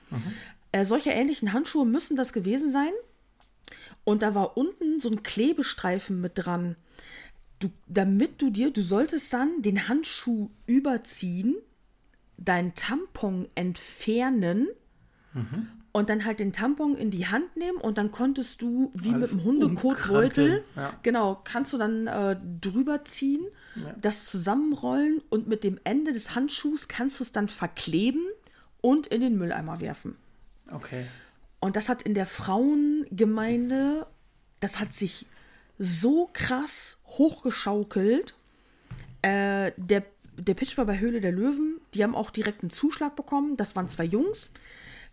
Äh, solche ähnlichen Handschuhe müssen das gewesen sein. Und da war unten so ein Klebestreifen mit dran. Du, damit du dir, du solltest dann den Handschuh überziehen, dein Tampon entfernen und dann halt den Tampon in die Hand nehmen und dann konntest du, wie Alles mit dem Hundekotbeutel, ja. genau, kannst du dann äh, drüber ziehen, das zusammenrollen und mit dem Ende des Handschuhs kannst du es dann verkleben und in den Mülleimer werfen. Okay. Und das hat in der Frauengemeinde, das hat sich so krass hochgeschaukelt. Äh, der, der Pitch war bei Höhle der Löwen. Die haben auch direkt einen Zuschlag bekommen. Das waren zwei Jungs.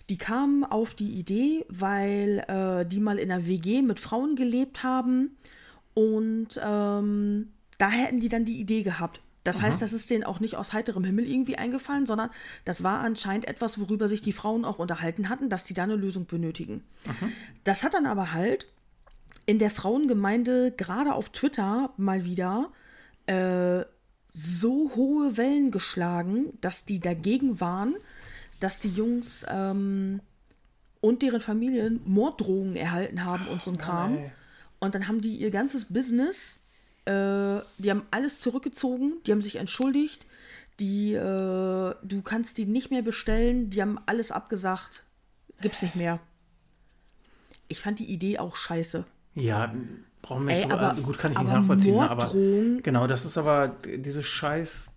Die kamen auf die Idee, weil äh, die mal in einer WG mit Frauen gelebt haben. Und ähm, da hätten die dann die Idee gehabt. Das heißt, das ist denen auch nicht aus heiterem Himmel irgendwie eingefallen, sondern das war anscheinend etwas, worüber sich die Frauen auch unterhalten hatten, dass die da eine Lösung benötigen. Das hat dann aber halt in der Frauengemeinde, gerade auf Twitter mal wieder, äh, so hohe Wellen geschlagen, dass die dagegen waren, dass die Jungs ähm, und deren Familien Morddrohungen erhalten haben und so ein Kram. ey. Und dann haben die ihr ganzes Business, äh, die haben alles zurückgezogen, die haben sich entschuldigt, die, äh, du kannst die nicht mehr bestellen, die haben alles abgesagt, gibt's nicht mehr. Ich fand die Idee auch scheiße. Ja, brauchen wir Ey, nicht aber- drüber- gut kann ich nicht nachvollziehen, ne, aber genau, das ist aber diese Scheiß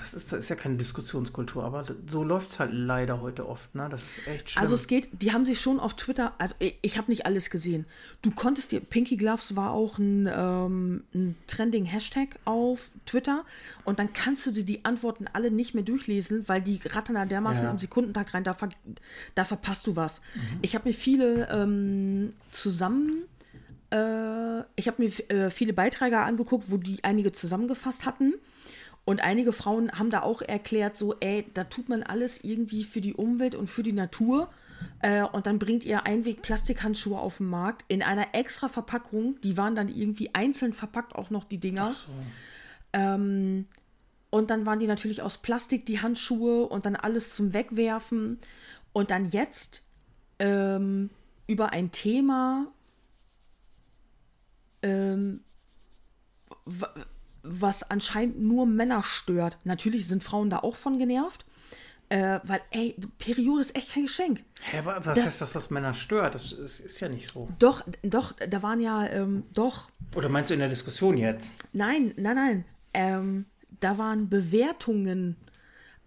das ist, das ist ja keine Diskussionskultur, aber so läuft es halt leider heute oft, ne? Das ist echt schlimm. Also es geht, die haben sich schon auf Twitter, also ich, ich habe nicht alles gesehen. Du konntest dir, Pinky Gloves war auch ein, ähm, ein trending Hashtag auf Twitter und dann kannst du dir die Antworten alle nicht mehr durchlesen, weil die rattern da dermaßen Ja. im Sekundentakt rein, da, ver, da verpasst du was. Ich habe mir viele ähm, zusammen, äh, ich habe mir äh, viele Beiträge angeguckt, wo die einige zusammengefasst hatten. Und einige Frauen haben da auch erklärt, so, ey, da tut man alles irgendwie für die Umwelt und für die Natur. Äh, und dann bringt ihr Einweg-Plastikhandschuhe auf den Markt in einer extra Verpackung. Die waren dann irgendwie einzeln verpackt, auch noch die Dinger. Ähm, und dann waren die natürlich aus Plastik, die Handschuhe, und dann alles zum Wegwerfen. Und dann jetzt ähm, über ein Thema, ähm, was anscheinend nur Männer stört. Natürlich sind Frauen da auch von genervt. Äh, weil, ey, Periode ist echt kein Geschenk. Hä, aber was das- heißt, dass das Männer stört? Das ist, ist ja nicht so. Doch, doch, da waren ja, ähm, doch, Oder meinst du in der Diskussion jetzt? Nein, nein, nein. Ähm, da waren Bewertungen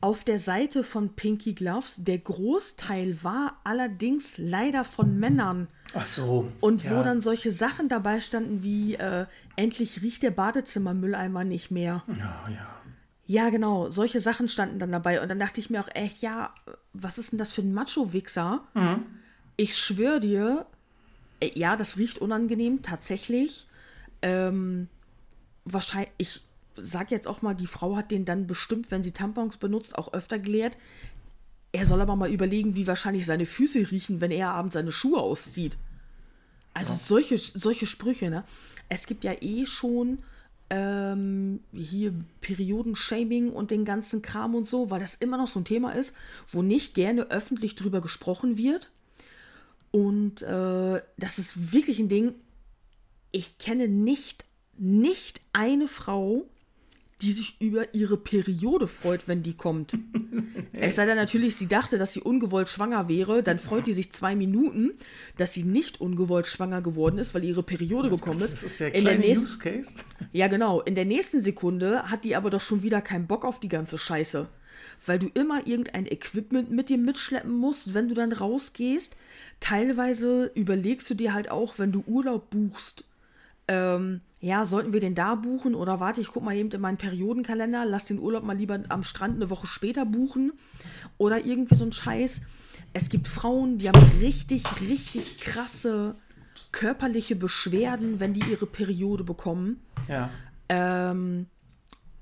auf der Seite von Pinky Gloves. Der Großteil war allerdings leider von Männern. Ach so. Und ja. wo dann solche Sachen dabei standen wie, äh, endlich riecht der Badezimmermülleimer nicht mehr. Ja, ja. Ja, genau, solche Sachen standen dann dabei. Und dann dachte ich mir auch echt, ja, was ist denn das für ein Macho-Wichser? Ich schwöre dir, äh, ja, das riecht unangenehm, tatsächlich. Ähm, wahrscheinlich, ich sag jetzt auch mal, die Frau hat den dann bestimmt, wenn sie Tampons benutzt, auch öfter geleert. Er soll aber mal überlegen, wie wahrscheinlich seine Füße riechen, wenn er abends seine Schuhe auszieht. Also solche, solche Sprüche, ne? Es gibt ja eh schon ähm, hier Periodenshaming und den ganzen Kram und so, weil das immer noch so ein Thema ist, wo nicht gerne öffentlich drüber gesprochen wird. Und äh, das ist wirklich ein Ding. Ich kenne nicht, nicht eine Frau, die sich über ihre Periode freut, wenn die kommt. es sei denn natürlich, sie dachte, dass sie ungewollt schwanger wäre, dann freut die sich zwei Minuten, dass sie nicht ungewollt schwanger geworden ist, weil ihre Periode gekommen ist. Das ist der In der nächsten, Case. ja, genau. In der nächsten Sekunde hat die aber doch schon wieder keinen Bock auf die ganze Scheiße. Weil du immer irgendein Equipment mit dir mitschleppen musst, wenn du dann rausgehst. Teilweise überlegst du dir halt auch, wenn du Urlaub buchst, ähm, ja, sollten wir den da buchen oder warte, ich guck mal eben in meinen Periodenkalender, lass den Urlaub mal lieber am Strand eine Woche später buchen oder irgendwie so ein Scheiß. Es gibt Frauen, die haben richtig, richtig krasse körperliche Beschwerden, wenn die ihre Periode bekommen. Ja. Ähm,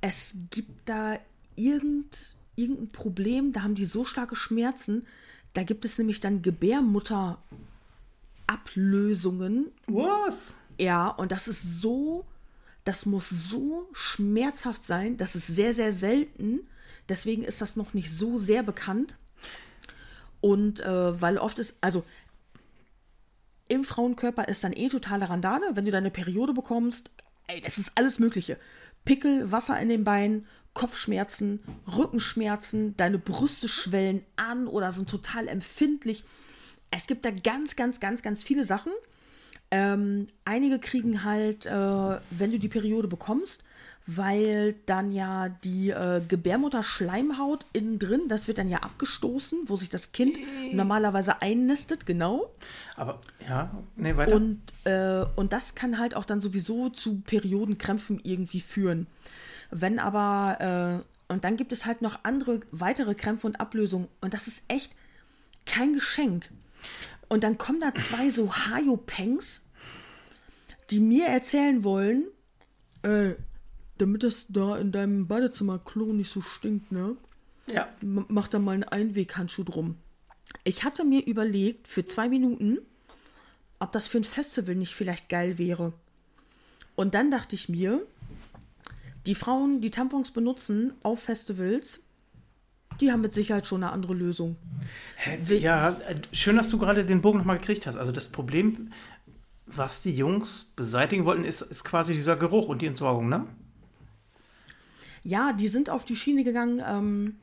es gibt da irgend, irgendein Problem, da haben die so starke Schmerzen. Da gibt es nämlich dann Gebärmutterablösungen. Was? Ja, und das ist so, das muss so schmerzhaft sein. Das ist sehr, sehr selten. Deswegen ist das noch nicht so sehr bekannt. Und äh, weil oft ist, also im Frauenkörper ist dann eh totale Randale, wenn du deine Periode bekommst. Ey, das ist alles Mögliche. Pickel, Wasser in den Beinen, Kopfschmerzen, Rückenschmerzen, deine Brüste schwellen an oder sind total empfindlich. Es gibt da ganz, ganz, ganz, ganz viele Sachen. Ähm, einige kriegen halt, äh, wenn du die Periode bekommst, weil dann ja die äh, Gebärmutterschleimhaut innen drin, das wird dann ja abgestoßen, wo sich das Kind normalerweise einnistet, genau. Aber ja, nee, weiter. Und, äh, und das kann halt auch dann sowieso zu Periodenkrämpfen irgendwie führen. Wenn aber, äh, und dann gibt es halt noch andere, weitere Krämpfe und Ablösungen. Und das ist echt kein Geschenk. Und dann kommen da zwei so Hajo-Pengs, die mir erzählen wollen, äh, damit es da in deinem Badezimmer Klo nicht so stinkt, ne? ja. Mach da mal einen Einweghandschuh drum. Ich hatte mir überlegt, für zwei Minuten, ob das für ein Festival nicht vielleicht geil wäre. Und dann dachte ich mir, die Frauen, die Tampons benutzen auf Festivals, die haben mit Sicherheit schon eine andere Lösung. Hä, Ja, äh, schön, dass du gerade den Bogen nochmal gekriegt hast. Also das Problem, was die Jungs beseitigen wollten, ist, ist quasi dieser Geruch und die Entsorgung, ne? Ja, die sind auf die Schiene gegangen, ähm,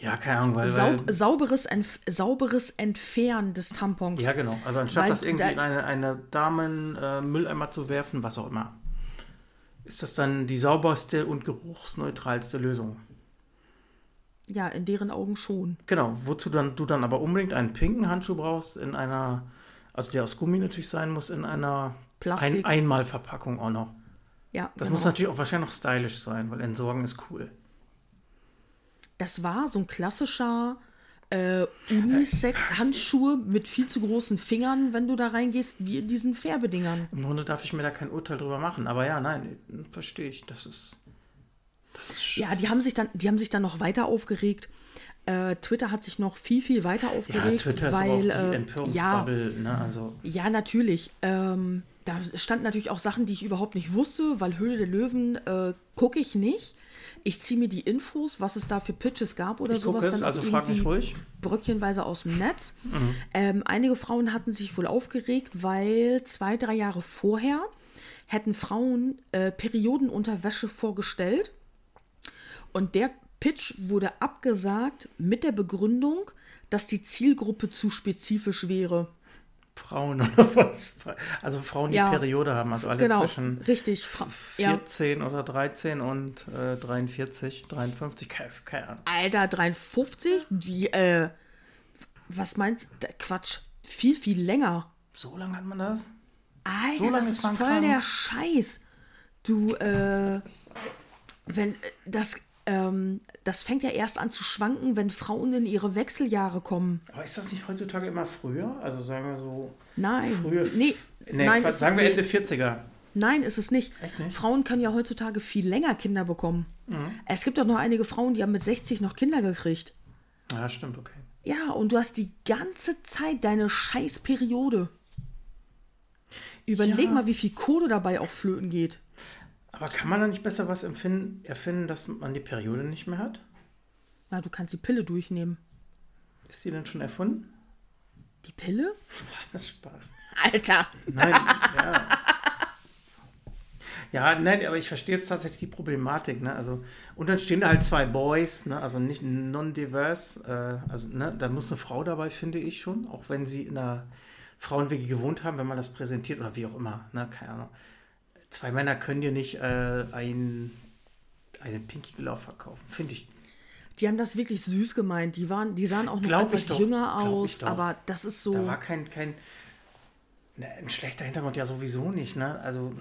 Ja, keine Ahnung, weil. saub, weil sauberes, Entf sauberes Entfernen des Tampons. ja, genau. Also anstatt Weil das irgendwie da- in eine, eine Damen-Mülleimer zu werfen, was auch immer, ist das dann die sauberste und geruchsneutralste Lösung. Ja, in deren Augen schon. Genau, wozu dann, du dann aber unbedingt einen pinken Handschuh brauchst, in einer, also der aus Gummi natürlich sein muss, in einer Plastik. ein genau. Einmalverpackung auch noch. Ja, Das muss natürlich auch wahrscheinlich noch stylisch sein, weil Entsorgen ist cool. Das war so ein klassischer äh, Unisex-Handschuhe mit viel zu großen Fingern, wenn du da reingehst, wie in diesen Färbedingern. Im Grunde darf ich mir da kein Urteil drüber machen. Aber ja, nein, verstehe ich. Das ist. Ja, die haben sich dann, die haben sich dann noch weiter aufgeregt. Äh, Twitter hat sich noch viel, viel weiter ja aufgeregt, Twitter weil ist auch die äh, ja, Empörungsbubble. Ne? Also, ja, natürlich. Ähm, da standen natürlich auch Sachen, die ich überhaupt nicht wusste, weil Höhle der Löwen äh, gucke ich nicht. Ich ziehe mir die Infos, was es da für Pitches gab oder ich sowas. es, dann also frag mich irgendwie ruhig. bröckchenweise aus dem Netz. Ähm, einige Frauen hatten sich wohl aufgeregt, weil zwei, drei Jahre vorher hätten Frauen äh, Periodenunterwäsche vorgestellt. Und der Pitch wurde abgesagt mit der Begründung, dass die Zielgruppe zu spezifisch wäre. Frauen oder was? Also Frauen, die Ja. Periode haben, also alle Genau, zwischen richtig. Fra ja. 14 oder 13 und äh, 43, 53, keine, keine Ahnung. Alter, 53? Wie, äh, was meinst du? Quatsch. Viel, viel länger. So lange hat man das? Alter, So das ist voll krank. der Scheiß. Du, äh, wenn äh, das, ähm, das fängt ja erst an zu schwanken, wenn Frauen in ihre Wechseljahre kommen. Aber ist das nicht heutzutage immer früher? Also sagen wir so. Nein. Früher. Nee, nee nein, Quatsch, sagen wir nee, Ende 40er. nein, ist es nicht. Echt nicht? Frauen können ja heutzutage viel länger Kinder bekommen. Mhm. Es gibt doch noch einige Frauen, die haben mit 60 noch Kinder gekriegt. Ja, stimmt, okay. Ja, und du hast die ganze Zeit deine scheiß Periode. Überleg Ja. mal, wie viel Kohle dabei auch flöten geht. Aber kann man da nicht besser was empfinden, erfinden, dass man die Periode nicht mehr hat? Na, du kannst die Pille durchnehmen. Ist die denn schon erfunden? Die Pille? Spaß. Alter. Nein, ja. Ja, nein, aber ich verstehe jetzt tatsächlich die Problematik, ne? Also, und dann stehen da halt zwei Boys, ne? Also nicht non-diverse, äh, also, ne, da muss eine Frau dabei, finde ich schon, auch wenn sie in einer Frauenwege gewohnt haben, wenn man das präsentiert oder wie auch immer, ne, keine Ahnung. Zwei Männer können dir nicht äh, ein, einen Pinky Glove verkaufen, finde ich. Die haben das wirklich süß gemeint. Die, waren, die sahen auch noch Glaub ich etwas doch. jünger aus, aber das ist so. Da war kein, kein, ne, ein schlechter Hintergrund ja sowieso nicht, ne? Also,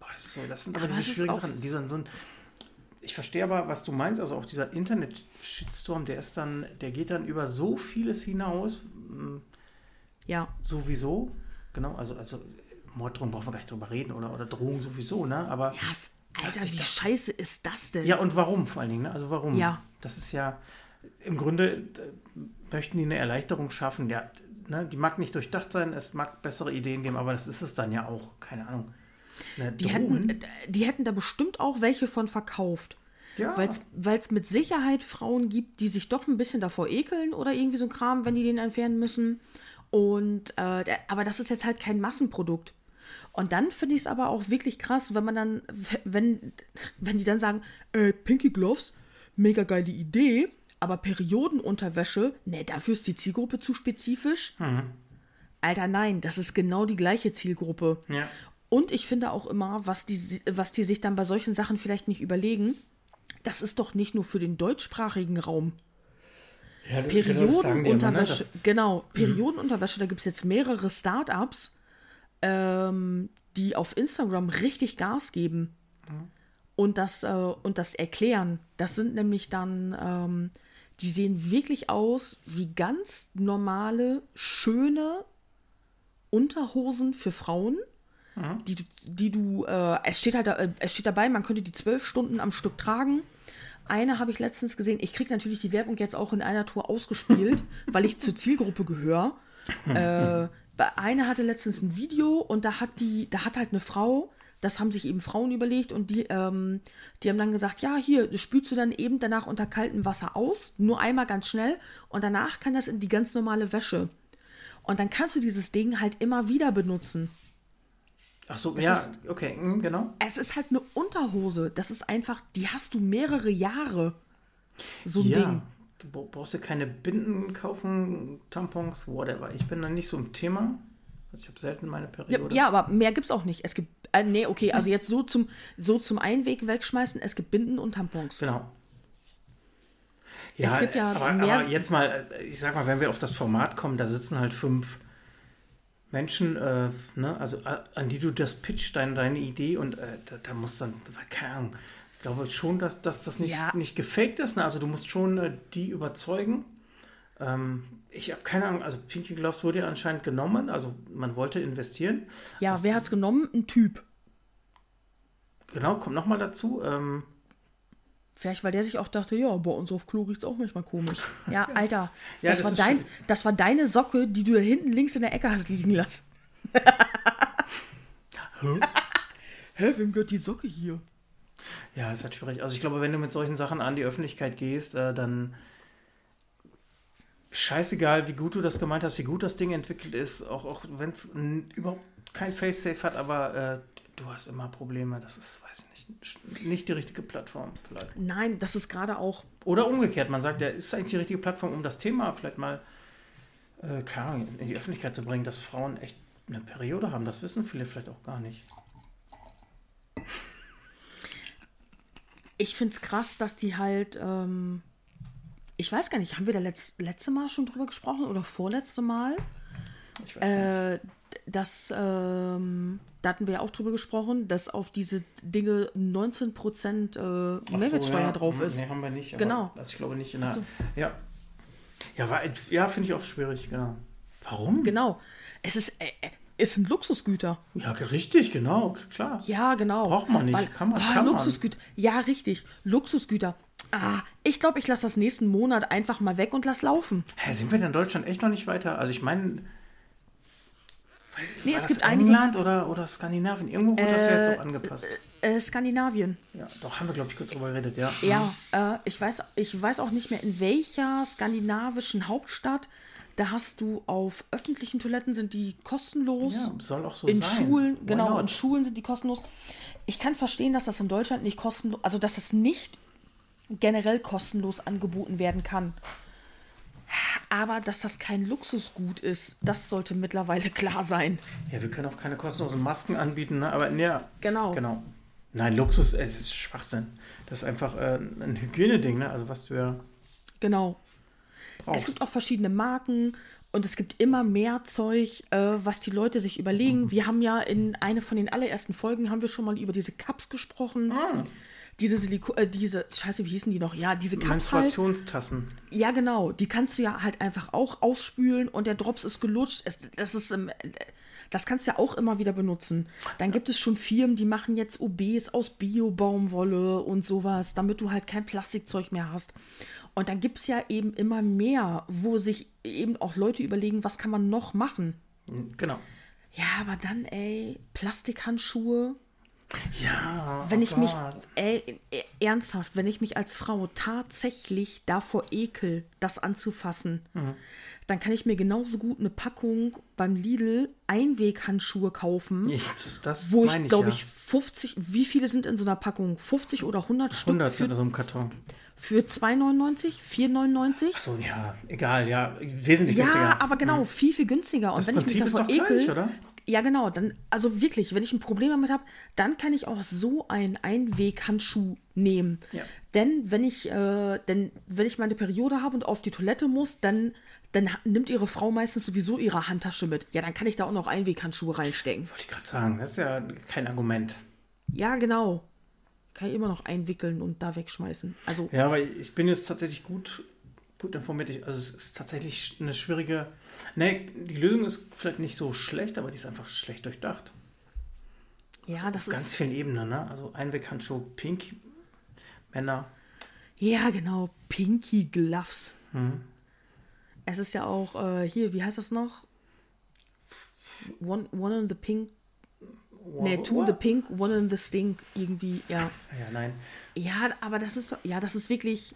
boah, das ist so, das sind aber, Aber diese schwierigen Sachen. Dieser, so ein, ich verstehe aber, was du meinst, also auch dieser Internet-Shitstorm, der ist dann, der geht dann über so vieles hinaus, ja. sowieso, genau, also, also Morddrohung brauchen wir gar nicht drüber reden oder, oder Drohung sowieso, ne? Aber Ja, Alter, wie das- scheiße ist das denn? ja, und warum vor allen Dingen, ne? Also warum? Ja. Das ist ja, im Grunde äh, möchten die eine Erleichterung schaffen. Ja, ne, die mag nicht durchdacht sein, es mag bessere Ideen geben, aber das ist es dann ja auch. Keine Ahnung. Ne, Die hätten, die hätten da bestimmt auch welche von verkauft. Ja. Weil es mit Sicherheit Frauen gibt, die sich doch ein bisschen davor ekeln oder irgendwie so ein Kram, wenn die den entfernen müssen. Und äh, aber das ist jetzt halt kein Massenprodukt. Und dann finde ich es aber auch wirklich krass, wenn man dann, wenn, wenn die dann sagen, äh, Pinky Gloves, mega geile Idee, aber Periodenunterwäsche, ne, dafür ist die Zielgruppe zu spezifisch. Alter, nein, das ist genau die gleiche Zielgruppe. Ja. Und ich finde auch immer, was die, was die sich dann bei solchen Sachen vielleicht nicht überlegen, das ist doch nicht nur für den deutschsprachigen Raum. ja, genau, ne? Periodenunterwäsche, genau, Periodenunterwäsche, da gibt es jetzt mehrere Startups, ähm, die auf Instagram richtig Gas geben und, das, äh, und das erklären. Das sind nämlich dann, ähm, die sehen wirklich aus wie ganz normale, schöne Unterhosen für Frauen. Die, du- die du, äh, es steht halt, äh, es steht dabei, man könnte die zwölf Stunden am Stück tragen. Eine habe ich letztens gesehen. Ich kriege natürlich die Werbung jetzt auch in einer Tour ausgespielt, weil ich zur Zielgruppe gehöre. äh, eine hatte letztens ein Video und da hat die, da hat halt eine Frau, das haben sich eben Frauen überlegt und die, ähm, die haben dann gesagt, ja, hier, das spülst du dann eben danach unter kaltem Wasser aus, nur einmal ganz schnell und danach kann das in die ganz normale Wäsche. Und dann kannst du dieses Ding halt immer wieder benutzen. Ach so, ja, ist- okay, mm, genau. Es ist halt eine Unterhose. Das ist einfach, die hast du mehrere Jahre. So ein Ja, Ding. Du bra- brauchst dir keine Binden kaufen, Tampons, whatever. Ich bin da nicht so im Thema. Also ich habe selten meine Ja, Periode. ja, aber mehr gibt's auch nicht. Es gibt, äh, nee, okay, also jetzt so zum, so zum Einweg wegschmeißen, es gibt Binden und Tampons. Genau. Ja, Es gibt ja aber, mehr- aber jetzt mal, äh, ich sag mal, wenn wir auf das Format kommen, da sitzen halt fünf Menschen, äh, ne, also äh, an die du das pitcht, dein, deine Idee und äh, da, da muss dann, keine Ahnung, ich glaube schon, dass, dass das nicht, Ja. nicht gefaked ist. Ne? Also du musst schon äh, die überzeugen. Ähm, ich habe keine Ahnung, also Pinky Gloves wurde ja anscheinend genommen, also man wollte investieren. Ja, wer hat's genommen? Ein Typ. Genau, kommt nochmal dazu. Ähm, Vielleicht, weil der sich auch dachte, ja, bei uns auf Klo riecht's auch manchmal komisch. Ja, Alter, Ja, das, das war dein, das war deine Socke, die du da hinten links in der Ecke hast liegen lassen. Hä, wem gehört die Socke hier? Ja, ist halt schwierig. Also ich glaube, wenn du mit solchen Sachen an die Öffentlichkeit gehst, äh, dann scheißegal, wie gut du das gemeint hast, wie gut das Ding entwickelt ist, auch, auch wenn es überhaupt kein Face-Safe hat, aber äh, du hast immer Probleme. Das ist, weiß ich nicht, nicht die richtige Plattform vielleicht. Nein, das ist gerade auch Oder umgekehrt, man sagt, ja, ist eigentlich die richtige Plattform, um das Thema vielleicht mal äh, in die Öffentlichkeit zu bringen, dass Frauen echt eine Periode haben. Das wissen viele vielleicht auch gar nicht. Ich finde es krass, dass die halt, ähm, ich weiß gar nicht, haben wir da letz, letzte Mal schon drüber gesprochen oder vorletzte Mal? Ich weiß nicht. Äh, dass, ähm, da hatten wir ja auch drüber gesprochen, dass auf diese Dinge 19% äh, Ach so, Mehrwertsteuer ja. drauf Hm, ist. Nee, haben wir nicht. Genau. Also ich glaube nicht in der. so. Ja. Ja, war, ja finde ich auch schwierig, genau. Warum? Genau. Es ist, äh, äh, es sind Luxusgüter. Ja, richtig, genau, klar. Ja, genau. Braucht man nicht, kann man- ah, kann man. Luxusgüter. Ja, richtig. Luxusgüter. Ah, ich glaube, ich lasse das nächsten Monat einfach mal weg und lass laufen. Hä, sind wir denn in Deutschland echt noch nicht weiter? Also ich meine, Nee, es gibt einige. England oder, oder Skandinavien? Irgendwo wurde das ja jetzt auch angepasst. Äh, Skandinavien. Ja, doch, haben wir, glaube ich, kurz drüber geredet, ja. Ja, äh, ich, weiß, ich weiß auch nicht mehr, in welcher skandinavischen Hauptstadt. Da hast du auf öffentlichen Toiletten sind die kostenlos. Ja, soll auch so in sein. Schulen, Why genau, not? in Schulen sind die kostenlos. Ich kann verstehen, dass das in Deutschland nicht kostenlos, also dass das nicht generell kostenlos angeboten werden kann. Aber dass das kein Luxusgut ist, das sollte mittlerweile klar sein. Ja, wir können auch keine kostenlosen Masken anbieten, ne? aber ja. Genau. Genau. Nein, Luxus, es ist Schwachsinn. Das ist einfach äh, ein Hygieneding, ne? Also was ja Genau. Brauchst. Es gibt auch verschiedene Marken und es gibt immer mehr Zeug, äh, was die Leute sich überlegen. Wir haben ja in einer von den allerersten Folgen haben wir schon mal über diese Cups gesprochen. diese Siliko äh, diese, scheiße, wie hießen die noch? Ja, diese Cups halt. Menstruationstassen. Ja, genau. Die kannst du ja halt einfach auch ausspülen und der Drops ist gelutscht. Es, das ist, ähm, das kannst du ja auch immer wieder benutzen. Dann gibt es schon Firmen, die machen jetzt OBs aus Bio-Baumwolle und sowas, damit du halt kein Plastikzeug mehr hast. Und dann gibt es ja eben immer mehr, wo sich eben auch Leute überlegen, was kann man noch machen. Genau. Ja, aber dann, ey, Plastikhandschuhe. Ja. Wenn oh ich mich, Gott. ey, äh, ernsthaft, wenn ich mich als Frau tatsächlich davor ekel, das anzufassen, Mhm. dann kann ich mir genauso gut eine Packung beim Lidl Einweghandschuhe kaufen, Ja, Das, wo ich, glaube ja. ich, 50, wie viele sind in so einer Packung? 50 oder 100 Stück 100 sind in so einem Karton. Für 2,99, 4,99? Achso, ja, egal, ja, wesentlich Ja, günstiger. aber genau, viel, viel günstiger. Und Das wenn ich mich Prinzip ist doch ekel, gleich, oder? ja genau, dann, also wirklich, wenn ich ein Problem damit habe, dann kann ich auch so einen Einweghandschuh nehmen. Ja. Denn wenn ich, äh, denn wenn ich meine Periode habe und auf die Toilette muss, dann, dann nimmt ihre Frau meistens sowieso ihre Handtasche mit. Ja, dann kann ich da auch noch Einweghandschuhe reinstecken. Wollte ich gerade sagen, das ist ja kein Argument. Ja, genau. Kann ich immer noch einwickeln und da wegschmeißen. Also, Ja, aber ich bin jetzt tatsächlich gut, gut informiert. Also es ist tatsächlich eine schwierige. Ne, die Lösung ist vielleicht nicht so schlecht, aber die ist einfach schlecht durchdacht. ja, das Auf ganz ist. vielen Ebenen, ne? Also Einweghandschuh, Pink, Männer. Ja, genau. Pinky Gloves. Mhm. Es ist ja auch, äh, hier, wie heißt das noch? One, one in the pink. Nee, two in the pink, one in the stink. Irgendwie, ja. Ja, nein. Ja, aber das ist, ja, das ist wirklich,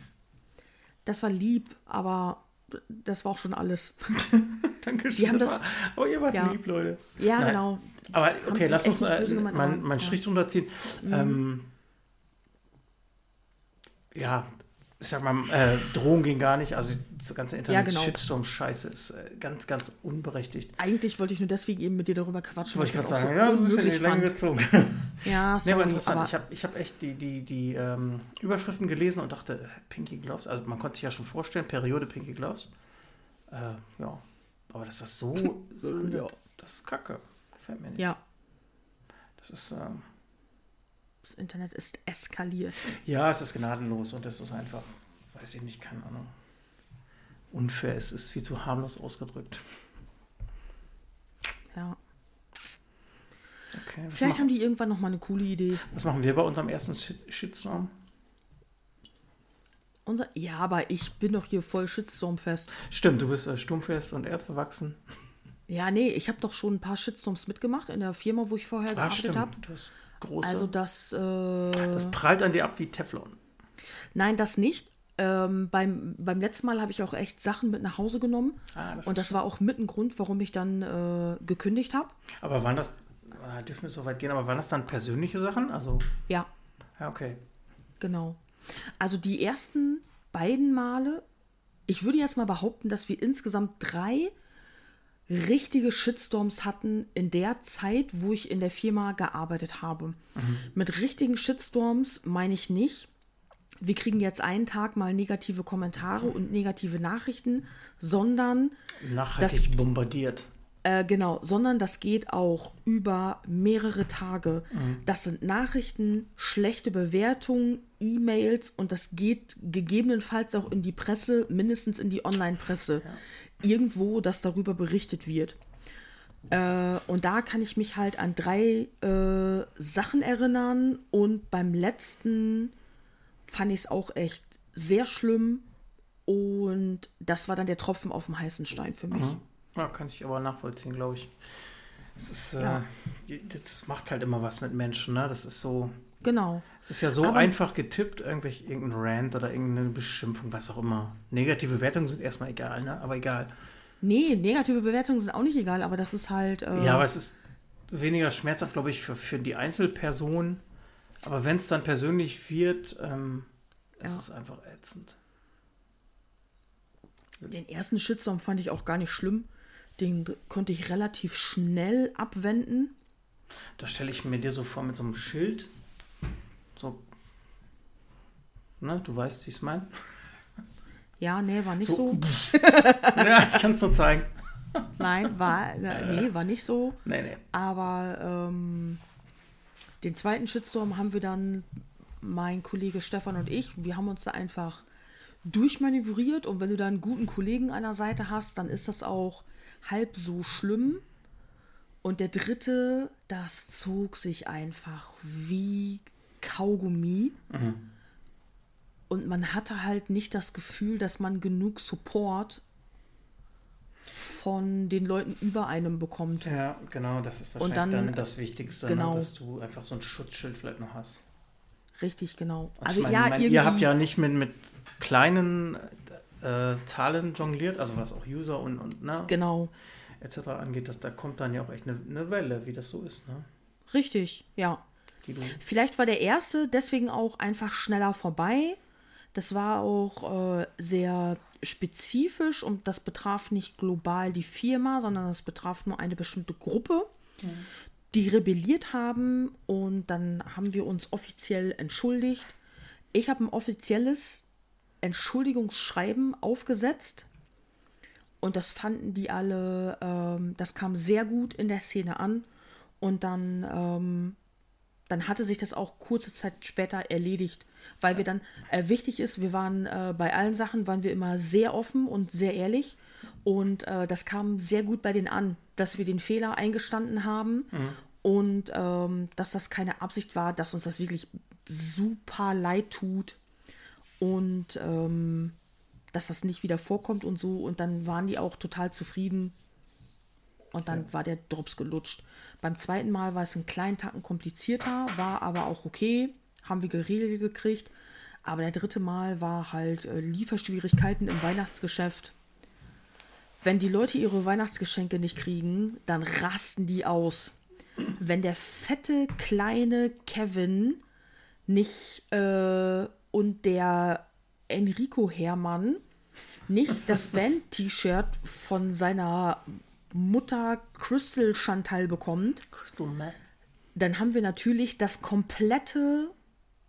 das war lieb, aber das war auch schon alles. Dankeschön. Die haben das das- war, oh, ihr wart ja. lieb, Leute. Ja, Nein. genau. Aber okay, lass uns äh, böse gemeint, mal, aber, mal einen ja. Strich drunter ziehen. Mhm. Ähm, ja, ich sag mal, äh, Drohung ging gar nicht. Also das ganze Ja, Internet genau. Ist äh, ganz, ganz unberechtigt. Eigentlich wollte ich nur deswegen eben mit dir darüber quatschen. Wollte ich gerade sagen, auch ja, so ein bisschen in die Länge gezogen. Ja, Nee, sorry, aber interessant. aber ich habe ich hab echt die, die, die ähm, Überschriften gelesen und dachte, äh, Pinky Gloves, also man konnte sich ja schon vorstellen, Periode Pinky Gloves. Äh, ja, aber dass das so sandet, ja. das ist kacke. Gefällt mir nicht. ja, Das ist, ähm, das Internet ist eskaliert. ja, es ist gnadenlos und es ist einfach, weiß ich nicht, keine Ahnung. Unfair, es ist viel zu harmlos ausgedrückt. Ja. Okay, Vielleicht haben die irgendwann noch mal eine coole Idee. was machen wir bei unserem ersten Shit Shitstorm? Unser, ja, aber ich bin doch hier voll Shitstorm-fest. Stimmt, du bist äh, stummfest und erdverwachsen. Ja, nee, ich habe doch schon ein paar Shitstorms mitgemacht in der Firma, wo ich vorher Ah, gearbeitet habe. Du hast große. Also das, äh, das prallt an dir ab wie Teflon. nein, das nicht. Ähm, beim, beim letzten Mal habe ich auch echt Sachen mit nach Hause genommen. Ah, das und das war auch mit ein Grund, warum ich dann äh, gekündigt habe. Aber waren das, ah, dürfen wir so weit gehen, aber waren das dann persönliche Sachen? Also, Ja, ja, okay. genau. Also die ersten beiden Male, ich würde jetzt mal behaupten, dass wir insgesamt drei richtige Shitstorms hatten in der Zeit, wo ich in der Firma gearbeitet habe. Mit richtigen Shitstorms meine ich nicht, wir kriegen jetzt einen Tag mal negative Kommentare und negative Nachrichten, sondern Nachhaltig bombardiert. äh, genau, sondern das geht auch über mehrere Tage. Das sind Nachrichten, schlechte Bewertungen, E-Mails und das geht gegebenenfalls auch in die Presse, mindestens in die Online-Presse. Irgendwo, dass darüber berichtet wird. Äh, und da kann ich mich halt an drei äh, Sachen erinnern und beim letzten fand ich es auch echt sehr schlimm und das war dann der Tropfen auf dem heißen Stein für mich. Ja, kann ich aber nachvollziehen, glaube ich. Das ist, äh, Ja. das macht halt immer was mit Menschen, ne? Das ist so, Genau. es ist ja so Aber- einfach getippt, irgendwelche, irgendein Rant oder irgendeine Beschimpfung, was auch immer. Negative Wertungen sind erstmal egal, ne? Aber egal. Nee, negative Bewertungen sind auch nicht egal, aber das ist halt. Äh, Ja, aber es ist weniger schmerzhaft, glaube ich, für, für die Einzelperson. Aber wenn es dann persönlich wird, ähm, ist Ja. es einfach ätzend. den ersten Shitstorm fand ich auch gar nicht schlimm. Den konnte ich relativ schnell abwenden. Da stelle ich mir dir so vor mit so einem Schild. So. Ne, du weißt, wie ich es meine. Ja, nee, war nicht So. so. ja, ich kann es nur zeigen. Nein, war, äh, nee, war nicht so. Nee, nee. Aber ähm, den zweiten Shitstorm haben wir dann mein Kollege Stefan und ich, wir haben uns da einfach durchmanövriert und wenn du da einen guten Kollegen an der Seite hast, dann ist das auch halb so schlimm. Und der dritte, das zog sich einfach wie Kaugummi. Und man hatte halt nicht das Gefühl, dass man genug Support von den Leuten über einem bekommt. Ja, genau, das ist wahrscheinlich dann, dann, das Wichtigste, genau. ne, dass du einfach so ein Schutzschild vielleicht noch hast. Richtig, genau. Also Also ich meine, ja, meine, ihr habt ja nicht mit, mit kleinen äh, Zahlen jongliert, also was auch User und, und ne, genau. etc. angeht, dass da kommt dann ja auch echt eine, eine Welle, wie das so ist, ne? Richtig, ja. Vielleicht war der erste deswegen auch einfach schneller vorbei. Das war auch äh, sehr spezifisch und das betraf nicht global die Firma, sondern das betraf nur eine bestimmte Gruppe, die rebelliert haben und dann haben wir uns offiziell entschuldigt. Ich habe ein offizielles Entschuldigungsschreiben aufgesetzt und das fanden die alle, ähm, das kam sehr gut in der Szene an und dann ähm, dann hatte sich das auch kurze Zeit später erledigt, weil wir dann, äh, wichtig ist, wir waren äh, bei allen Sachen, waren wir immer sehr offen und sehr ehrlich. Und äh, das kam sehr gut bei denen an, dass wir den Fehler eingestanden haben und ähm, dass das keine Absicht war, dass uns das wirklich super leid tut und ähm, dass das nicht wieder vorkommt und so. Und dann waren die auch total zufrieden. Und dann war der Drops gelutscht. Beim zweiten Mal war es einen kleinen Tacken komplizierter, war aber auch okay, haben wir geregelt gekriegt. Aber der dritte Mal war halt äh, Lieferschwierigkeiten im Weihnachtsgeschäft. Wenn die Leute ihre Weihnachtsgeschenke nicht kriegen, dann rasten die aus. Wenn der fette kleine Kevin nicht äh, und der Enrico Hermann nicht das Band-T-Shirt von seiner Mutter Crystal Chantal bekommt, Crystal dann haben wir natürlich das komplette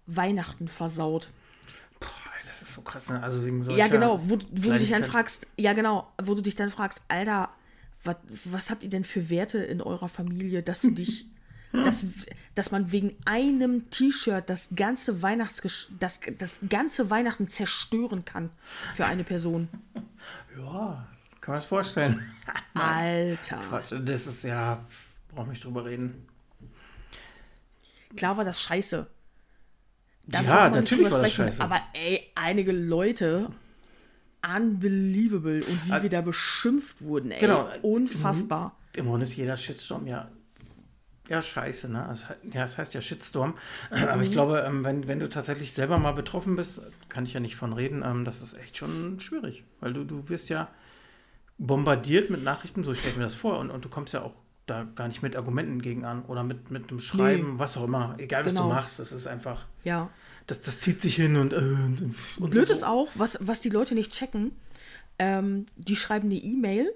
Weihnachten versaut. Boah, das ist so krass, ne? Also wegen solcher Ja, genau, wo, wo du dich dann fragst, ja genau, wo du dich dann fragst, Alter, was, was habt ihr denn für Werte in eurer Familie, dass du dich, dass, dass man wegen einem T-Shirt das ganze Weihnachtsgesch das, das ganze Weihnachten zerstören kann für eine Person. Ja, kann man sich vorstellen. Alter. Quatsch, das ist ja, brauchen wir nicht drüber reden. Klar war das scheiße. Da Ja, natürlich war das scheiße. Aber ey, einige Leute, unbelievable. Und wie wir da beschimpft wurden, ey. Genau. Unfassbar. Im Grunde ist jeder Shitstorm ja, ja scheiße, ne? Also, ja, es heißt ja Shitstorm. Aber ich glaube, ähm, wenn, wenn du tatsächlich selber mal betroffen bist, kann ich ja nicht von reden, ähm, das ist echt schon schwierig. Weil du, du wirst ja bombardiert mit Nachrichten, so stelle ich mir das vor. Und, und du kommst ja auch da gar nicht mit Argumenten gegen an oder mit, mit einem Schreiben, was auch immer. Egal, was Genau. du machst, das ist einfach, Ja. das, das zieht sich hin und, äh, und, und Blöd so. ist auch, was, was die Leute nicht checken, ähm, die schreiben eine E-Mail,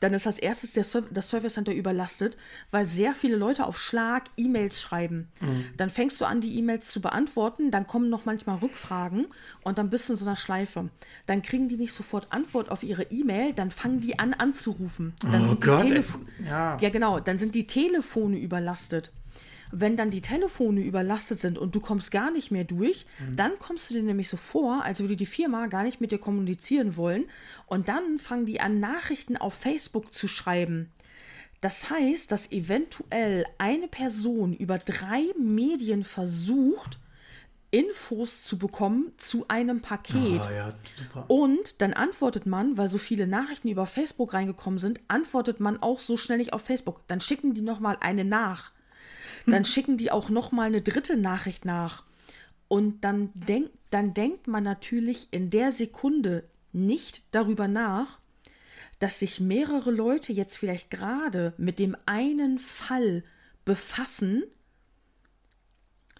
dann ist als erstes der Serv das Service Center überlastet, weil sehr viele Leute auf Schlag E-Mails schreiben. Dann fängst du an, die E-Mails zu beantworten, dann kommen noch manchmal Rückfragen und dann bist du in so einer Schleife. Dann kriegen die nicht sofort Antwort auf ihre E-Mail, dann fangen die an anzurufen. Dann Oh sind Gott, die Ja. ja, genau. Dann sind die Telefone überlastet. Wenn dann die Telefone überlastet sind und du kommst gar nicht mehr durch, dann kommst du dir nämlich so vor, als würde die Firma gar nicht mit dir kommunizieren wollen. Und dann fangen die an, Nachrichten auf Facebook zu schreiben. Das heißt, dass eventuell eine Person über drei Medien versucht, Infos zu bekommen zu einem Paket. Ah, ja. Und dann antwortet man, weil so viele Nachrichten über Facebook reingekommen sind, antwortet man auch so schnell nicht auf Facebook. Dann schicken die nochmal eine nach. Dann schicken die auch nochmal eine dritte Nachricht nach. Und dann, denk, dann denkt man natürlich in der Sekunde nicht darüber nach, dass sich mehrere Leute jetzt vielleicht gerade mit dem einen Fall befassen,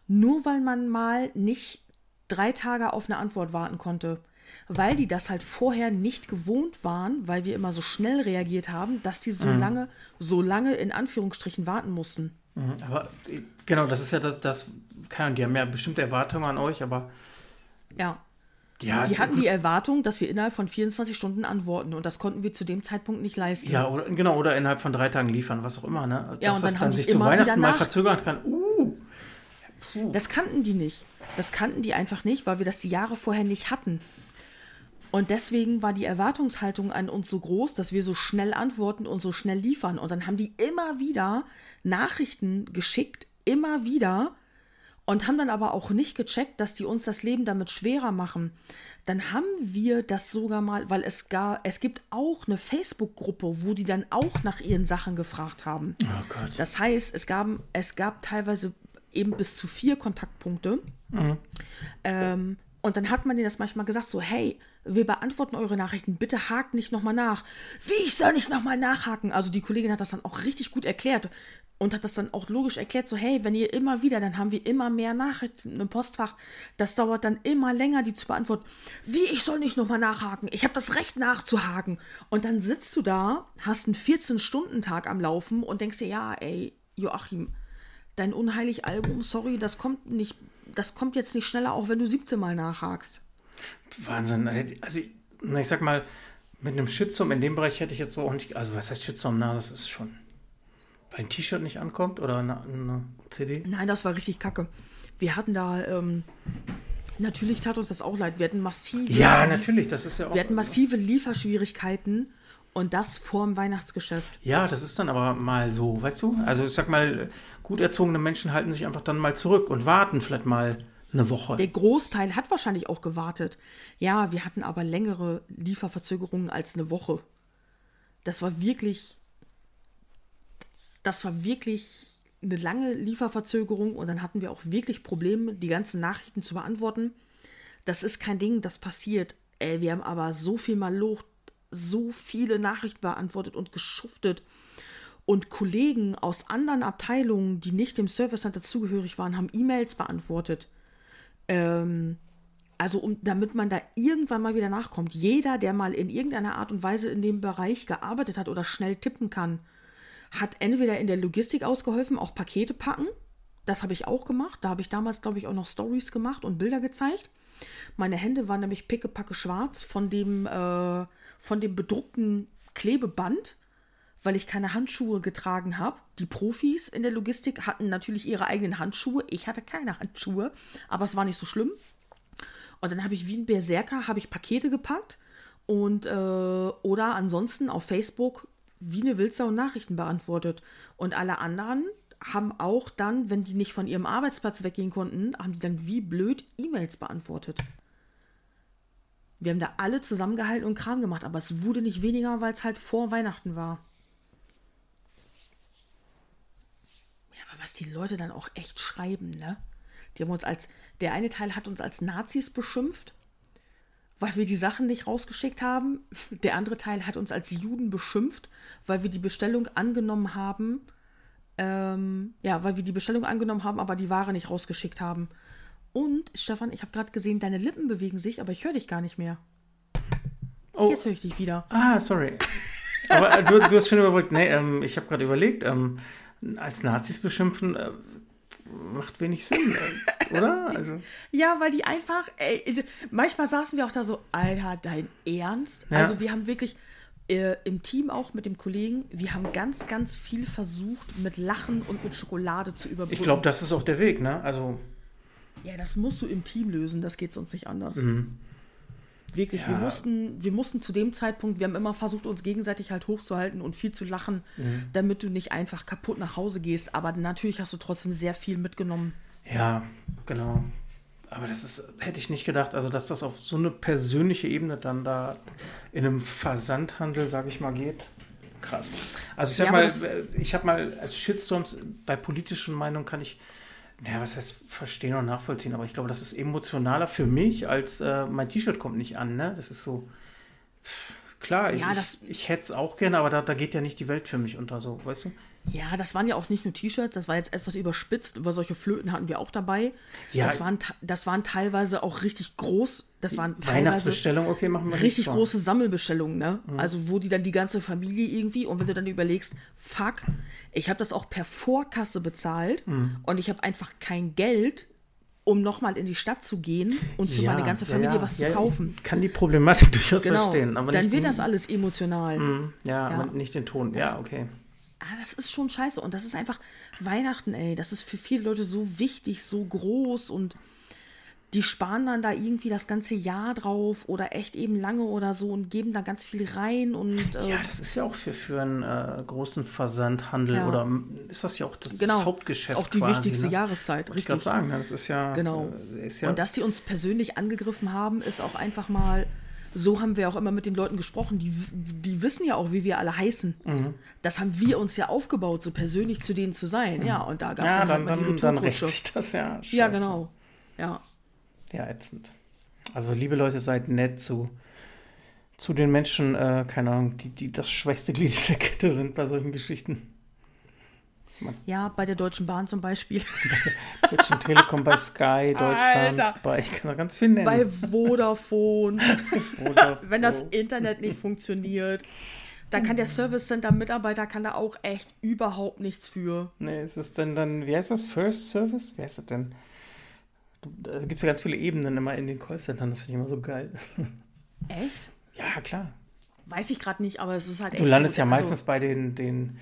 nur weil man mal nicht drei Tage auf eine Antwort warten konnte. Weil die das halt vorher nicht gewohnt waren, weil wir immer so schnell reagiert haben, dass die so lange, so lange in Anführungsstrichen warten mussten. Mhm, Aber äh, genau, das ist ja das, das keine Ahnung, die haben ja bestimmte Erwartungen an euch, aber Ja. ja, Die hatten die Erwartung, dass wir innerhalb von 24 Stunden antworten und das konnten wir zu dem Zeitpunkt nicht leisten. ja, oder, genau, oder innerhalb von drei Tagen liefern, was auch immer, ne? Ja, Dass und dann das haben dann sich zu Weihnachten mal verzögern kann. Uh, Das kannten die nicht. Das kannten die einfach nicht, weil wir das die Jahre vorher nicht hatten. Und deswegen war die Erwartungshaltung an uns so groß, dass wir so schnell antworten und so schnell liefern. Und dann haben die immer wieder Nachrichten geschickt, immer wieder, und haben dann aber auch nicht gecheckt, dass die uns das Leben damit schwerer machen. Dann haben wir das sogar mal, weil es gar, es gibt auch eine Facebook-Gruppe, wo die dann auch nach ihren Sachen gefragt haben. Oh Gott. Das heißt, es gab, es gab teilweise eben bis zu vier Kontaktpunkte. Ähm, und dann hat man denen das manchmal gesagt, so, hey, wir beantworten eure Nachrichten, bitte hakt nicht nochmal nach. Wie, ich soll nicht nochmal nachhaken? Also die Kollegin hat das dann auch richtig gut erklärt und hat das dann auch logisch erklärt, so, hey, wenn ihr immer wieder, dann haben wir immer mehr Nachrichten im Postfach. Das dauert dann immer länger, die zu beantworten. Wie, ich soll nicht nochmal nachhaken? Ich habe das Recht nachzuhaken. Und dann sitzt du da, hast einen 14-Stunden-Tag am Laufen und denkst dir, ja, ey, Joachim, dein unheilig Album, sorry, das kommt nicht, das kommt jetzt nicht schneller, auch wenn du 17 Mal nachhakst. Wahnsinn. Also, ich, ich sag mal, mit einem Shitstorm in dem Bereich hätte ich jetzt so auch nicht. Also, was heißt Shitstorm? Na, das ist schon. Ein T-Shirt nicht ankommt oder eine, eine CD? Nein, das war richtig kacke. Wir hatten da, ähm, natürlich tat uns das auch leid. Wir hatten massive, Ja, natürlich. Das ist ja auch. wir hatten massive Lieferschwierigkeiten und das vorm Weihnachtsgeschäft. Ja, das ist dann aber mal so, weißt du? Also, ich sag mal, gut erzogene Menschen halten sich einfach dann mal zurück und warten vielleicht mal eine Woche. Der Großteil hat wahrscheinlich auch gewartet. Ja, wir hatten aber längere Lieferverzögerungen als eine Woche. Das war wirklich, das war wirklich eine lange Lieferverzögerung und dann hatten wir auch wirklich Probleme, die ganzen Nachrichten zu beantworten. Das ist kein Ding, das passiert. Ey, wir haben aber so viel mal locht, so viele Nachrichten beantwortet und geschuftet. Und Kollegen aus anderen Abteilungen, die nicht dem Service Center zugehörig waren, haben E-Mails beantwortet. Ähm, also um, damit man da irgendwann mal wieder nachkommt. Jeder, der mal in irgendeiner Art und Weise in dem Bereich gearbeitet hat oder schnell tippen kann, hat entweder in der Logistik ausgeholfen, auch Pakete packen. Das habe ich auch gemacht. Da habe ich damals, glaube ich, auch noch Stories gemacht und Bilder gezeigt. Meine Hände waren nämlich pickepacke schwarz von dem, äh, von dem bedruckten Klebeband, weil ich keine Handschuhe getragen habe. Die Profis in der Logistik hatten natürlich ihre eigenen Handschuhe. Ich hatte keine Handschuhe, aber es war nicht so schlimm. Und dann habe ich wie ein Berserker ich Pakete gepackt und äh, oder ansonsten auf Facebook wie eine Wildsau Nachrichten beantwortet. Und alle anderen haben auch dann, wenn die nicht von ihrem Arbeitsplatz weggehen konnten, haben die dann wie blöd E-Mails beantwortet. Wir haben da alle zusammengehalten und Kram gemacht, aber es wurde nicht weniger, weil es halt vor Weihnachten war. Ja, aber was die Leute dann auch echt schreiben, ne? Die haben uns als, der eine Teil hat uns als Nazis beschimpft, weil wir die Sachen nicht rausgeschickt haben. Der andere Teil hat uns als Juden beschimpft, weil wir die Bestellung angenommen haben. Ähm, ja, weil wir die Bestellung angenommen haben, aber die Ware nicht rausgeschickt haben. Und, Stefan, ich habe gerade gesehen, deine Lippen bewegen sich, aber ich höre dich gar nicht mehr. Oh, Jetzt höre ich dich wieder. ah, sorry. Aber äh, du, du hast schon überbrückt. Nee, ähm, ich habe gerade überlegt, ähm, als Nazis beschimpfen äh, macht wenig Sinn, oder? Also, Ja, weil die einfach, ey, manchmal saßen wir auch da so, Alter, dein Ernst? Ja. Also wir haben wirklich äh, im Team auch mit dem Kollegen, wir haben ganz, ganz viel versucht, mit Lachen und mit Schokolade zu überbrücken. ich glaube, das ist auch der Weg, ne? Also, Ja, das musst du im Team lösen, das geht sonst nicht anders. Wirklich, wir. Ja. mussten, wir mussten zu dem Zeitpunkt, wir haben immer versucht, uns gegenseitig halt hochzuhalten und viel zu lachen, Mhm. damit du nicht einfach kaputt nach Hause gehst. Aber natürlich hast du trotzdem sehr viel mitgenommen. ja, genau. Aber das ist, hätte ich nicht gedacht, also dass das auf so eine persönliche Ebene dann da in einem Versandhandel, sage ich mal, geht. Krass. Also ich sag Ja, mal, ich habe mal, also Shitstorms bei politischen Meinungen kann ich, naja, was heißt verstehen und nachvollziehen, aber ich glaube, das ist emotionaler für mich, als äh, mein T-Shirt kommt nicht an, ne? Das ist so, pff, klar, ich, Ja, das- ich, ich hätte es auch gerne, aber da, da geht ja nicht die Welt für mich unter, so, weißt du? Ja, das waren ja auch nicht nur T-Shirts, das war jetzt etwas überspitzt, aber solche Flöten hatten wir auch dabei. Ja. das, waren, das waren teilweise auch richtig groß, das waren teilweise Weihnachtsbestellung, okay, machen wir richtig große Sammelbestellungen, ne? Mhm. Also wo die dann die ganze Familie irgendwie und wenn du dann überlegst, fuck, ich habe das auch per Vorkasse bezahlt Mhm. und ich habe einfach kein Geld, um nochmal in die Stadt zu gehen und für meine ganze Familie ja, was ja, zu ich kaufen. kann die Problematik durchaus Genau, verstehen, aber dann wird das alles emotional. ja, ja. nicht den Ton. ja, okay. ah, das ist schon scheiße. Und das ist einfach Weihnachten, ey. Das ist für viele Leute so wichtig, so groß und die sparen dann da irgendwie das ganze Jahr drauf oder echt eben lange oder so und geben da ganz viel rein und äh, Ja, das ist ja auch für, für einen äh, großen Versandhandel Ja. oder ist das ja auch das, genau das Hauptgeschäft. ist auch die quasi, wichtigste ne? Jahreszeit, Wollte Ich gerade richtig. sagen, ne? das ist ja. Genau. äh, Ist ja Und dass die uns persönlich angegriffen haben, ist auch einfach mal, so haben wir auch immer mit den Leuten gesprochen, die, die wissen ja auch, wie wir alle heißen. Mhm. Das haben wir uns ja aufgebaut, so persönlich zu denen zu sein. Ja, und da gab es ja, dann, dann, halt die dann, dann rächt sich das ja. Ja, Scheiße. genau. Ja. Ja, ätzend. Also, liebe Leute, seid nett zu, zu den Menschen, äh, keine Ahnung, die, die das schwächste Glied in der Kette sind bei solchen Geschichten. ja, bei der Deutschen Bahn zum Beispiel. Deutschen Telekom, bei Sky, Deutschland, Alter. bei, ich kann da ganz viel nennen. bei Vodafone. Oder wenn das Internet nicht funktioniert. Da kann der Service Center Mitarbeiter kann da auch echt überhaupt nichts für. Nee, ist es denn dann, wie heißt das? First Service? Wie heißt das denn? Du- Da gibt es ja ganz viele Ebenen immer in den Callcentern, das finde ich immer so geil. Echt? Ja, klar. Weiß ich gerade nicht, aber es ist halt Du echt landest gut. ja Also, meistens bei den, den,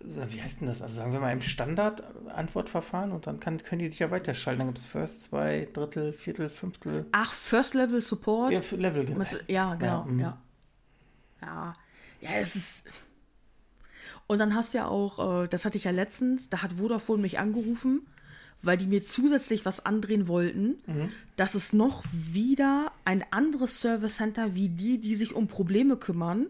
wie heißt denn das? Also sagen wir mal im Standard-Antwortverfahren und dann kann, können die dich ja weiterschalten. Dann gibt es First, zwei, Drittel, Viertel, Fünftel. Ach, First Level Support. Ja, Level, genau. Du- Ja, genau. mhm. Ja, ja. ja. es ist. Und dann hast du ja auch, äh, das hatte ich ja letztens, da hat Vodafone mich angerufen, weil die mir zusätzlich was andrehen wollten, Mhm. dass es noch wieder ein anderes Service Center wie die, die sich um Probleme kümmern.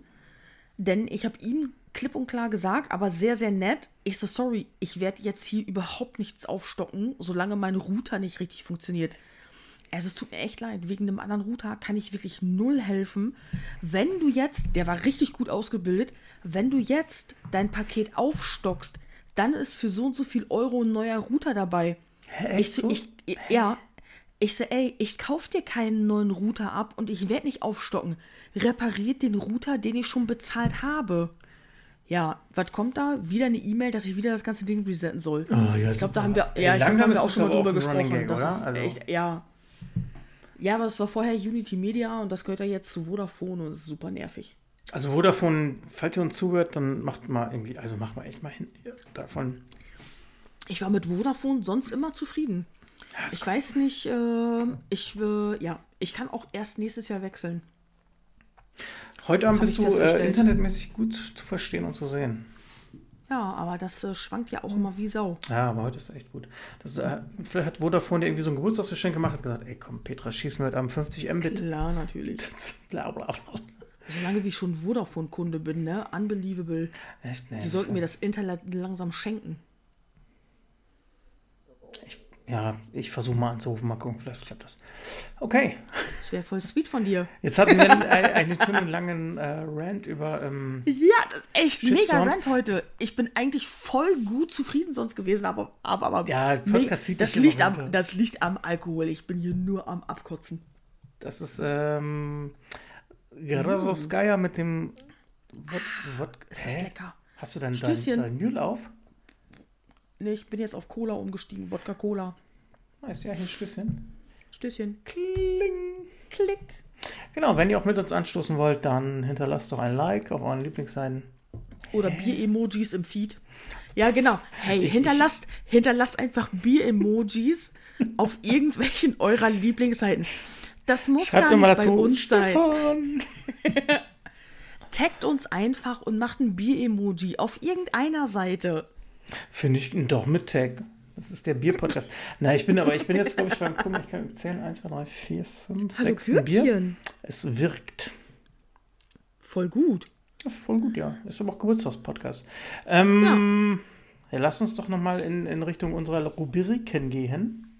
Denn ich habe ihm klipp und klar gesagt, aber sehr, sehr nett. Ich so, sorry, ich werde jetzt hier überhaupt nichts aufstocken, solange mein Router nicht richtig funktioniert. Also es tut mir echt leid, wegen einem anderen Router kann ich wirklich null helfen. Wenn du jetzt, der war richtig gut ausgebildet, wenn du jetzt dein Paket aufstockst, dann ist für so und so viel Euro ein neuer Router dabei. Hä, Ich, echt so, so? ich, ja, ich so, ey, ich kauf dir keinen neuen Router ab und ich werde nicht aufstocken. Repariert den Router, den ich schon bezahlt habe. Ja, was kommt da? Wieder eine E-Mail, dass ich wieder das ganze Ding resetten soll. Oh, ja, ich glaube, da haben wir, Ey, ja, ich glaub, haben wir auch schon mal drüber gesprochen. Gag, das oder? ist Also- echt, ja. Ja, aber es war vorher Unity Media und das gehört ja jetzt zu Vodafone und es ist super nervig. Also Vodafone, falls ihr uns zuhört, dann macht mal irgendwie, also macht mal echt mal hin davon. Ich war mit Vodafone sonst immer zufrieden. Ja, Ich weiß nicht, äh, ich, äh, ja, ich kann auch erst nächstes Jahr wechseln. Heute Abend bist du äh, internetmäßig gut zu verstehen und zu sehen. Ja, aber das äh, schwankt ja auch immer wie Sau. Ja, aber heute ist echt gut. Das, äh, vielleicht hat Vodafone dir irgendwie so ein Geburtstagsgeschenk gemacht und gesagt, ey komm, Petra, schieß mir heute Abend 50 Mbit. Klar, natürlich. bla bla bla. Solange wie ich schon Vodafone-Kunde bin, ne? Unbelievable. Echt, nee. Die sollten mir das Internet langsam schenken. Ja, ich versuche mal anzurufen, mal gucken, vielleicht klappt das. Okay, Das wäre voll sweet von dir. jetzt hatten wir einen, einen schönen langen äh, Rant über, ähm, Ja, das ist echt mega. Rant heute. Ich bin eigentlich voll gut zufrieden sonst gewesen, aber, aber, aber Ja, Podcast zieht das, liegt am, das liegt am Alkohol. Ich bin hier nur am Abkotzen. das ist, ähm, Grasowskaja mit dem, Wod, Wod, Mm. Ist das lecker? Hast du dann dein, dein Mühl auf? Nee, ich bin jetzt auf Cola umgestiegen. Wodka Cola. Nice, ja, hier ein Stößchen. Stößchen. Kling. Klick. Genau, wenn ihr auch mit uns anstoßen wollt, dann hinterlasst doch ein Like auf euren Lieblingsseiten. Oder Bier-Emojis im Feed. Ja, genau. Hey, hinterlasst, hinterlasst einfach Bier-Emojis auf irgendwelchen eurer Lieblingsseiten. Das muss Schreibt gar nicht mal bei dazu. uns sein. Taggt uns einfach und macht ein Bier-Emoji auf irgendeiner Seite. Finde ich doch mit Tag. Das ist der Bier-Podcast. Na, ich bin aber, ich bin jetzt, glaube ich, beim Gucken, ich kann zählen. 1, 2, 3, 4, 5, Hallo 6 Bier. Es wirkt. Voll gut. Ja, voll gut, ja. Ist aber auch Geburtstagspodcast. Ähm, ja. lass uns doch nochmal in, in Richtung unserer Rubriken gehen.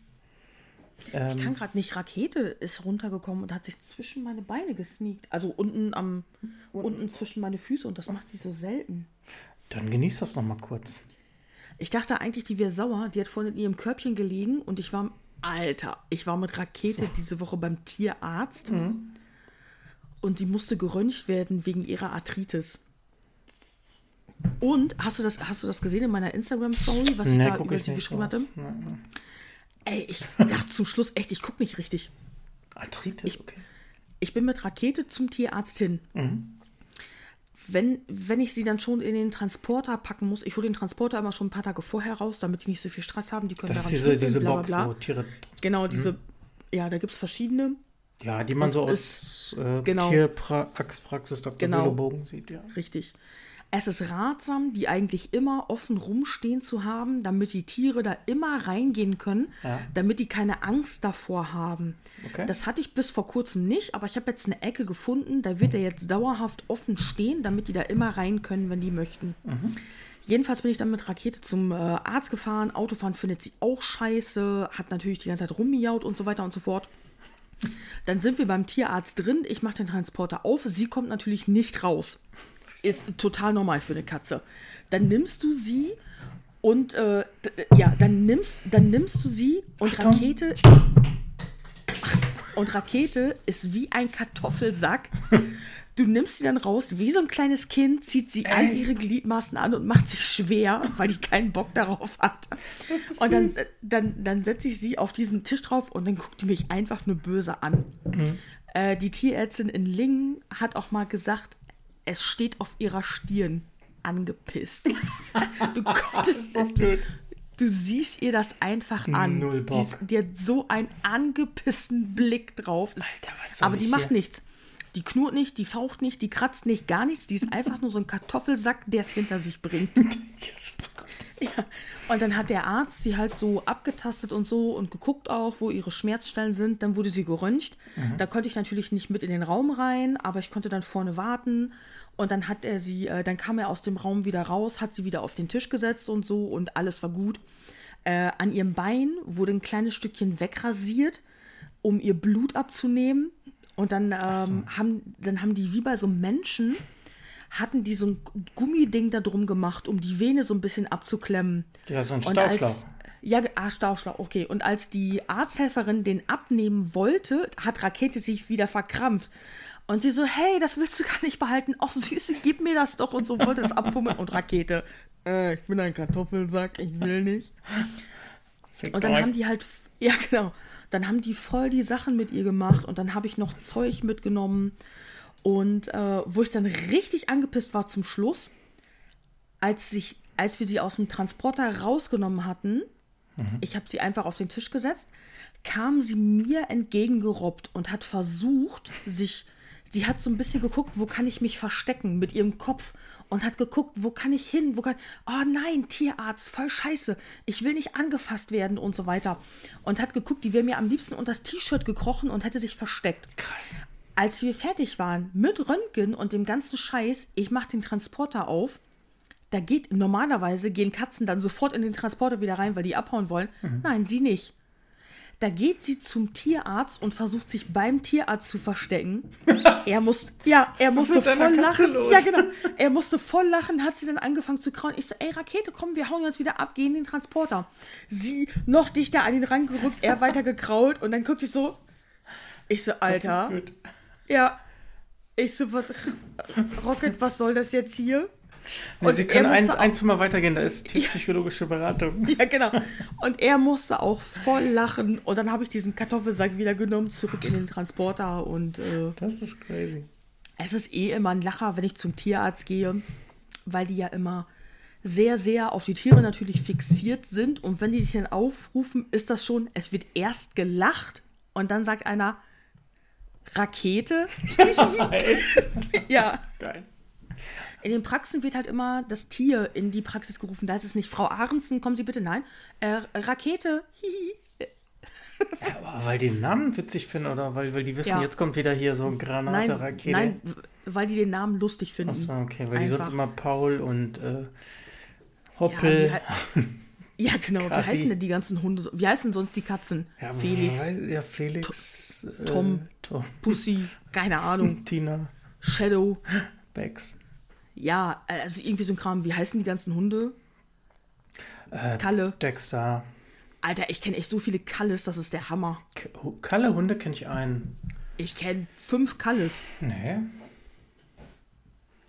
Ich Ähm, kann gerade nicht. Rakete ist runtergekommen und hat sich zwischen meine Beine gesneakt. Also unten am unten zwischen meine Füße und das macht sie so selten. dann genieß das nochmal kurz. Ich dachte eigentlich, die wäre sauer. Die hat vorhin in ihrem Körbchen gelegen und ich war. Alter, ich war mit Rakete diese Woche beim Tierarzt und die musste geröntgt werden wegen ihrer Arthritis. Und hast du das, hast du das gesehen in meiner Instagram-Story, was ich Nee, da über ich sie geschrieben hatte? Nee. Ey, ich dachte zum Schluss echt, ich gucke nicht richtig. Arthritis, okay. Ich bin mit Rakete zum Tierarzt hin. wenn, wenn ich sie dann schon in den Transporter packen muss, ich hole den Transporter immer schon ein paar Tage vorher raus, damit die nicht so viel Stress haben. Die können Das ist diese, diese bla, bla, Box, bla. wo Tiere. Genau, diese, ja, da gibt es verschiedene. Ja, die man so aus äh, genau. Tierpraxis Dr. Genau. Bilobogen sieht, ja. Richtig. Es ist ratsam, die eigentlich immer offen rumstehen zu haben, damit die Tiere da immer reingehen können, Ja. damit die keine Angst davor haben. Okay. Das hatte ich bis vor kurzem nicht, aber ich habe jetzt eine Ecke gefunden, da wird er jetzt dauerhaft offen stehen, damit die da immer rein können, wenn die möchten. Jedenfalls bin ich dann mit Rakete zum äh, Arzt gefahren. Autofahren findet sie auch scheiße, hat natürlich die ganze Zeit rummiaut und so weiter und so fort. Dann sind wir beim Tierarzt drin. Ich mache den Transporter auf. Sie kommt natürlich nicht raus. Ist total normal für eine Katze. Dann nimmst du sie und äh, ja, dann nimmst, dann nimmst du sie und Achtung. Rakete und Rakete ist wie ein Kartoffelsack. Du nimmst sie dann raus, wie so ein kleines Kind, zieht sie all ihre Gliedmaßen an und macht sich schwer, weil die keinen Bock darauf hat. Und dann, dann, dann setze ich sie auf diesen Tisch drauf und dann guckt die mich einfach nur böse an. Mhm. Äh, die Tierärztin in Lingen hat auch mal gesagt, es steht auf ihrer Stirn angepisst. du konntest es, du siehst ihr das einfach an. Null Bock. Die, die hat so einen angepissten Blick drauf. Alter, was soll aber die ich macht hier? nichts. Die knurrt nicht, die faucht nicht, die kratzt nicht, gar nichts. Die ist einfach nur so ein Kartoffelsack, der es hinter sich bringt. Ja, und dann hat der Arzt sie halt so abgetastet und so und geguckt auch, wo ihre Schmerzstellen sind. Dann wurde sie geröntgt. Da konnte ich natürlich nicht mit in den Raum rein, aber ich konnte dann vorne warten. Und dann hat er sie, äh, dann kam er aus dem Raum wieder raus, hat sie wieder auf den Tisch gesetzt und so und alles war gut. Äh, an ihrem Bein wurde ein kleines Stückchen wegrasiert, um ihr Blut abzunehmen. Und dann, ähm, haben, dann haben die wie bei so Menschen, hatten die so ein Gummiding da drum gemacht, um die Vene so ein bisschen abzuklemmen. Ja, so ein Stauschlauch. Ja, ah, Stauschlauch, okay. Und als die Arzthelferin den abnehmen wollte, hat Rakete sich wieder verkrampft. Und sie so, hey, das willst du gar nicht behalten. Ach, Süße, gib mir das doch. Und so wollte das abfummeln. Und Rakete, äh, ich bin ein Kartoffelsack, ich will nicht. Und dann haben die halt, ja genau, dann haben die voll die Sachen mit ihr gemacht und dann habe ich noch Zeug mitgenommen. Und äh, wo ich dann richtig angepisst war zum Schluss, als, sich, als wir sie aus dem Transporter rausgenommen hatten, ich habe sie einfach auf den Tisch gesetzt, kam sie mir entgegengerobbt und hat versucht, sich, sie hat so ein bisschen geguckt, wo kann ich mich verstecken mit ihrem Kopf und hat geguckt, wo kann ich hin, wo kann, oh nein, Tierarzt, voll scheiße, ich will nicht angefasst werden und so weiter. Und hat geguckt, die wäre mir am liebsten unter das T-Shirt gekrochen und hätte sich versteckt. Krass. Als wir fertig waren mit Röntgen und dem ganzen Scheiß, ich mache den Transporter auf. Da geht normalerweise gehen Katzen dann sofort in den Transporter wieder rein, weil die abhauen wollen. Nein, sie nicht. Da geht sie zum Tierarzt und versucht sich beim Tierarzt zu verstecken. Er muss, ja, er ist musste voll lachen. los? Ja, genau. Er musste voll lachen, hat sie dann angefangen zu krauen. Ich so, ey, Rakete, komm, wir hauen jetzt wieder ab, gehen in den Transporter. Sie noch dichter an ihn rangerückt, er weiter gekrault und dann guckt ich so. Ich so, Alter. Das ist gut. Ja. Ich so, was, Rocket, was soll das jetzt hier? Nee, Und Sie können ein, ein Zimmer weitergehen, da ist tierpsychologische Beratung. Ja, genau. Und er musste auch voll lachen. Und dann habe ich diesen Kartoffelsack wieder genommen, zurück in den Transporter. Und äh, Das ist crazy. es ist eh immer ein Lacher, wenn ich zum Tierarzt gehe, weil die ja immer sehr, sehr auf die Tiere natürlich fixiert sind. Und wenn die dich dann aufrufen, ist das schon, es wird erst gelacht und dann sagt einer, Rakete. ja. Geil. In den Praxen wird halt immer das Tier in die Praxis gerufen. Da ist es nicht Frau Ahrensen, kommen Sie bitte, nein. Äh, Rakete, hihi. Aber weil die den Namen witzig finden oder weil, weil die wissen, Ja. jetzt kommt wieder hier so Granate, Nein, Rakete. nein, weil die den Namen lustig finden. Achso, okay, weil die Einfach. sonst immer Paul und äh, Ja, Hoppel. hei- ja, genau. Kassi. Wie heißen denn die ganzen Hunde? Wie heißen sonst die Katzen? Ja, Felix, Ja, Felix. äh, Tom. Tom. Pussy, keine Ahnung. Tina. Shadow. Bex. Ja, also irgendwie so ein Kram. Wie heißen die ganzen Hunde? Kalle. Dexter. Alter, ich kenne echt so viele Kalles, das ist der Hammer. K Kalle Hunde kenne ich einen. Ich kenne fünf Kalles. Nee.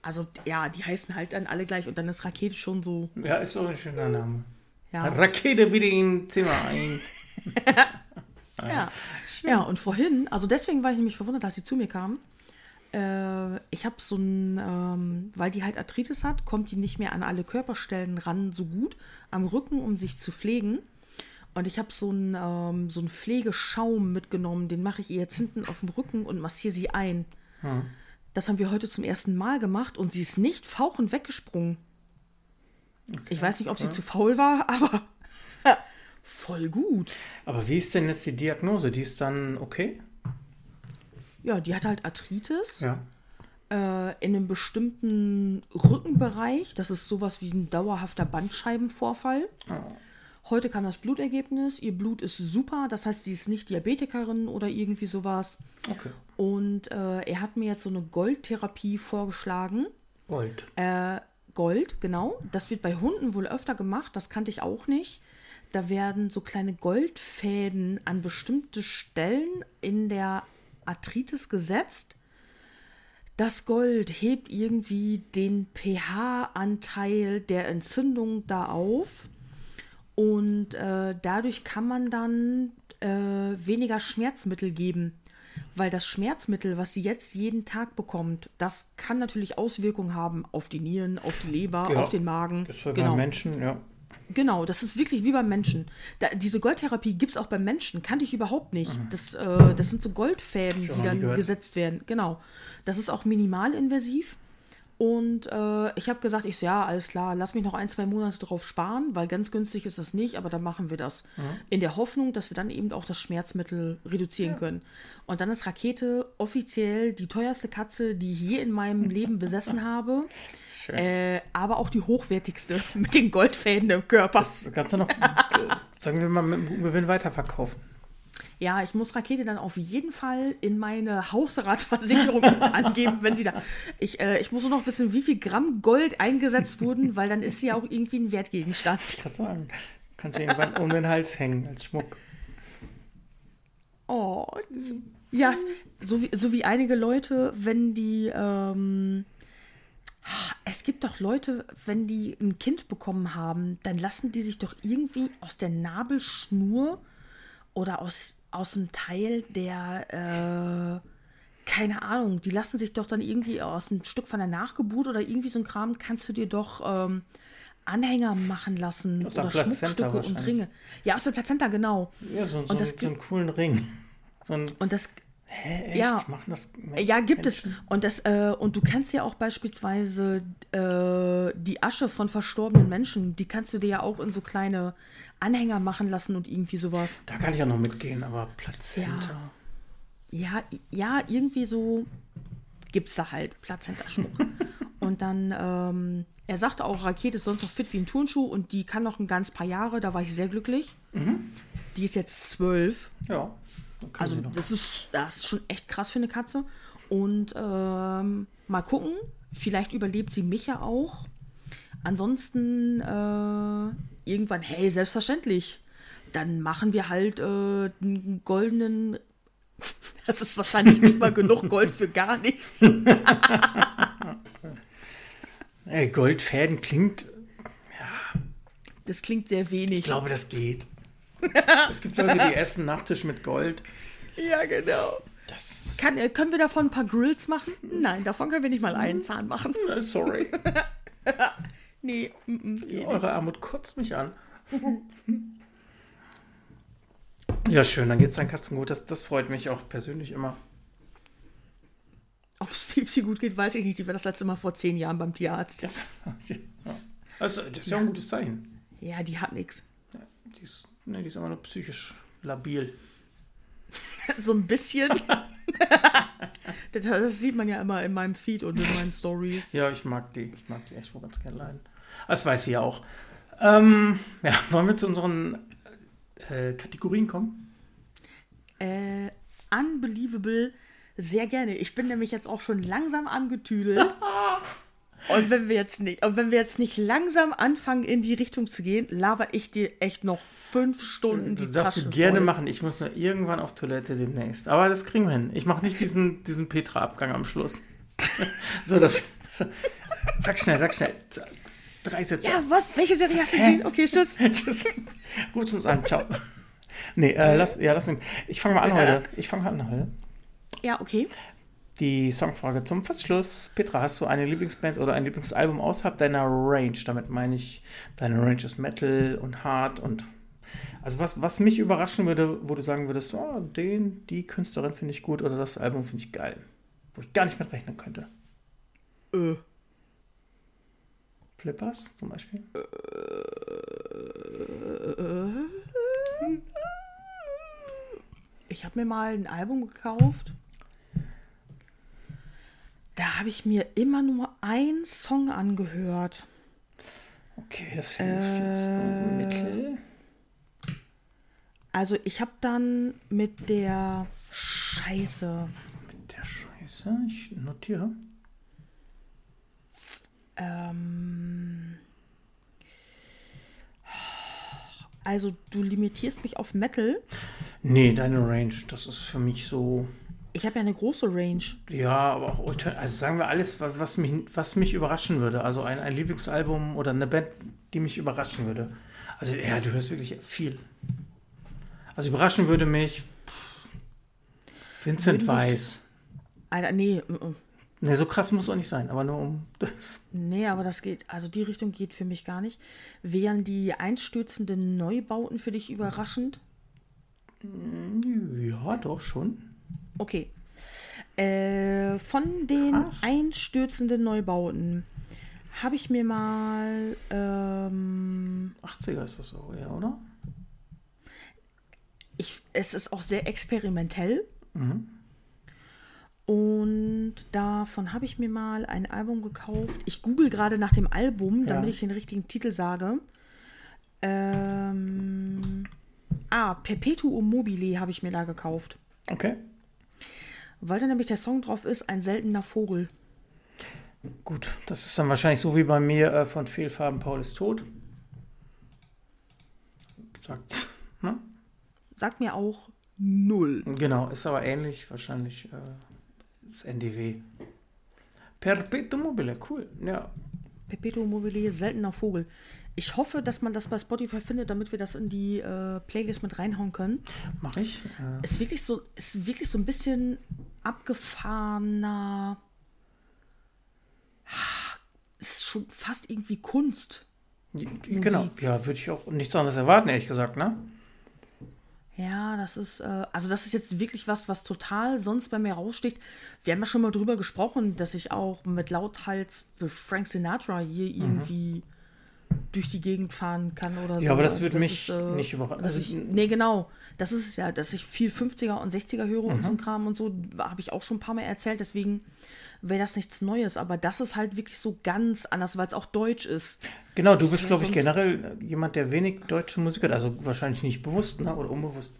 Also, ja, die heißen halt dann alle gleich und dann ist Rakete schon so, Ja, ist auch ein schöner Name. ja. Rakete bitte in Zimmer ein. Ja. ja, und vorhin, also deswegen war ich nämlich verwundert, dass sie zu mir kamen. Äh, ich habe so ein, ähm, weil die halt Arthritis hat, kommt die nicht mehr an alle Körperstellen ran so gut am Rücken, um sich zu pflegen. Und ich habe so einen ähm, so einen Pflegeschaum mitgenommen, den mache ich ihr jetzt hinten auf dem Rücken und massiere sie ein. Hm. Das haben wir heute zum ersten Mal gemacht und sie ist nicht fauchend weggesprungen. Okay. Ich weiß nicht, ob sie ja. zu faul war, aber voll gut. Aber wie ist denn jetzt die Diagnose? Die ist dann okay? Ja, die hat halt Arthritis. Ja. Äh, in einem bestimmten Rückenbereich. Das ist sowas wie ein dauerhafter Bandscheibenvorfall. Oh. Heute kam das Blutergebnis. Ihr Blut ist super. Das heißt, sie ist nicht Diabetikerin oder irgendwie sowas. Okay. Und äh, er hat mir jetzt so eine Goldtherapie vorgeschlagen. Gold. Äh, Gold, genau. Das wird bei Hunden wohl öfter gemacht. Das kannte ich auch nicht. Da werden so kleine Goldfäden an bestimmte Stellen in der Arthritis gesetzt. Das Gold hebt irgendwie den pH-Anteil der Entzündung da auf und äh, dadurch kann man dann äh, weniger Schmerzmittel geben. Weil das Schmerzmittel, was sie jetzt jeden Tag bekommt, das kann natürlich Auswirkungen haben auf die Nieren, auf die Leber, ja, auf den Magen. Das ist für genau. Menschen, ja. Genau, das ist wirklich wie beim Menschen. Da, diese Goldtherapie gibt es auch beim Menschen, kannte ich überhaupt nicht. Mhm. Das, äh, das sind so Goldfäden, die dann gesetzt werden. Genau. Das ist auch minimalinvasiv. Und äh, ich habe gesagt, ich so, ja, alles klar, lass mich noch ein, zwei Monate drauf sparen, weil ganz günstig ist das nicht, aber dann machen wir das. Mhm. In der Hoffnung, dass wir dann eben auch das Schmerzmittel reduzieren ja. können. Und dann ist Rakete offiziell die teuerste Katze, die ich je in meinem Leben besessen habe. Äh, aber auch die hochwertigste mit den Goldfäden im Körper. Das kannst du noch, äh, sagen wir mal, mit dem Gewinn weiterverkaufen. Ja, ich muss Rakete dann auf jeden Fall in meine Hausratversicherung angeben, wenn sie da. Ich, äh, ich muss nur noch wissen, wie viel Gramm Gold eingesetzt wurden, weil dann ist sie ja auch irgendwie ein Wertgegenstand. Ich kann sagen, kannst du irgendwann um den Hals hängen als Schmuck. Oh, ja, so wie, so wie einige Leute, wenn die ähm, es gibt doch Leute, wenn die ein Kind bekommen haben, dann lassen die sich doch irgendwie aus der Nabelschnur oder aus, aus einem Teil der, äh, keine Ahnung, die lassen sich doch dann irgendwie aus einem Stück von der Nachgeburt oder irgendwie so ein Kram, kannst du dir doch ähm, Anhänger machen lassen aus oder Schmuckstücke und Ringe. Ja, aus der Plazenta, genau. Ja, so, so, und das, so einen coolen Ring. So und das Hä, echt? Ja, Machen das ja gibt Menschen? es. Und, das, äh, und du kannst ja auch beispielsweise äh, die Asche von verstorbenen Menschen, die kannst du dir ja auch in so kleine Anhänger machen lassen und irgendwie sowas. Da kann ich ja noch mitgehen, aber Plazenta. Ja, ja, ja irgendwie so gibt es da halt Plazenta-Schmuck. und dann, ähm, er sagte auch, Rakete ist sonst noch fit wie ein Turnschuh und die kann noch ein ganz paar Jahre, da war ich sehr glücklich. Mhm. Die ist jetzt zwölf. Ja. Also das ist, das ist schon echt krass für eine Katze. Und ähm, mal gucken, vielleicht überlebt sie mich ja auch. Ansonsten äh, irgendwann, hey, selbstverständlich. Dann machen wir halt äh, einen goldenen. Das ist wahrscheinlich nicht mal genug Gold für gar nichts. Goldfäden klingt. Ja. Das klingt sehr wenig. Ich glaube, das geht. es gibt Leute, die essen Nachtisch mit Gold. Ja, genau. Das Kann, äh, können wir davon ein paar Grills machen? Nein, davon können wir nicht mal einen Zahn machen. Sorry. nee. M -m, Eure Armut kotzt mich an. ja, schön, dann geht's deinen Katzen gut. Das, das freut mich auch persönlich immer. Ob es Fipsi gut geht, weiß ich nicht. Die war das letzte Mal vor zehn Jahren beim Tierarzt. Das, ja. also, das ist ja, ja ein gutes Zeichen. Ja, die hat nichts. Ja, die ist Nee, die ist immer nur psychisch labil. so ein bisschen. das, sieht man ja immer in meinem Feed und in meinen Stories. Ja, ich mag die. Ich mag die echt wohl ganz gerne leiden. Das weiß sie ja auch. Ähm, ja, wollen wir zu unseren äh, Kategorien kommen? Äh, unbelievable, sehr gerne. Ich bin nämlich jetzt auch schon langsam angetüdelt. Und wenn wir jetzt nicht, und wenn wir jetzt nicht langsam anfangen, in die Richtung zu gehen, laber ich dir echt noch fünf Stunden die Das darfst Taschen du gerne voll. machen. Ich muss nur irgendwann auf Toilette demnächst. Aber das kriegen wir hin. Ich mache nicht diesen, diesen Petra-Abgang am Schluss. so, das. Sag schnell, sag schnell. Drei Sätze. Ja, was? Welche Serie hast du gesehen? Okay, tschüss. tschüss. Ruf uns an. Ciao. Nee, äh, lass, ja, lass mich. Ich fange mal an heute. Ich fange an heute. Ja, okay. Die Songfrage zum Fastschluss. Petra, hast du eine Lieblingsband oder ein Lieblingsalbum außerhalb deiner Range? Damit meine ich, deine Range ist Metal und Hard und. Also, was, was mich überraschen würde, wo du sagen würdest, oh, den, die Künstlerin finde ich gut oder das Album finde ich geil. Wo ich gar nicht mit rechnen könnte. Äh. Flippers zum Beispiel? Ich habe mir mal ein Album gekauft. Da habe ich mir immer nur einen Song angehört. Okay, das finde ich jetzt Äh. Mittel. Also ich habe dann mit der Scheiße. Mit der Scheiße. Ich notiere. Ähm, also du limitierst mich auf Metal. Nee, deine Range, das ist für mich so. Ich habe ja eine große Range. Ja, aber auch, also sagen wir alles, was, mich, was mich überraschen würde. Also ein, ein Lieblingsalbum oder eine Band, die mich überraschen würde. Also ja, du hörst wirklich viel. Also überraschen würde mich Vincent Würden Weiss. Alter, nee, mm, mm. Ne, so krass muss auch nicht sein, aber nur um das. nee, aber das geht, also die Richtung geht für mich gar nicht. Wären die einstürzenden Neubauten für dich überraschend? Ja, doch schon. Okay. Äh, von den Krass. einstürzenden Neubauten habe ich mir mal ähm, 80er ist das so, ja, oder? ich, es ist auch sehr experimentell. Und davon habe ich mir mal ein Album gekauft. Ich google gerade nach dem Album, damit Ja. ich den richtigen Titel sage. Ähm, ah, Perpetuum mobile habe ich mir da gekauft. Okay. Weil da nämlich der Song drauf ist, ein seltener Vogel. Gut, das ist dann wahrscheinlich so wie bei mir äh, von Fehlfarben Paul ist tot. Sagt, ne? Sagt mir auch null. Genau, ist aber ähnlich wahrscheinlich äh, das NDW. Perpetuum mobile, cool. Ja, Perpetuum mobile, seltener Vogel. Ich hoffe, dass man das bei Spotify findet, damit wir das in die äh, Playlist mit reinhauen können. mache ich. Äh, ist wirklich so, ist wirklich so ein bisschen abgefahrener. Ist schon fast irgendwie Kunst. genau, ja, würde ich auch nichts anderes erwarten, ehrlich gesagt, ne? Ja, das ist, äh, also das ist jetzt wirklich was, was total sonst bei mir raussticht. Wir haben ja schon mal drüber gesprochen, dass ich auch mit Lauthals für Frank Sinatra hier irgendwie durch die Gegend fahren kann oder so. Mhm. Ja, aber das würde mich nicht überraschen. dass Also, ich, nee, genau. Das ist ja, dass ich viel 50er und 60er höre und so Mhm. ein Kram und so, habe ich auch schon ein paar Mal erzählt, deswegen wäre das nichts Neues. Aber das ist halt wirklich so ganz anders, weil es auch deutsch ist. Genau, du bist, glaube ich, generell jemand, der wenig deutsche Musik hat. Also wahrscheinlich nicht bewusst, ne? Oder unbewusst.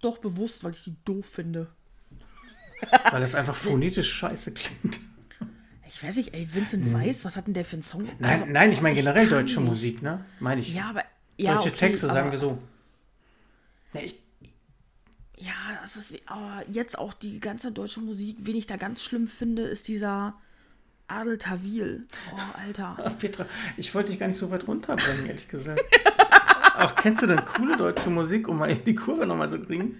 Doch bewusst, weil ich die doof finde. Weil es einfach phonetisch scheiße klingt. Ich weiß nicht, ey, Vincent Weiss, was hat denn der für einen Song? Nein, Also, nein, ich meine ich generell kann deutsche nicht. Musik, ne? Meine ich. Ja, aber. Ja, deutsche okay, Texte, sagen wir so. Ne, ich, Ja, das ist. wie- Aber jetzt auch die ganze deutsche Musik, wen ich da ganz schlimm finde, ist dieser Adel Tawil. Oh, Alter. Petra, ich wollte dich gar nicht so weit runterbringen, ehrlich gesagt. Auch kennst du denn coole deutsche Musik, um mal eben die Kurve nochmal zu kriegen?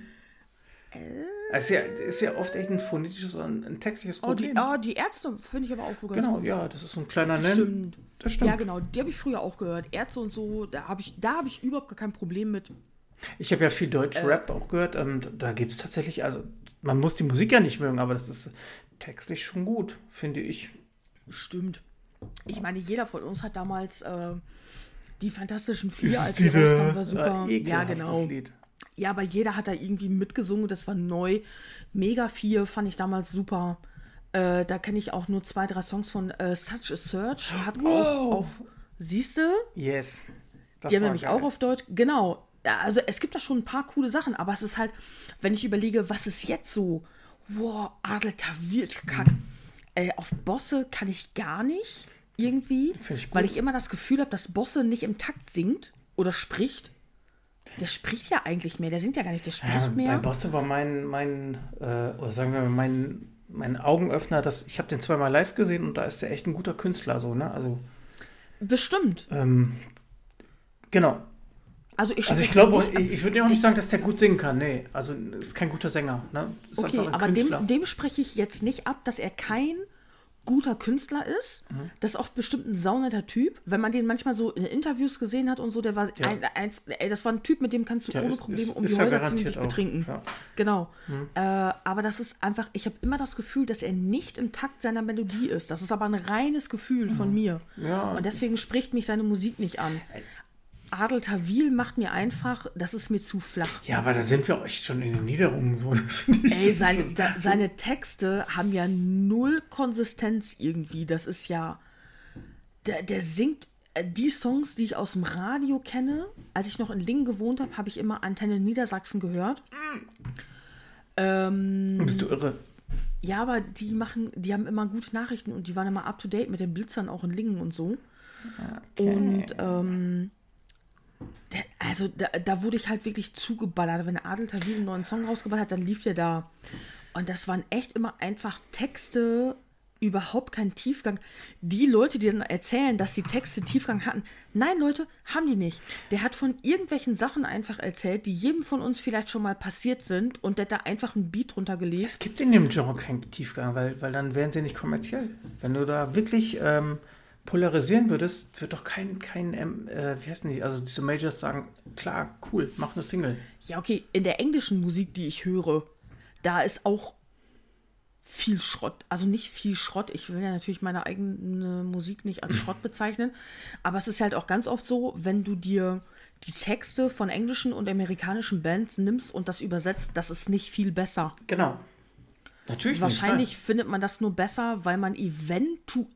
Es ist ja, ist ja oft echt ein phonetisches und ein textliches Oh, die, Problem. oh, die Ärzte finde ich aber auch wohl ganz genau, gut. ja, das ist so ein kleiner Nenn. Stimmt. Das stimmt. Ja, genau, die habe ich früher auch gehört. Ärzte und so, da habe ich, da hab ich überhaupt gar kein Problem mit. Ich habe ja viel Äh. Deutsch-Rap auch gehört. Und da gibt es tatsächlich, also man muss die Musik ja nicht mögen, aber das ist textlich schon gut, finde ich. Stimmt. Ich meine, jeder von uns hat damals äh, die Fantastischen Vier, als die rauskamen, war super. Ah, ja, genau. Lied. Ja, aber jeder hat da irgendwie mitgesungen, das war neu. Mega 4 fand ich damals super. Äh, da kenne ich auch nur zwei, drei Songs von äh, Such a Search. Hat Wow. auch auf. Siehst du? Yes. Das Die haben nämlich geil. auch auf Deutsch. Genau. Also es gibt da schon ein paar coole Sachen, aber es ist halt, wenn ich überlege, was ist jetzt so? Wow, Adel Tawil, Kack. Äh, auf Bosse kann ich gar nicht irgendwie, ich weil ich immer das Gefühl habe, dass Bosse nicht im Takt singt oder spricht. Der spricht ja eigentlich mehr, der singt ja gar nicht, der spricht Ja, bei mehr. Bosse war mein, mein äh, oder sagen wir mal, mein, mein Augenöffner, das, ich habe den zweimal live gesehen und da ist er echt ein guter Künstler, so, ne? Also, Bestimmt. ähm, genau. Also ich, Also ich glaube, ich, ich würde ja auch nicht sagen, dass der gut singen kann. Nee, also ist kein guter Sänger. Ne? Ist Okay, aber dem, dem spreche ich jetzt nicht ab, dass er kein guter Künstler ist. Mhm. Das ist auch bestimmt ein saunetter Typ. Wenn man den manchmal so in Interviews gesehen hat und so, der war Ja. ein, ein, ey, das war ein Typ, mit dem kannst du Ja, ohne ist- Probleme ist- um ist die Häuser ziehen und dich auch, betrinken. ja. Genau. Äh, aber das ist einfach, ich habe immer das Gefühl, dass er nicht im Takt seiner Melodie ist. Das ist aber ein reines Gefühl von mir. Mhm. Und deswegen spricht mich seine Musik nicht an. Adel Tawil macht mir einfach, das ist mir zu flach. Ja, aber da sind wir echt schon in den Niederungen so. Ich- Ey, seine, da, seine Texte haben ja null Konsistenz irgendwie. Das ist ja. Der, der singt äh, die Songs, die ich aus dem Radio kenne. Als ich noch in Lingen gewohnt habe, habe ich immer Antenne Niedersachsen gehört. Ähm, Bist du irre? ja, aber die machen, die haben immer gute Nachrichten und die waren immer up to date mit den Blitzern auch in Lingen und so. Und ähm, der, also da, da wurde ich halt wirklich zugeballert. Wenn Adel Tawil einen neuen Song rausgeballert hat, dann lief der da. Und das waren echt immer einfach Texte, überhaupt kein Tiefgang. Die Leute, die dann erzählen, dass die Texte Tiefgang hatten, nein, Leute, haben die nicht. Der hat von irgendwelchen Sachen einfach erzählt, die jedem von uns vielleicht schon mal passiert sind und der hat da einfach einen Beat drunter gelesen. Es gibt in dem Genre keinen Tiefgang, weil, weil dann wären sie nicht kommerziell. Wenn du da wirklich ähm, polarisieren würdest, wird doch kein, kein ähm, äh, wie heißen die, also diese Majors sagen, klar, cool, mach eine Single. Ja, okay, in der englischen Musik, die ich höre, da ist auch viel Schrott. Also nicht viel Schrott. Ich will ja natürlich meine eigene Musik nicht als Schrott bezeichnen. Aber es ist halt auch ganz oft so, wenn du dir die Texte von englischen und amerikanischen Bands nimmst und das übersetzt, das ist nicht viel besser. Genau. Natürlich Wahrscheinlich nicht. findet man das nur besser, weil man eventuell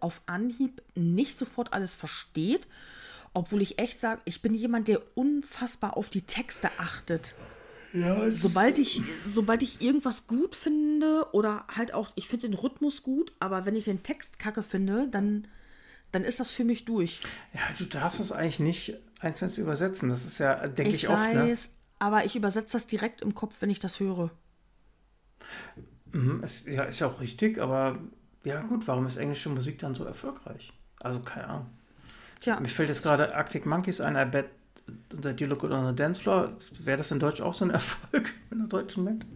auf Anhieb nicht sofort alles versteht. Obwohl ich echt sage, ich bin jemand, der unfassbar auf die Texte achtet. Ja, Sobald ich, sobald ich irgendwas gut finde oder halt auch, ich finde den Rhythmus gut, aber wenn ich den Text kacke finde, dann, dann ist das für mich durch. ja, du darfst das eigentlich nicht eins zu eins übersetzen. Das ist ja, denke ich, Ich, oft, ne? weiß, aber ich übersetze das direkt im Kopf, wenn ich das höre. Mhm, ist, ja, ist ja auch richtig, aber ja gut, warum ist englische Musik dann so erfolgreich? Also keine Ahnung. Tja, Mir fällt jetzt gerade Arctic Monkeys ein, I bet that you look good on the dance floor. Wäre das in Deutsch auch so ein Erfolg mit einer deutschen Band?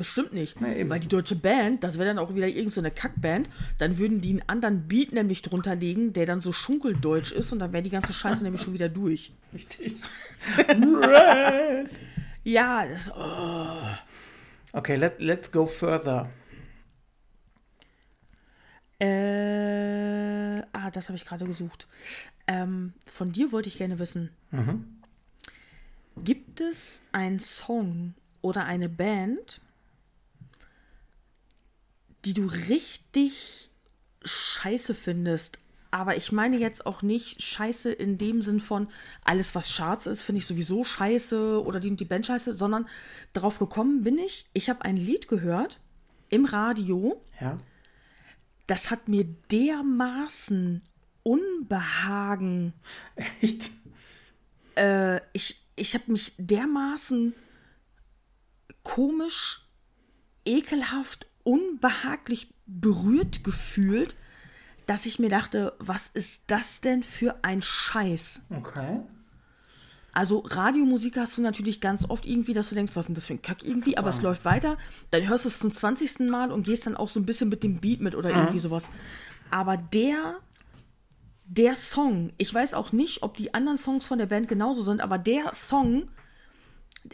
bestimmt nicht. Nee, weil die deutsche Band, das wäre dann auch wieder irgendeine so eine Kackband, dann würden die einen anderen Beat nämlich drunter legen, der dann so schunkeldeutsch ist und dann wäre die ganze Scheiße nämlich schon wieder durch. Richtig. Ja, das, oh. Okay, let, let's go further. Äh, ah, das habe ich gerade gesucht. Ähm, von dir wollte ich gerne wissen. Gibt es einen Song oder eine Band, die du richtig scheiße findest? Aber ich meine jetzt auch nicht scheiße in dem Sinn von alles, was Charts ist, finde ich sowieso scheiße oder die die Band scheiße, sondern darauf gekommen bin ich, ich habe ein Lied gehört im Radio, Ja. Das hat mir dermaßen Unbehagen. Echt? Äh, ich ich habe mich dermaßen komisch, ekelhaft, unbehaglich berührt gefühlt, dass ich mir dachte, was ist das denn für ein Scheiß? Okay. Also Radiomusik hast du natürlich ganz oft irgendwie, dass du denkst, was ist denn das für ein Kack irgendwie, aber es läuft weiter. Dann hörst du es zum 20. Mal und gehst dann auch so ein bisschen mit dem Beat mit oder irgendwie sowas. Aber der, der Song, ich weiß auch nicht, ob die anderen Songs von der Band genauso sind, aber der Song,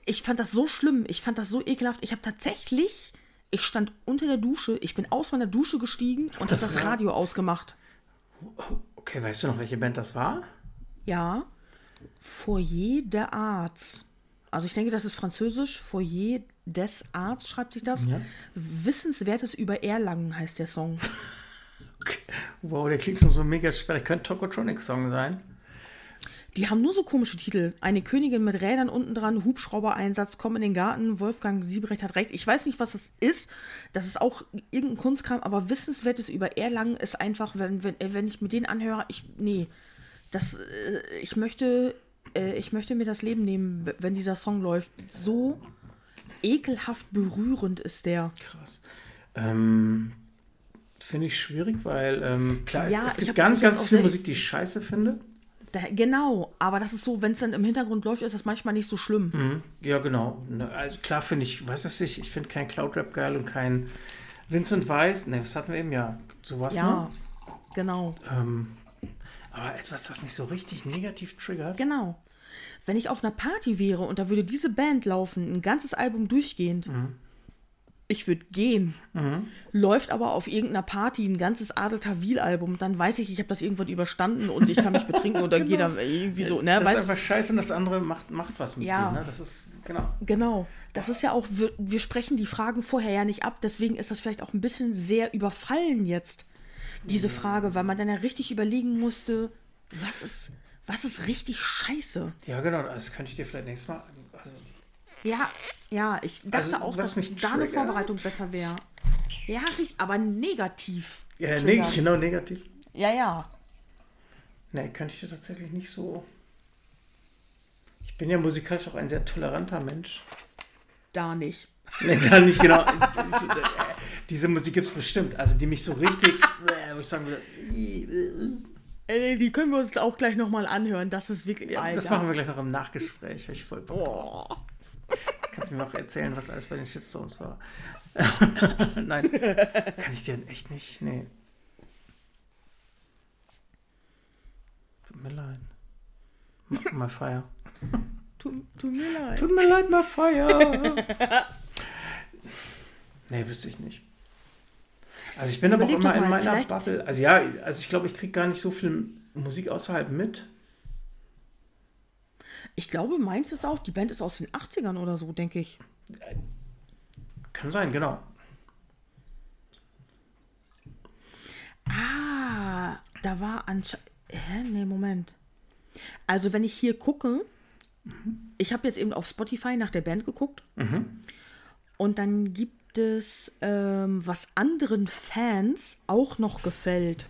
ich fand das so schlimm, ich fand das so ekelhaft. Ich habe tatsächlich, ich stand unter der Dusche, ich bin aus meiner Dusche gestiegen und habe Das Radio ausgemacht. Okay, weißt du noch, welche Band das war? Ja, Foyer der Arts. Also ich denke, das ist französisch. Foyer des Arts schreibt sich das. Ja. Wissenswertes über Erlangen heißt der Song. Okay. Wow, der klingt so, so mega sperrig. Könnte Tokotronic-Song sein. Die haben nur so komische Titel. Eine Königin mit Rädern unten dran, Hubschrauber-Einsatz, komm in den Garten, Wolfgang Siebrecht hat recht. Ich weiß nicht, was das ist. Das ist auch irgendein Kunstkram, aber Wissenswertes über Erlangen ist einfach, wenn, wenn, wenn ich mir den anhöre, ich, nee, das, äh, ich möchte, äh, ich möchte mir das Leben nehmen, wenn dieser Song läuft. So ekelhaft berührend ist der. Krass. Ähm, Finde ich schwierig, weil ähm, klar, Ja, es ich gibt hab ganz, ganz viel Musik, die ich scheiße finde. Da, genau, aber das ist so, wenn es dann im Hintergrund läuft, ist das manchmal nicht so schlimm. Mhm. Ja, genau. Ne, Also klar finde ich, weiß was ich, ich finde kein Cloud-Rap geil und kein Vincent Weiss. Ne, was hatten wir eben? Ja, sowas, Ja, ne? genau, Ähm, aber etwas, das mich so richtig negativ triggert. genau. Wenn ich auf einer Party wäre und da würde diese Band laufen, ein ganzes Album durchgehend, ich würde gehen. Läuft aber auf irgendeiner Party ein ganzes Adel Tawil-Album, dann weiß ich, ich habe das irgendwann überstanden und ich kann mich betrinken oder gehe da irgendwie so, ne? Das ist Weißt, einfach scheiße und das andere macht, macht was mit Ja. dir. Ne? Das ist, genau. Genau. Das ist ja auch, wir, wir sprechen die Fragen vorher ja nicht ab, deswegen ist das vielleicht auch ein bisschen sehr überfallen jetzt, diese Frage, weil man dann ja richtig überlegen musste, was ist, was ist richtig scheiße? Ja, genau. Das könnte ich dir vielleicht nächstes Mal. Also, Ja, ja, ich dachte Also, auch, dass mich da eine Vorbereitung besser wäre. Ja, aber negativ. ja, neg genau, negativ. Ja, ja. Nee, könnte ich dir tatsächlich nicht so. Ich bin ja musikalisch auch ein sehr toleranter Mensch. Da nicht. Nee, da nicht genau. Diese Musik gibt es bestimmt. Also, die mich so richtig. äh, Wo ich sagen würde. Ey, die können wir uns auch gleich nochmal anhören. Das ist wirklich. Ja, das Alter. machen wir gleich noch im Nachgespräch. Hab ich voll Bock. Boah. Kannst du mir auch erzählen, was alles bei den Shitstones war? Nein, kann ich dir echt nicht. Nee. Tut mir leid. Ma- Mal Feier. Tut, tut mir leid. Tut mir leid, mal Feier. nee, wüsste ich nicht. Also ich bin aber auch immer doch in mal, meiner vielleicht- Bubble. Also ja, also ich glaube, ich kriege gar nicht so viel Musik außerhalb mit. Ich glaube, meins ist auch, die Band ist aus den 80ern oder so, denke ich. Kann sein, genau. Ah, da war anscheinend. Hä? Nee, Moment. Also, wenn ich hier gucke, ich habe jetzt eben auf Spotify nach der Band geguckt. Und dann gibt es, ähm, was anderen Fans auch noch gefällt.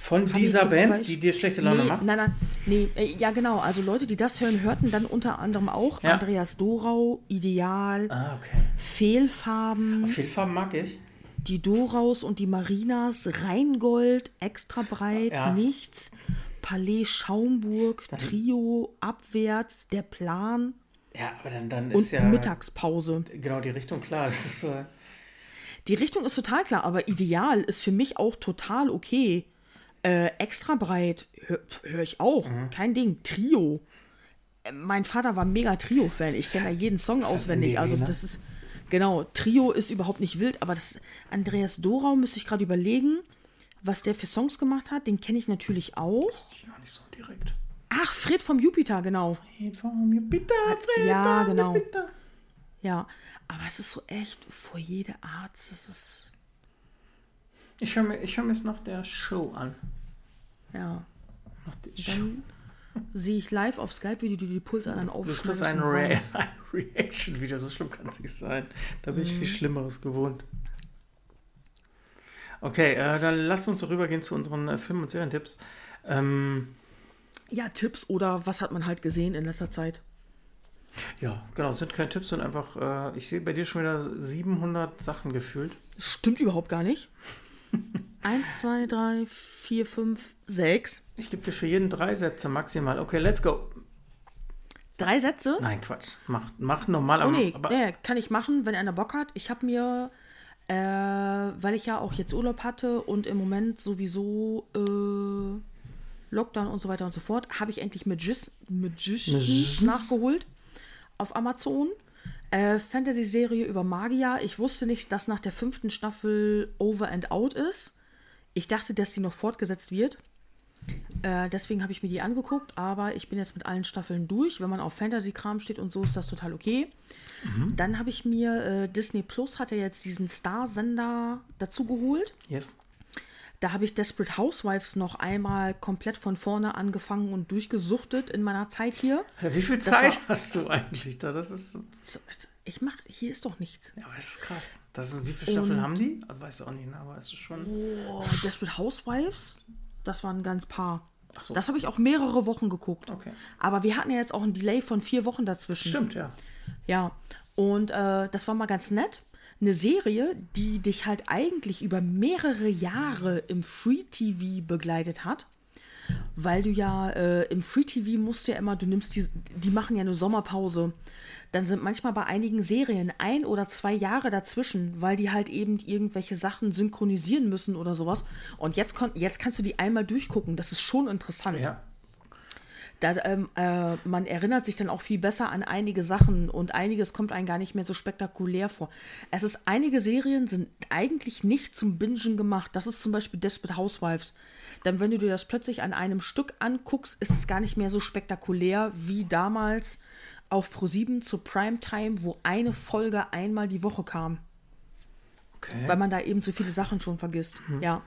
Von Hab ich dieser Band, Beispiel- die dir schlechte Laune nee, macht. Nein, nein, nee, äh, ja genau. Also Leute, die das hören, hörten dann unter anderem auch Ja. Andreas Dorau, Ideal, Ah, okay. Fehlfarben, Fehlfarben mag ich. die Doraus und die Marinas, Rheingold, extra breit, Ja. nichts, Palais Schaumburg, Trio, Abwärts, der Plan Ja, aber dann, dann und ist ja Mittagspause. genau die Richtung klar. Das ist äh, Die Richtung ist total klar, aber ideal ist für mich auch total okay. Äh, extra breit höre hör ich auch. Mhm. Kein Ding. Trio. Äh, Mein Vater war mega Trio-Fan. Ich kenne da jeden Song ist auswendig. Also ne? das ist. Genau, Trio ist überhaupt nicht wild, aber das Andreas Dorau müsste ich gerade überlegen, was der für Songs gemacht hat. Den kenne ich natürlich auch. ich gar nicht so direkt. Ach, Fred vom Jupiter, genau. Fred vom Jupiter, Fred Ja, vom genau. Jupiter. Ja, aber es ist so echt vor jede Arzt. Das ist. Ich höre mir, ich hör mir es nach der Show an. Ja. Nach der Show. Dann sehe ich live auf Skype, wie du dir die Pulsadern aufschneidest. kriegst ein, und Re ein Reaction-Video, so schlimm kann es nicht sein. Da bin ich Mhm. viel Schlimmeres gewohnt. Okay, äh, dann lasst uns rübergehen zu unseren äh, Film- und Serientipps. Ähm, Ja, Tipps oder was hat man halt gesehen in letzter Zeit? ja, genau, es sind keine Tipps, sondern einfach, äh, ich sehe bei dir schon wieder 700 Sachen gefühlt. Stimmt überhaupt gar nicht. Eins, zwei, drei, vier, fünf, sechs. Ich gebe dir für jeden drei Sätze maximal. Okay, let's go. Drei Sätze? Nein, Quatsch. Mach, mach normal. Oh aber- nee, aber, nee, kann ich machen, wenn einer Bock hat. Ich habe mir, äh, weil ich ja auch jetzt Urlaub hatte und im Moment sowieso äh, Lockdown und so weiter und so fort, habe ich endlich Magis Magicians nachgeholt auf Amazon. Äh, Fantasy-Serie über Magier. Ich wusste nicht, dass nach der fünften Staffel Over and Out ist. Ich dachte, dass die noch fortgesetzt wird. Äh, deswegen habe ich mir die angeguckt, aber ich bin jetzt mit allen Staffeln durch. Wenn man auf Fantasy-Kram steht und so, ist das total okay. Dann habe ich mir äh, Disney Plus hat ja jetzt diesen Star-Sender dazu geholt. yes. Da habe ich Desperate Housewives noch einmal komplett von vorne angefangen und durchgesuchtet in meiner Zeit hier. Ja, wie viel Das Zeit war- hast du eigentlich da? Das ist, Ich mache, hier ist doch nichts. ja, aber das ist krass. Das ist, wie viele Staffeln haben die? Also, weißt du auch nicht, ne? aber es ist schon. Oh, Desperate Housewives, das waren ganz paar. So. Das habe ich auch mehrere Wochen geguckt. Okay. Aber wir hatten ja jetzt auch ein Delay von vier Wochen dazwischen. Stimmt, ja. Ja, und äh, das war mal ganz nett. Eine Serie, die dich halt eigentlich über mehrere Jahre im Free TV begleitet hat. weil du ja äh, im Free TV musst du ja immer, du nimmst die, die machen ja eine Sommerpause. Dann sind manchmal bei einigen Serien ein oder zwei Jahre dazwischen, weil die halt eben irgendwelche Sachen synchronisieren müssen oder sowas. Und jetzt, jetzt kannst du die einmal durchgucken. Das ist schon interessant. Ja. Da, ähm, äh, man erinnert sich dann auch viel besser an einige Sachen und einiges kommt einem gar nicht mehr so spektakulär vor. Es ist, einige Serien sind eigentlich nicht zum Bingen gemacht. Das ist zum Beispiel Desperate Housewives. Denn wenn du dir das plötzlich an einem Stück anguckst, ist es gar nicht mehr so spektakulär wie damals auf Pro7 zu Primetime, wo eine Folge einmal die Woche kam. Okay. Weil man da eben so viele Sachen schon vergisst. Ja.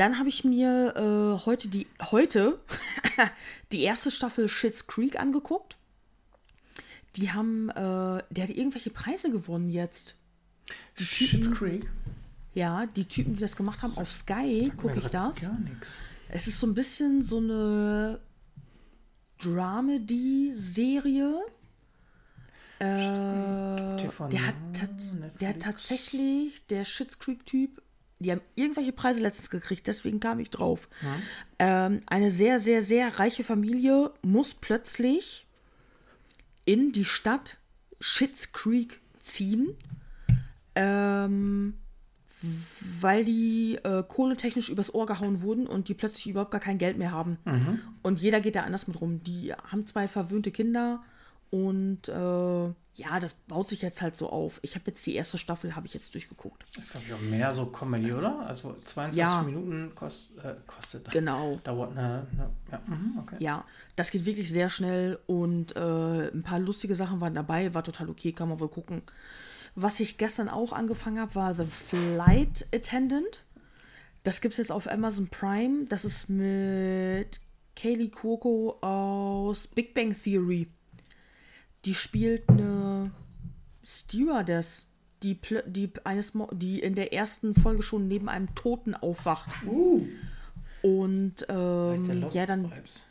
Dann habe ich mir äh, heute die heute die erste Staffel Shits Creek angeguckt. Die haben, äh, der hat irgendwelche Preise gewonnen jetzt. Die Typen, Creek? ja, die Typen, die das gemacht haben auf Sky, gucke ich das. Gar nichts. Es ist so ein bisschen so eine Dramedy-Serie. Äh, der, hat der hat tatsächlich, der Schitt's Creek-Typ, die haben irgendwelche Preise letztens gekriegt, deswegen kam ich drauf. Ähm, eine sehr, sehr, sehr reiche Familie muss plötzlich in die Stadt Schitt's Creek ziehen, ähm, weil die äh, kohletechnisch übers Ohr gehauen wurden und die plötzlich überhaupt gar kein Geld mehr haben. Und jeder geht da anders mit rum. Die haben zwei verwöhnte Kinder und äh, ja, das baut sich jetzt halt so auf. Ich habe jetzt die erste Staffel, habe ich jetzt durchgeguckt. Ist, glaube ich, auch mehr so Comedy, oder? Also 22 Ja. Minuten kost, äh, kostet. Genau. Dauert eine. eine ja, mhm, okay. Ja, das geht wirklich sehr schnell und äh, ein paar lustige Sachen waren dabei, war total okay, kann man wohl gucken. Was ich gestern auch angefangen habe, war The Flight Attendant. Das gibt es jetzt auf Amazon Prime. Das ist mit Kaylee Cuoco aus Big Bang Theory. Die spielt eine Stewardess, die, die, eines, die in der ersten Folge schon neben einem Toten aufwacht. Und Der ähm, ja, dann Vibes.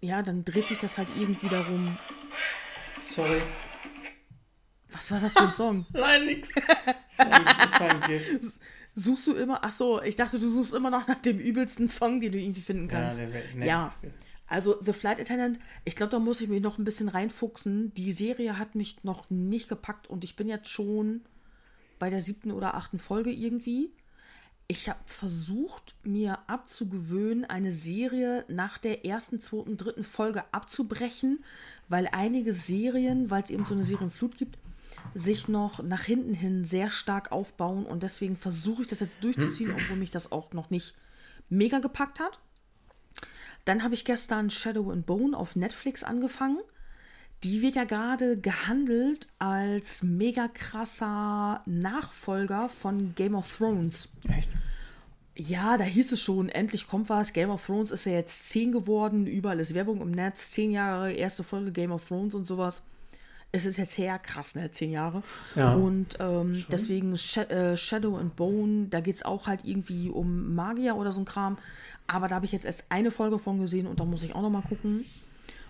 ja, dann dreht sich das halt irgendwie darum. Sorry. Was war das für ein Song? Nein, nix. Das war ein- Gift. Suchst du immer? Ach so, ich dachte, du suchst immer noch nach dem übelsten Song, den du irgendwie finden Ja, kannst. der wär- nee, ja. Also The Flight Attendant, ich glaube, da muss ich mich noch ein bisschen reinfuchsen. Die Serie hat mich noch nicht gepackt und ich bin jetzt schon bei der siebten oder achten Folge irgendwie. Ich habe versucht, mir abzugewöhnen, eine Serie nach der ersten, zweiten, dritten Folge abzubrechen, weil einige Serien, weil es eben so eine Serienflut gibt, sich noch nach hinten hin sehr stark aufbauen und deswegen versuche ich das jetzt durchzuziehen, obwohl mich das auch noch nicht mega gepackt hat. Dann habe ich gestern Shadow and Bone auf Netflix angefangen. Die wird ja gerade gehandelt als mega krasser Nachfolger von Game of Thrones. Echt? Ja, da hieß es schon, endlich kommt was. Game of Thrones ist ja jetzt 10 geworden, überall ist Werbung im Netz, 10 Jahre, erste Folge Game of Thrones und sowas. Es ist jetzt her krass, ne? 10 Jahre. Ja. Und ähm, deswegen Sh äh, Shadow and Bone, da geht es auch halt irgendwie um Magier oder so ein Kram. Aber da habe ich jetzt erst eine Folge von gesehen und da muss ich auch noch mal gucken.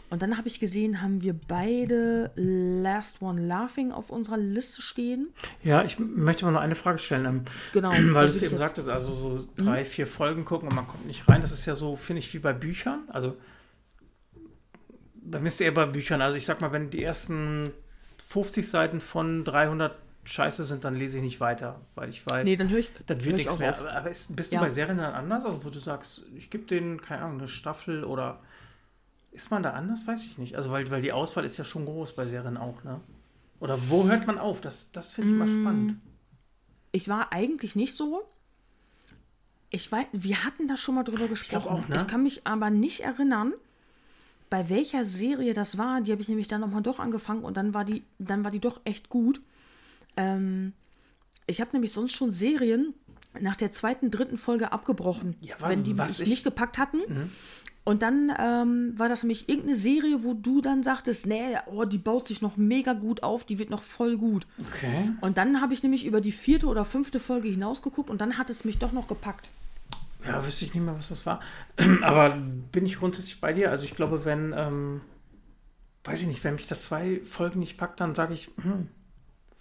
Und dann habe ich gesehen, haben wir beide Last One Laughing auf unserer Liste stehen. Ja, ich möchte mal noch eine Frage stellen. Ähm, Genau, Weil du es eben sagtest, also so drei, vier Folgen gucken und man kommt nicht rein. Das ist ja so, finde ich, wie bei Büchern. Also bei mir ist es eher bei Büchern. Also ich sag mal, wenn die ersten 50 Seiten von 300 Scheiße sind, dann lese ich nicht weiter, weil ich weiß, Nee, dann höre ich. das wird ich nichts auch mehr. auf. Aber ist, bist du Ja. bei Serien dann anders? Also wo du sagst, ich gebe denen, keine Ahnung, eine Staffel oder ist man da anders? Weiß ich nicht. Also weil, weil die Auswahl ist ja schon groß bei Serien auch, ne? Oder wo hört man auf? Das, das finde ich Mm. mal spannend. Ich war eigentlich nicht so. Ich weiß, wir hatten da schon mal drüber gesprochen. auch, ne? Ich kann mich aber nicht erinnern, bei welcher Serie das war. Die habe ich nämlich dann nochmal doch angefangen und dann war die, dann war die doch echt gut. Ähm, ich habe nämlich sonst schon Serien nach der zweiten, dritten Folge abgebrochen, Ja, wenn die was mich ich- nicht gepackt hatten. Und dann ähm, war das nämlich irgendeine Serie, wo du dann sagtest, nee, oh, die baut sich noch mega gut auf, die wird noch voll gut. Okay. Und dann habe ich nämlich über die vierte oder fünfte Folge hinausgeguckt und dann hat es mich doch noch gepackt. Ja, wüsste ich nicht mehr, was das war. Aber bin ich grundsätzlich bei dir. Also ich glaube, wenn, ähm, weiß ich nicht, wenn mich das zwei Folgen nicht packt, dann sage ich, hm,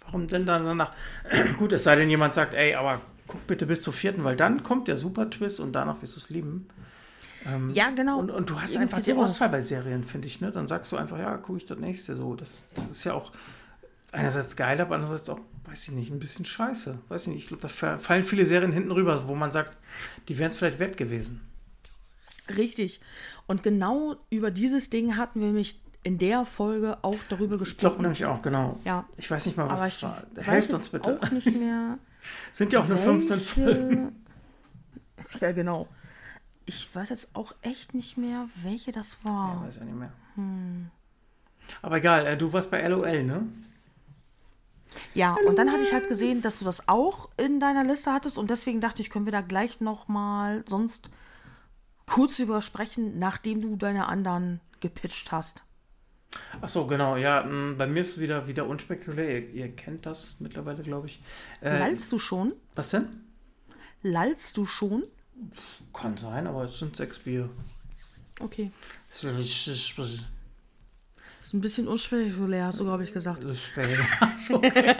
warum denn dann danach? Gut, es sei denn, jemand sagt, ey, aber guck bitte bis zur vierten, weil dann kommt der super Twist und danach wirst du es lieben. ja, genau. Und, und du hast Irgendwie einfach die. Auswahl bei Serien, finde ich. Ne? Dann sagst du einfach, ja, gucke ich das nächste. So, das, das ist ja auch einerseits geil, aber andererseits auch, weiß ich nicht, ein bisschen scheiße. Weiß ich nicht, ich glaube, da fa- fallen viele Serien hinten rüber, wo man sagt, die wären es vielleicht wert gewesen. Richtig. Und genau über dieses Ding hatten wir mich in der Folge auch darüber Ich glaube gesprochen. nämlich auch, genau. Ja. Ich weiß nicht mal, was es ich war. Helft uns bitte. auch nicht mehr. Sind ja auch nur 15 Folgen. Ja, genau. Ich weiß jetzt auch echt nicht mehr, welche das war. Ja, weiß ja nicht mehr. Hm. Aber egal, äh, du warst bei LOL, ne? Ja, und dann hatte ich halt gesehen, dass du das auch in deiner Liste hattest und deswegen dachte ich, können wir da gleich noch mal sonst kurz drüber sprechen, nachdem du deine anderen gepitcht hast. Ach so, genau, ja, bei mir ist wieder, wieder unspekulär. Ihr, ihr kennt das mittlerweile, glaube ich. Äh, Lallst du schon? was denn? Lallst du schon? Kann sein, aber es sind sechs Bier. Okay. Das ist ein bisschen unspekulär, hast du, glaube ich, gesagt. so, okay.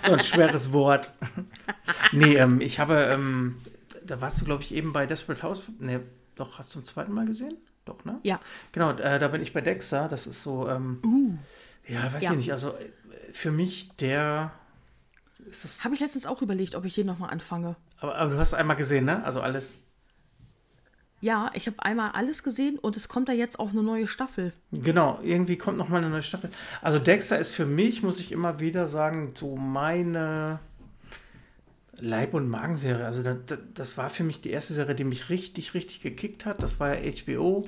so ein schweres Wort. Nee, ähm, ich habe, ähm, da warst du, glaube ich, eben bei Desperate House. Nee, doch, hast du zum zweiten Mal gesehen? Doch, ne? Ja. Genau, äh, da bin ich bei Dexter. Das ist so, ähm, ja, weiß Ja. ich nicht. Also für mich der ist das. Habe ich letztens auch überlegt, ob ich hier nochmal anfange. Aber, aber du hast einmal gesehen, ne? Also alles. Ja, ich habe einmal alles gesehen und es kommt da jetzt auch eine neue Staffel. Genau, irgendwie kommt noch mal eine neue Staffel. Also Dexter ist für mich, muss ich immer wieder sagen, so meine Leib- und Magenserie. Also das, das war für mich die erste Serie, die mich richtig, richtig gekickt hat. Das war ja HBO.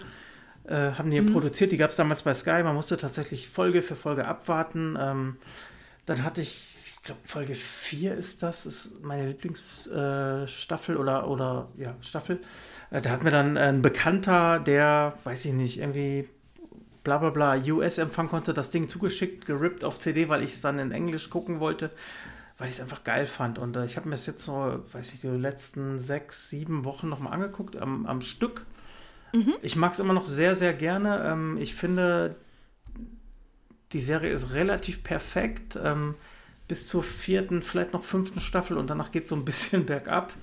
Äh, haben die ja produziert, die gab es damals bei Sky. Man musste tatsächlich Folge für Folge abwarten. Ähm, dann hatte ich, ich glaube, Folge 4 ist das, ist meine Lieblingsstaffel äh, oder, oder ja, Staffel. Äh, da hat mir dann ein Bekannter, der, weiß ich nicht, irgendwie bla bla bla US-Empfang konnte, das Ding zugeschickt, gerippt auf CD, weil ich es dann in Englisch gucken wollte, weil ich es einfach geil fand. Und äh, ich habe mir es jetzt so, weiß ich, die letzten sechs, sieben Wochen nochmal angeguckt am, am Stück. Ich mag es immer noch sehr, sehr gerne. Ähm, ich finde, die Serie ist relativ perfekt. Ähm, bis zur vierten, vielleicht noch fünften Staffel und danach geht es so ein bisschen bergab.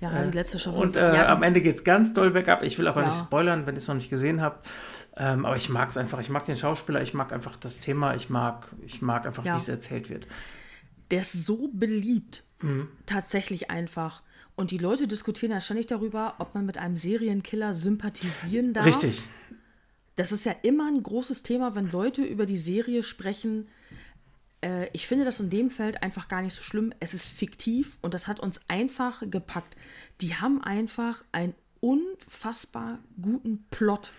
Ja, die letzte Staffel. Und äh, ja, am Ende geht es ganz doll bergab. Ich will aber Ja. nicht spoilern, wenn ihr es noch nicht gesehen habt. Ähm, aber ich mag es einfach. Ich mag den Schauspieler, ich mag einfach das Thema, ich mag, ich mag einfach, Ja. wie es erzählt wird. der ist so beliebt. Mhm. Tatsächlich einfach. Und die Leute diskutieren ja ständig darüber, ob man mit einem Serienkiller sympathisieren darf. Richtig. Das ist ja immer ein großes Thema, wenn Leute über die Serie sprechen. Äh, ich finde das in dem Feld einfach gar nicht so schlimm. Es ist fiktiv und das hat uns einfach gepackt. Die haben einfach einen unfassbar guten Plot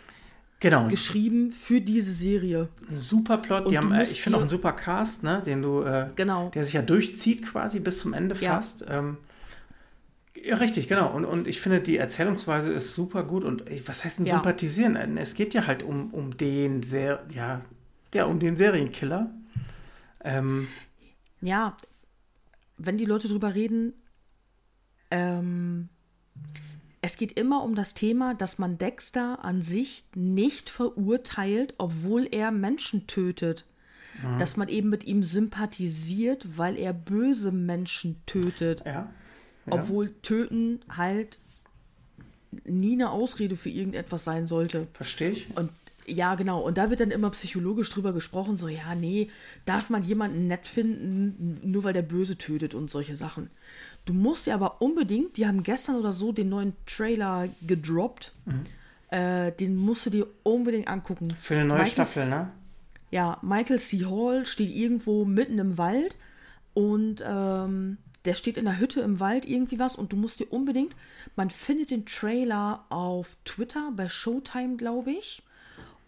Genau. geschrieben für diese Serie. Ein super Plot. Und Die haben, äh, ich finde auch einen super Cast, ne, den du, äh, Genau. der sich ja durchzieht quasi bis zum Ende Ja. fast. Ähm, ja, richtig, genau. Und, und ich finde, die Erzählungsweise ist super gut. Und was heißt denn Ja. sympathisieren? Es geht ja halt um, um den sehr, ja, ja, um den Serienkiller. Ähm, ja, wenn die Leute drüber reden, ähm, es geht immer um das Thema, dass man Dexter an sich nicht verurteilt, obwohl er Menschen tötet. Dass man eben mit ihm sympathisiert, weil er böse Menschen tötet. ja. ja. Obwohl töten halt nie eine Ausrede für irgendetwas sein sollte. Verstehe ich. Und ja, genau. Und da wird dann immer psychologisch drüber gesprochen, so, ja, nee, darf man jemanden nett finden, nur weil der Böse tötet und solche Sachen. Du musst ja aber unbedingt, die haben gestern oder so den neuen Trailer gedroppt. Äh, den musst du dir unbedingt angucken. Für eine neue Michael Staffel, ne? ja, Michael C. Hall steht irgendwo mitten im Wald und ähm, der steht in der Hütte im Wald irgendwie was und du musst dir unbedingt, man findet den Trailer auf Twitter bei Showtime, glaube ich.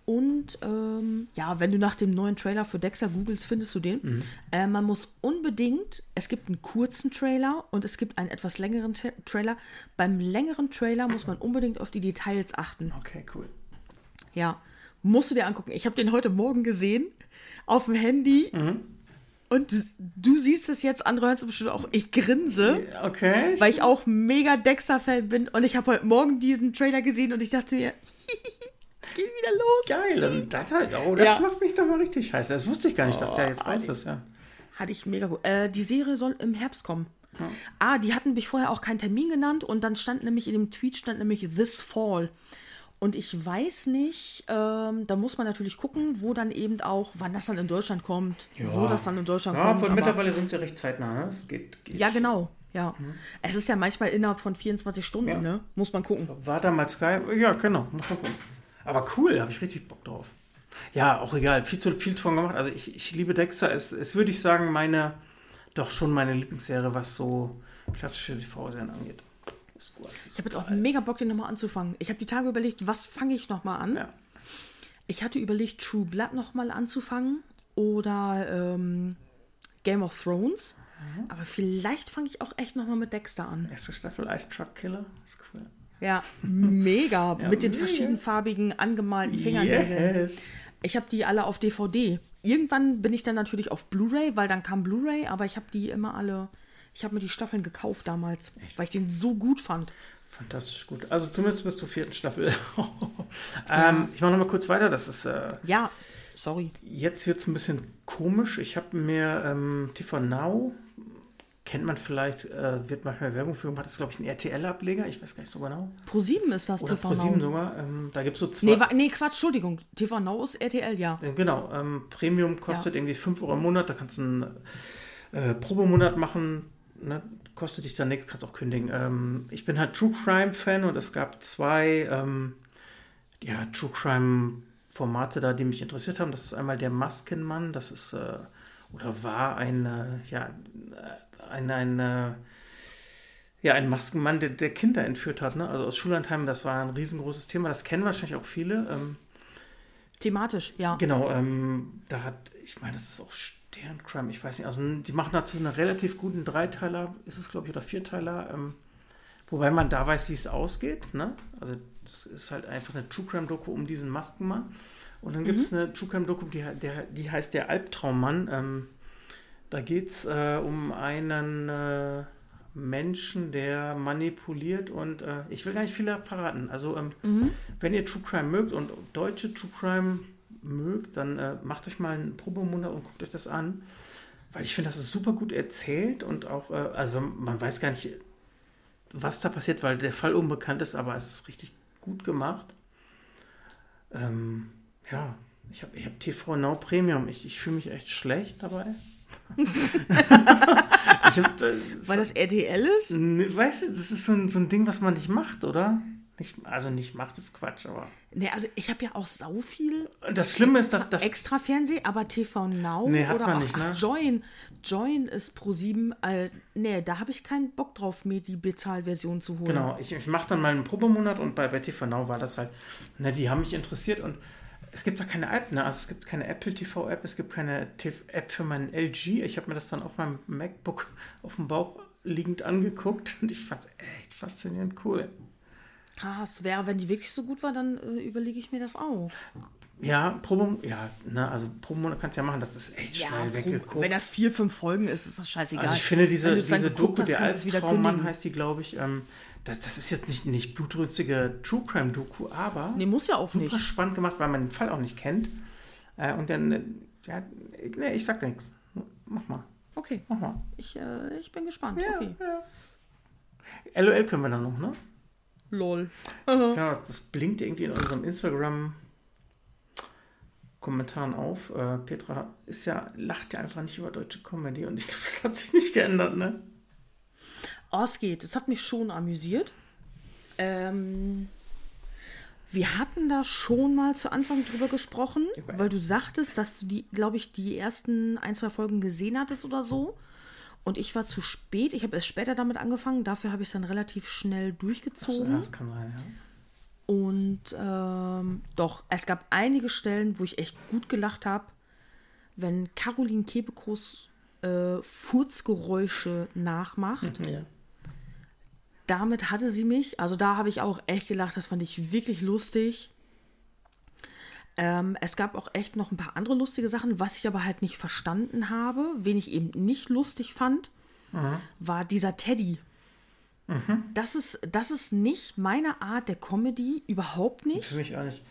Und ähm, ja, wenn du nach dem neuen Trailer für Dexter googelst, findest du den. Äh, man muss unbedingt, es gibt einen kurzen Trailer und es gibt einen etwas längeren Tra Trailer. Beim längeren Trailer muss man unbedingt auf die Details achten. Okay, cool. Ja, musst du dir angucken. Ich habe den heute Morgen gesehen auf dem Handy. Und du, du siehst es jetzt, andere hören es bestimmt auch. Ich grinse, Okay. weil ich auch mega Dexter-Fan bin. Und ich habe heute Morgen diesen Trailer gesehen und ich dachte mir, geht wieder los. Geil. Und das, halt, oh, das Ja. macht mich doch mal richtig heiß. Das wusste ich gar nicht, dass der Oh, jetzt raus ist, ja. Hatte ich mega gut. Äh, die Serie soll im Herbst kommen. Ah, die hatten mich vorher auch keinen Termin genannt und dann stand nämlich in dem Tweet stand nämlich This Fall. Und ich weiß nicht, ähm, da muss man natürlich gucken, wo dann eben auch, wann das dann in Deutschland kommt, wo das dann in Deutschland Ja, kommt. aber- mittlerweile sind sie recht zeitnah, ne? Es geht, geht ja, genau. Ja. Es ist ja manchmal innerhalb von 24 Stunden, Ja. ne? Muss man gucken. War damals Sky? Ja, genau, muss man gucken. Aber cool, da habe ich richtig Bock drauf. Ja, auch egal, viel zu viel von gemacht. Also ich, ich liebe Dexter. Es ist, würde ich sagen, meine, doch schon meine Lieblingsserie, was so klassische TV-Serien angeht. Ist gut. Ich habe jetzt auch mega Bock, den nochmal anzufangen. Ich habe die Tage überlegt, was fange ich nochmal an? Ja. Ich hatte überlegt, True Blood nochmal anzufangen oder ähm, Game of Thrones. Mhm. Aber vielleicht fange ich auch echt nochmal mit Dexter an. Erste Staffel Ice Truck Killer. Ist cool. Ja, mega. mit den mega. verschiedenfarbigen angemalten Fingernägeln. Yes. Ich habe die alle auf DVD. Irgendwann bin ich dann natürlich auf Blu-ray, weil dann kam Blu-ray, aber ich habe die immer alle. Ich habe mir die Staffeln gekauft damals, weil ich den so gut fand. Fantastisch gut. Also zumindest bis zur vierten Staffel. ähm, ich mache nochmal kurz weiter. Das ist, äh, Ja, sorry. jetzt wird es ein bisschen komisch. Ich habe mir ähm, TV Now, kennt man vielleicht, äh, wird manchmal Werbung für gemacht. Das ist, glaube ich, ein RTL-Ableger. Ich weiß gar nicht so genau. Pro7 ist das Oder TV ProSieben Now. sogar. Ähm, da gibt es so zwei. Nee, wa- nee, Quatsch, Entschuldigung. TV Now ist RTL, ja. Äh, Genau, ähm, Premium kostet irgendwie 5 Euro im Monat, da kannst du einen äh, Probemonat machen, ne? kostet dich dann nichts, kannst auch kündigen. Ähm, ich bin halt True Crime Fan und es gab zwei ähm, ja, True Crime Formate da, die mich interessiert haben. Das ist einmal der Maskenmann, das ist äh, oder war ein, ja, äh, ein, ein, äh, ja, ein Maskenmann, der, der Kinder entführt hat, ne? also aus Schullandheim, das war ein riesengroßes Thema, das kennen wahrscheinlich auch viele. Ähm, Thematisch, ja. Genau, ähm, da hat, ich meine, das ist auch Sterncrime, ich weiß nicht, also die machen dazu einen relativ guten Dreiteiler, ist es glaube ich, oder Vierteiler, ähm, wobei man da weiß, wie es ausgeht, ne? Also das ist halt einfach eine True Crime Doku um diesen Maskenmann. Und dann gibt es eine True Crime Doku, die, der, die heißt Der Albtraummann. Ähm, da geht es äh, um einen äh, Menschen, der manipuliert und äh, ich will gar nicht viel verraten. Also ähm, wenn ihr True Crime mögt und deutsche True Crime mögt, dann äh, macht euch mal einen Probemonat und guckt euch das an. Weil ich finde, das ist super gut erzählt und auch, äh, also man weiß gar nicht, was da passiert, weil der Fall unbekannt ist, aber es ist richtig gut gemacht. Ähm, ja, ich habe ich hab TV Now Premium. Ich, ich fühle mich echt schlecht dabei. hab, äh, Weil das RTL ist? Ne, Weißt du, das ist so ein, so ein Ding, was man nicht macht, oder? Nicht, also nicht macht, ist Quatsch, aber. Nee, also ich habe ja auch sau viel Das Schlimme ist, dass. dass extra Fernseh, aber TV Now Nee, hat oder man auch nicht, ne? ach, Join. Join ist pro 7. Äh, nee, da habe ich keinen Bock drauf, mir die Bezahlversion zu holen. genau, ich, ich mache dann mal einen Probemonat und bei, bei TV Now war das halt. Ne, die haben mich interessiert und es gibt da keine App, ne? Also es gibt keine Apple TV App, es gibt keine TV App für meinen LG. Ich habe mir das dann auf meinem MacBook auf dem Bauch liegend angeguckt und ich fand es echt faszinierend cool. Krass, wäre, wenn die wirklich so gut war, dann äh, überlege ich mir das auch. Ja, Probe, ja, ne, also Probemonat kannst du ja machen, das ist echt schnell pro- weggeguckt. wenn das vier, fünf Folgen ist, ist das scheißegal. Also ich finde diese, diese Doku, hast, der Albtraummann heißt die, glaube ich, ähm, das, das ist jetzt nicht, nicht blutrünstige True Crime Doku, aber Nee, muss ja auch super nicht. spannend gemacht, weil man den Fall auch nicht kennt. Äh, und dann, äh, ja, nee, ich sag nichts. Mach mal, Okay, mach mal. ich, äh, ich bin gespannt. okay. ja. LOL können wir dann noch, ne? Lol. Ja, das, das blinkt irgendwie in unserem Instagram Kommentaren auf. Äh, Petra ist ja, lacht ja einfach nicht über deutsche Comedy und ich glaube, das hat sich nicht geändert, ne? Oh, es geht. Es hat mich schon amüsiert. Ähm, wir hatten da schon mal zu Anfang drüber gesprochen, Über- weil du sagtest, dass du die, glaube ich, die ersten ein, zwei Folgen gesehen hattest oder so. Und ich war zu spät. Ich habe erst später damit angefangen. Dafür habe ich es dann relativ schnell Ja, durchgezogen. das kann sein, ja. Und ähm, doch, es gab einige Stellen, wo ich echt gut gelacht habe, wenn Caroline Kebekus äh, Furzgeräusche nachmacht. ja. Damit hatte sie mich, also da habe ich auch echt gelacht, das fand ich wirklich lustig. Ähm, es gab auch echt noch ein paar andere lustige Sachen, was ich aber halt nicht verstanden habe, wen ich eben nicht lustig fand, war dieser Teddy. Das, ist, das ist nicht meine Art der Comedy, überhaupt nicht. Für mich auch nicht.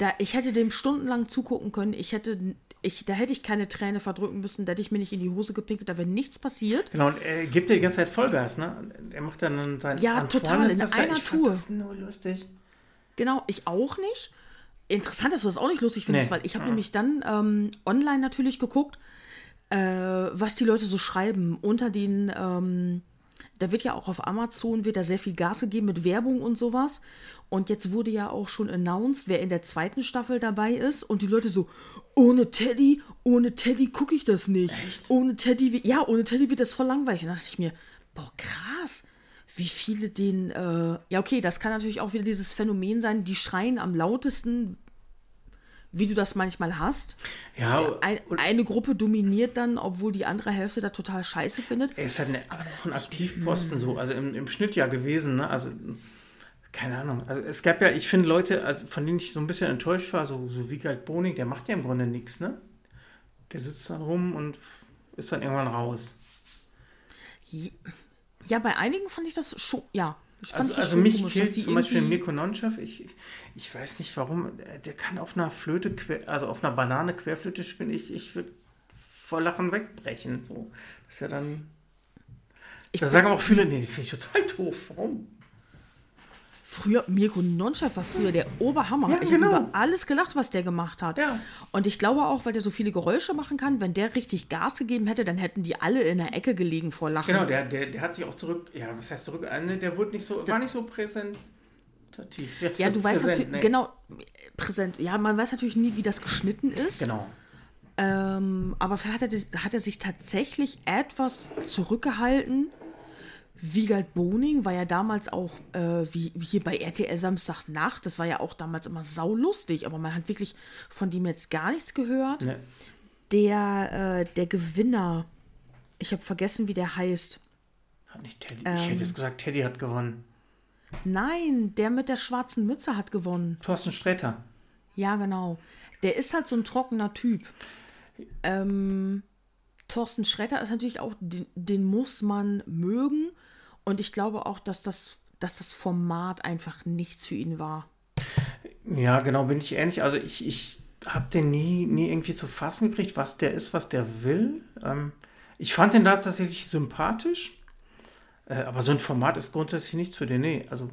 Da, ich hätte dem stundenlang zugucken können. Ich hätte Ich, da hätte ich keine Träne verdrücken müssen, da hätte ich mir nicht in die Hose gepinkelt, da wäre nichts passiert. Genau, und er gibt dir die ganze Zeit Vollgas, ne? Er macht dann sein Ja, total, in ist einer ich fand Tour. Das nur lustig. Genau, ich auch nicht. Interessant, dass du das auch nicht lustig findest, Nee. weil ich habe nämlich dann ähm, online natürlich geguckt, äh, was die Leute so schreiben unter den, ähm, da wird ja auch auf Amazon wird da sehr viel Gas gegeben mit Werbung und sowas. Und jetzt wurde ja auch schon announced, wer in der zweiten Staffel dabei ist. Und die Leute so, ohne Teddy, ohne Teddy gucke ich das nicht. Ohne Teddy, ja, ohne Teddy wird das voll langweilig. Und da dachte ich mir, boah, krass, wie viele den, äh, ja, okay, das kann natürlich auch wieder dieses Phänomen sein, die schreien am lautesten, wie du das manchmal hast. Ja, Ein, eine Gruppe dominiert dann, obwohl die andere Hälfte da total scheiße findet. er ist halt eine, auch ein Aktivposten so, also im, im Schnitt ja gewesen, ne? Also, keine Ahnung. Also es gab ja, ich finde Leute, also von denen ich so ein bisschen enttäuscht war, so, so Wiegald Boning, der macht ja im Grunde nichts, ne? Der sitzt dann rum und ist dann irgendwann raus. Ja, bei einigen fand ich das schon, ja. Also, also mich komisch, killt zum Beispiel Mirko Nonchef, ich, ich, weiß nicht warum, der- kann auf einer Flöte, quer, also auf einer Banane Querflöte spielen, ich, ich würde vor Lachen wegbrechen. So. Das ist ja dann. Ich Da sagen auch viele, nee, die finde ich total doof. Warum? Früher, Mirko Nonchef war früher der Oberhammer. Ja, ich genau. habe über alles gelacht, was der gemacht hat. Ja. Und ich glaube auch, weil der so viele Geräusche machen kann, wenn der richtig Gas gegeben hätte, dann hätten die alle in der Ecke gelegen vor Lachen. Genau, der, der, der hat sich auch zurück, ja, was heißt zurück? ne, Der wurde nicht so, war nicht so heißt ja, du weißt Präsent, natürlich, nee. genau, präsent. Ja, man weiß natürlich nie, wie das geschnitten ist. Genau. Ähm, aber hat er, hat er sich tatsächlich etwas zurückgehalten. Wiegald Boning war ja damals auch, äh, wie, wie hier bei RTL Samstagnacht, das war ja auch damals immer saulustig, aber man hat wirklich von dem jetzt gar nichts gehört. Ne. Der, äh, der Gewinner, ich habe vergessen, wie der heißt. Hat nicht Teddy. Ähm. ich hätte jetzt gesagt, Teddy hat gewonnen. Nein, der mit der schwarzen Mütze hat gewonnen. Thorsten Sträter. Ja, genau. Der ist halt so ein trockener Typ. Ähm, Thorsten Schretter ist natürlich auch, den, den muss man mögen. Und ich glaube auch, dass das, dass das Format einfach nichts für ihn war. Ja, genau, bin ich ähnlich. Also ich, ich habe den nie, nie irgendwie zu fassen gekriegt, was der ist, was der will. Ähm, ich fand den da tatsächlich sympathisch. Äh, aber so ein Format ist grundsätzlich nichts für den. Nee, also.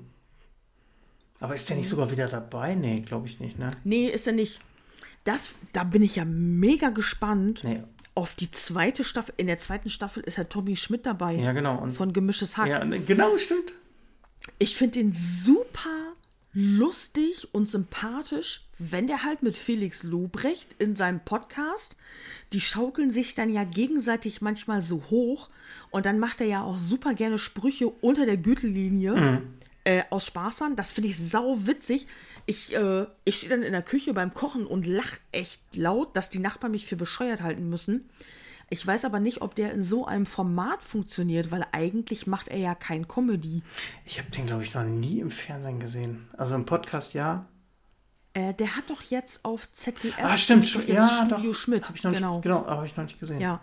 Aber ist der nicht sogar wieder dabei? Nee, glaube ich nicht, ne? Nee, ist er nicht. Das, da bin ich ja mega gespannt Nee. Auf die zweite Staffel. In der zweiten Staffel ist ja Tommy Schmidt dabei. Ja, genau. Und, Von Gemischtes Hack. ja, ne, genau, stimmt. Ich finde den super lustig und sympathisch, wenn der halt mit Felix Lobrecht in seinem Podcast, die schaukeln sich dann ja gegenseitig manchmal so hoch und dann macht er ja auch super gerne Sprüche unter der Gürtellinie äh, aus Spaß an. Das finde ich sau witzig. Ich, äh, ich stehe dann in der Küche beim Kochen und lach echt laut, dass die Nachbarn mich für bescheuert halten müssen. Ich weiß aber nicht, ob der in so einem Format funktioniert, weil eigentlich macht er ja kein Comedy. Ich habe den, glaube ich, noch nie im Fernsehen gesehen. Also im Podcast ja. Äh, der hat doch jetzt auf ZDF. Ah, stimmt. doch Ja, Studio doch. Schmidt. Hab ich noch genau. Nicht, genau, habe ich noch nicht gesehen. Ja.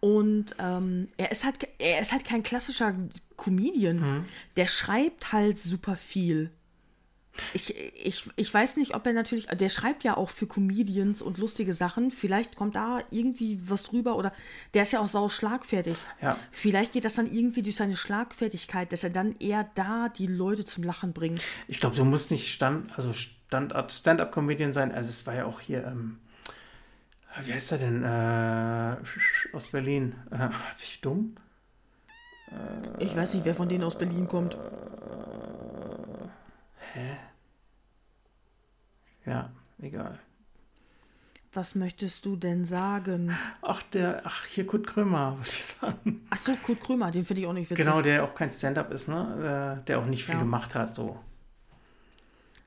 Und ähm, er, ist halt, er ist halt kein klassischer Comedian. Mhm. Der schreibt halt super viel. Ich, ich, ich weiß nicht, ob er natürlich, der schreibt ja auch für Comedians und lustige Sachen. Vielleicht kommt da irgendwie was rüber oder der ist ja auch sau schlagfertig. Ja. Vielleicht geht das dann irgendwie durch seine Schlagfertigkeit, dass er dann eher da die Leute zum Lachen bringt. Ich glaube, du musst nicht Stand, also Standard, Stand-up-Comedian sein. Also es war ja auch hier, ähm, wie heißt er denn? Äh, aus Berlin. Äh, bin ich dumm? Ich weiß nicht, wer von denen aus Berlin kommt. Ja, egal. Was möchtest du denn sagen? Ach, der, ach, hier Kurt Krömer, würde ich sagen. Ach so, Kurt Krömer, den finde ich auch nicht witzig. Genau, der auch kein Stand-up ist, ne? Äh, der auch nicht viel Ja. gemacht hat, so.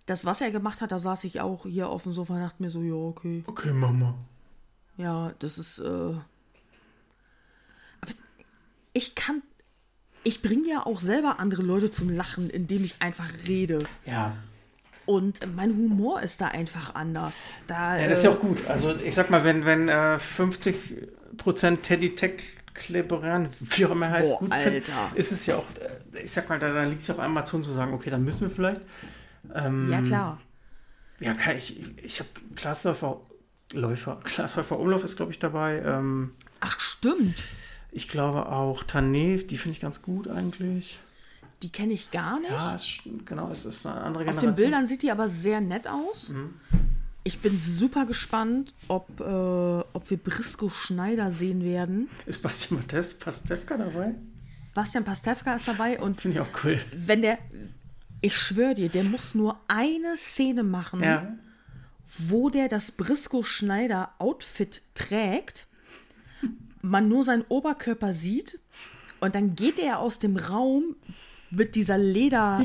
Das, was er gemacht hat, da saß ich auch hier auf dem Sofa und dachte mir so, ja, okay. Okay, Mama. Ja, das ist, äh. Aber ich kann. Ich bringe ja auch selber andere Leute zum Lachen, indem ich einfach rede. Ja. Und mein Humor ist da einfach anders. Da, Ja, das ist äh, ja auch gut. Also ich sag mal, wenn, wenn äh, 50% Teddy Tech Kleberan, wie auch immer er heißt, Boah, gut Alter. ist es ja auch, äh, ich sag mal, da, da liegt es auf Amazon zu sagen, okay, dann müssen wir vielleicht. Ähm, Ja, klar. Ja, kann ich, ich habe Glasläufer Läufer. Glasläufer Umlauf ist, glaube ich, dabei. Ähm, Ach, stimmt. ich glaube auch Tanev, die finde ich ganz gut eigentlich. Die kenne ich gar nicht. Ja, es, genau, es ist eine andere Auf Generation. den Bildern sieht die aber sehr nett aus. Mhm. Ich bin super gespannt, ob, äh, ob wir Brisco Schneider sehen werden. Ist Bastian Matest, Pastewka dabei? Bastian Pastewka ist dabei und Finde ich auch cool. wenn der, ich schwöre dir, der muss nur eine Szene machen, Ja. wo der das Brisco Schneider Outfit trägt, man nur seinen Oberkörper sieht und dann geht er aus dem Raum mit dieser Leder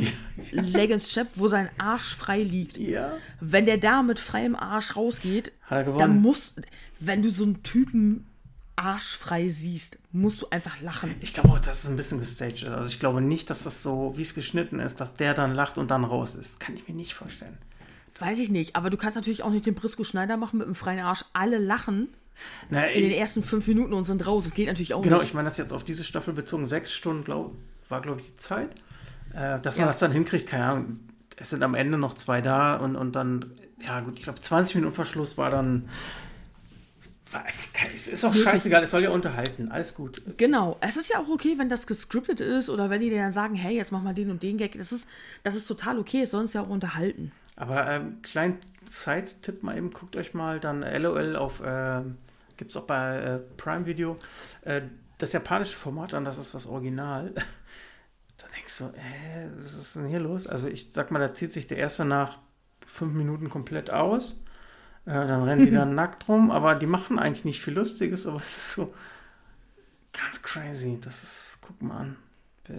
Leggings Chap, wo sein Arsch frei liegt. Ja. Wenn der da mit freiem Arsch rausgeht, dann muss, wenn du so einen Typen arschfrei siehst, musst du einfach lachen. Ich glaube auch, das ist ein bisschen gestaged. Also ich glaube nicht, dass das so, wie es geschnitten ist, dass der dann lacht und dann raus ist. Kann ich mir nicht vorstellen. Weiß ich nicht, aber du kannst natürlich auch nicht den Brisco Schneider machen mit dem freien Arsch. Alle lachen Na, in den ich, ersten fünf Minuten und sind raus. Das geht natürlich auch genau, nicht. ich meine das jetzt auf diese Staffel bezogen. Sechs Stunden, glaub, war, glaube ich, die Zeit. Äh, dass Ja. man das dann hinkriegt, keine Ahnung. Es sind am Ende noch zwei da und, und dann, ja gut, ich glaube 20 Minuten Verschluss war dann. War, es ist auch scheißegal, es soll ja unterhalten. Alles gut. Genau, es ist ja auch okay, wenn das gescriptet ist oder wenn die dir dann sagen, hey, jetzt mach mal den und den Gag. Das ist, das ist total okay, es soll uns ja auch unterhalten. Aber ähm, kleinen Side-Tipp mal eben, guckt euch mal dann LOL auf, äh, gibt es auch bei äh, Prime Video, äh, das japanische Format an, das ist das Original. Da denkst du, äh, was ist denn hier los? Also ich sag mal, da zieht sich der erste nach fünf Minuten komplett aus. Äh, dann rennen die dann nackt rum, aber die machen eigentlich nicht viel Lustiges, aber es ist so ganz crazy. Das ist, guck mal an. Äh,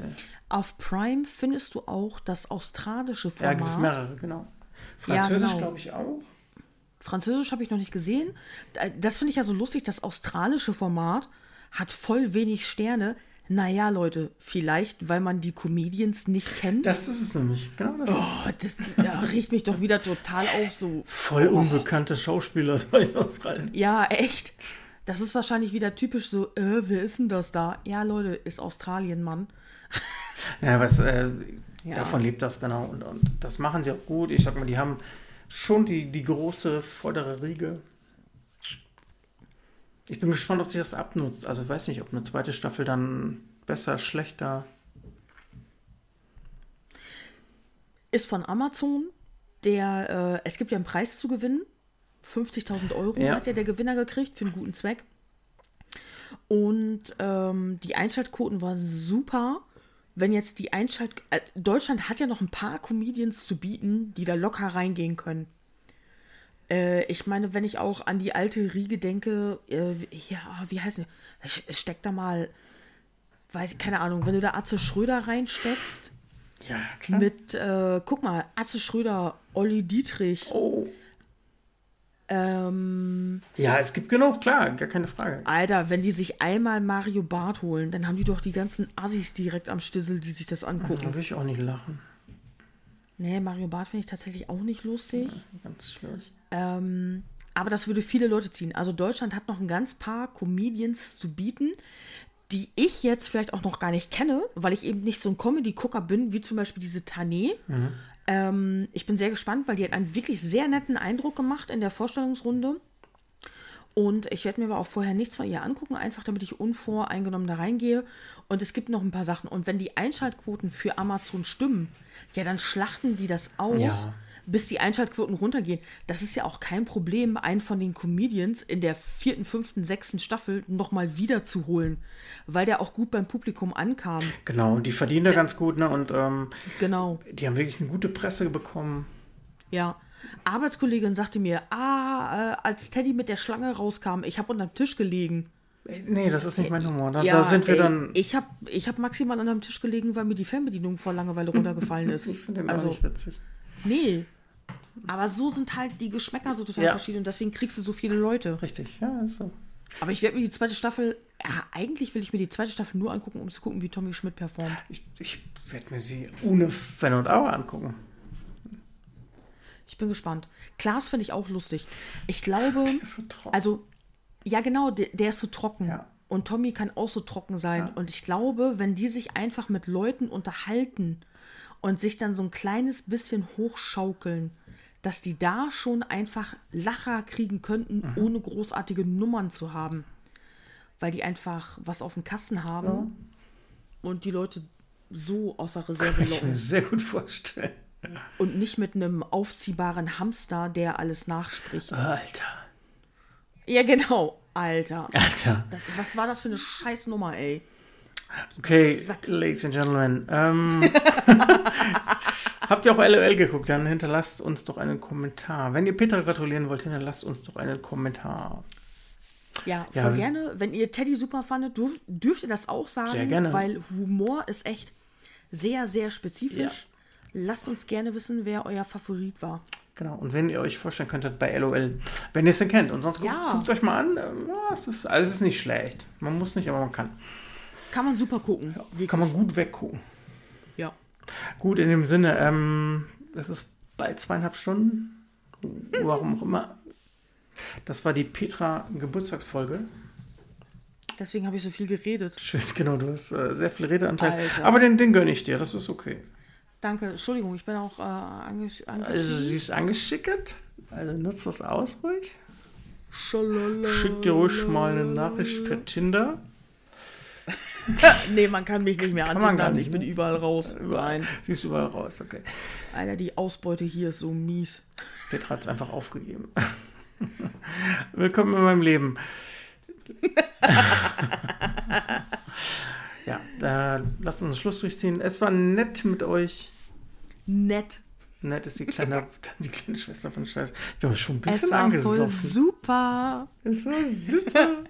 Auf Prime findest du auch das australische Ja, Format. gibt es mehrere, genau. Französisch, genau. glaube ich, auch. Französisch habe ich noch nicht gesehen. Das finde ich ja so lustig. Das australische Format hat voll wenig Sterne. Naja, Leute, vielleicht, weil man die Comedians nicht kennt. Das ist es nämlich. Genau, das ist oh, das ja, riecht mich doch wieder total auf. So, voll unbekannte Schauspieler da in Australien. ja, echt. Das ist wahrscheinlich wieder typisch so, äh, wer ist denn das da? Ja, Leute, ist Australien, Mann. Ja, was, äh, Ja. davon lebt das genau. Und, und das machen sie auch gut. Ich sag mal, die haben schon die, die große vordere Riege. Ich bin gespannt, ob sich das abnutzt. Also ich weiß nicht, ob eine zweite Staffel dann besser, schlechter. Ist von Amazon. Der, äh, es gibt ja einen Preis zu gewinnen. 50.000 Euro Ja. hat ja der Gewinner gekriegt für einen guten Zweck. Und ähm, die Einschaltquoten waren super. Wenn jetzt die Einschalt... Äh, Deutschland hat ja noch ein paar Comedians zu bieten, die da locker reingehen können. Äh, ich meine, wenn ich auch an die alte Riege denke, äh, ja, wie heißt? Es steckt da mal, weiß ich, keine Ahnung, wenn du da Atze Schröder reinsteckst, Ja, klar. mit, äh, guck mal, Atze Schröder, Olli Dietrich, oh. ähm, Ja, es gibt genug, klar, gar keine Frage. Alter, wenn die sich einmal Mario Barth holen, dann haben die doch die ganzen Assis direkt am Stissel, die sich das Da angucken. würde ich auch nicht lachen. Nee, Mario Barth finde ich tatsächlich auch nicht lustig. Ganz schwierig. Ähm, aber das würde viele Leute ziehen. Also Deutschland hat noch ein ganz paar Comedians zu bieten, die ich jetzt vielleicht auch noch gar nicht kenne, weil ich eben nicht so ein Comedy-Gucker bin, wie zum Beispiel diese Tané. Ähm, ich bin sehr gespannt, weil die hat einen wirklich sehr netten Eindruck gemacht in der Vorstellungsrunde. Und ich werde mir aber auch vorher nichts von ihr angucken, einfach damit ich unvoreingenommen da reingehe. Und es gibt noch ein paar Sachen. Und wenn die Einschaltquoten für Amazon stimmen, ja, dann schlachten die das aus, Ja. Bis die Einschaltquoten runtergehen. Das ist ja auch kein Problem, einen von den Comedians in der vierten, fünften, sechsten Staffel nochmal wiederzuholen, weil der auch gut beim Publikum ankam. Genau, die verdienen da ganz gut, ne? Und ähm, Genau. die haben wirklich eine gute Presse bekommen. Ja. Arbeitskollegin sagte mir, ah, äh, als Teddy mit der Schlange rauskam, ich habe unter dem Tisch gelegen. Äh, Nee, das ist nicht mein Humor. Da, Ja, da sind wir ey, dann. Ich habe ich hab maximal unter dem Tisch gelegen, weil mir die Fernbedienung vor Langeweile runtergefallen ist. Ich finde den auch also, nicht witzig. nee. Aber so sind halt die Geschmäcker so total Ja. verschieden und deswegen kriegst du so viele Leute. Richtig, ja, ist so. Aber ich werde mir die zweite Staffel, ja, eigentlich will ich mir die zweite Staffel nur angucken, um zu gucken, wie Tommy Schmidt performt. Ich, ich werde mir sie ohne Wenn und Aber angucken. Ich bin gespannt. Klaas finde ich auch lustig. Ich glaube, ist so trocken. also, ja genau, der, der ist so trocken. Ja. Und Tommy kann auch so trocken sein. Und ich glaube, wenn die sich einfach mit Leuten unterhalten und sich dann so ein kleines bisschen hochschaukeln, dass die da schon einfach Lacher kriegen könnten, ohne großartige Nummern zu haben. Weil die einfach was auf dem Kasten haben und die Leute so außer Reserve Kann ich mir locken. sehr gut vorstellen. Und nicht mit einem aufziehbaren Hamster, der alles nachspricht. Alter. Ja, genau. Alter. Alter. Das, was war das für eine scheiß Nummer, ey? Okay, Sack. Ladies and Gentlemen. Ähm, habt ihr auch LOL geguckt? Dann hinterlasst uns doch einen Kommentar. Wenn ihr Petra gratulieren wollt, hinterlasst uns doch einen Kommentar. Ja, Ja, voll gerne. Wenn ihr Teddy super fandet, dürf, dürft ihr das auch sagen. Sehr gerne. Weil Humor ist echt sehr, sehr spezifisch. Lasst uns gerne wissen, wer euer Favorit war. Genau. Und wenn ihr euch vorstellen könntet bei LOL, wenn ihr es denn kennt. Und sonst guckt, Ja. guckt euch mal an. Ähm, ja, es, ist, also es ist nicht schlecht. Man muss nicht, aber man kann. Kann man super gucken. Wirklich. Kann man gut weggucken. Gut, in dem Sinne, ähm, das ist bald zweieinhalb Stunden. Warum auch immer. Das war die Petra Geburtstagsfolge. Deswegen habe ich so viel geredet. Schön, genau, du hast äh, sehr viel Redeanteil. Alter. Aber den, den gönne ich dir, das ist okay. Danke. Entschuldigung, ich bin auch äh, ange ange Also, sie ist angeschickert. Also, nutzt das aus ruhig. Schalala. Schick dir ruhig mal eine Nachricht per Tinder. Nee, man kann mich nicht mehr man gar antindern. nicht, Ich bin ne? überall raus. Überall. Siehst du überall raus, okay. Alter, die Ausbeute hier ist so mies. Petra hat es einfach aufgegeben. Willkommen in meinem Leben. ja, äh, lasst uns einen Schluss durchziehen. Es war nett mit euch. Nett. Nett ist die kleine, die kleine Schwester von Scheiß. Ich bin aber schon ein Es bisschen war voll angesoffen. super. Es war super.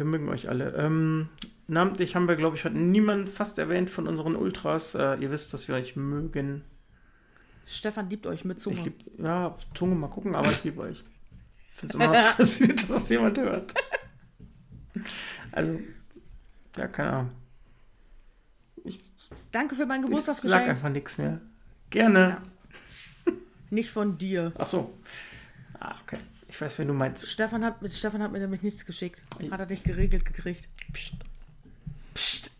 Wir mögen euch alle. Ähm, namentlich haben wir, glaube ich, heute niemanden fast erwähnt von unseren Ultras. Äh, ihr wisst, dass wir euch mögen. Stefan liebt euch mit Zunge. Ich lieb, ja, Zunge mal gucken, aber ich liebe euch. Ich finde es immer faszinierend, dass das jemand hört. Also, ja, keine Ahnung. Ich Danke für mein Ich sag Geburtstagsgeschenk. einfach nichts mehr. Gerne. Nicht von dir. Ach so. Ah, okay. Ich weiß, wen du meinst. Stefan hat, mit Stefan hat mir nämlich nichts geschickt. Hat er nicht geregelt gekriegt. Psst. Psst.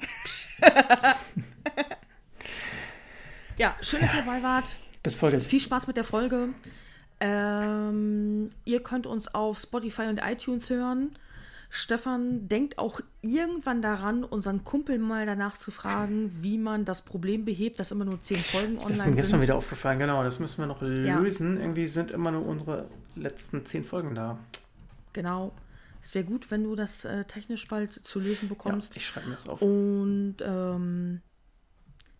ja, schön, dass ihr dabei wart. Bis Folge. Viel Spaß mit der Folge. Ähm, ihr könnt uns auf Spotify und iTunes hören. Stefan denkt auch irgendwann daran, unseren Kumpel mal danach zu fragen, wie man das Problem behebt, dass immer nur zehn Folgen Das ist mir online gestern sind. wieder aufgefallen. Genau, das müssen wir noch Ja. lösen. Irgendwie sind immer nur unsere letzten zehn Folgen da. Genau. Es wäre gut, wenn du das äh, technisch bald zu lösen Ja, bekommst. ich schreibe mir das auf. Und ähm,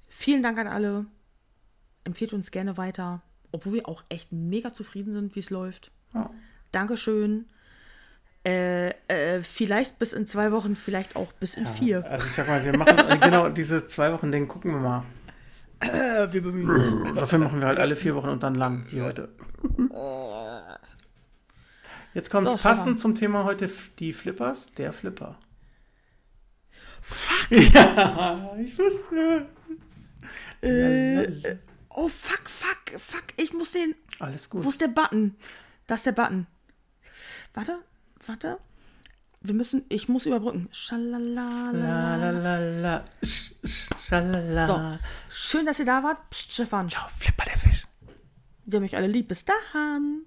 vielen Dank an alle. Empfehlt uns gerne weiter, obwohl wir auch echt mega zufrieden sind, wie es läuft. Ja. Dankeschön. Äh, äh, vielleicht bis in zwei Wochen, vielleicht auch bis in vier. Also ich sag mal, wir machen äh, genau diese zwei Wochen Ding, gucken wir mal. Wir bemühen uns. Dafür machen wir halt alle vier Wochen und dann lang, wie heute. Jetzt kommt So, passend zum Thema heute die Flippers, der Flipper. Fuck. Ja, ich wusste. Äh, oh, fuck, fuck, fuck. Ich muss den. Alles Wo gut. ist der Button? Das ist der Button. Warte, warte. Wir müssen. Ich muss überbrücken. Schalala. La la la la. Sch, sch, schalala. So. Schön, dass ihr da wart. Psst, Stefan. Ciao, Flipper der Fisch. Wir haben euch alle lieb. Bis dahin.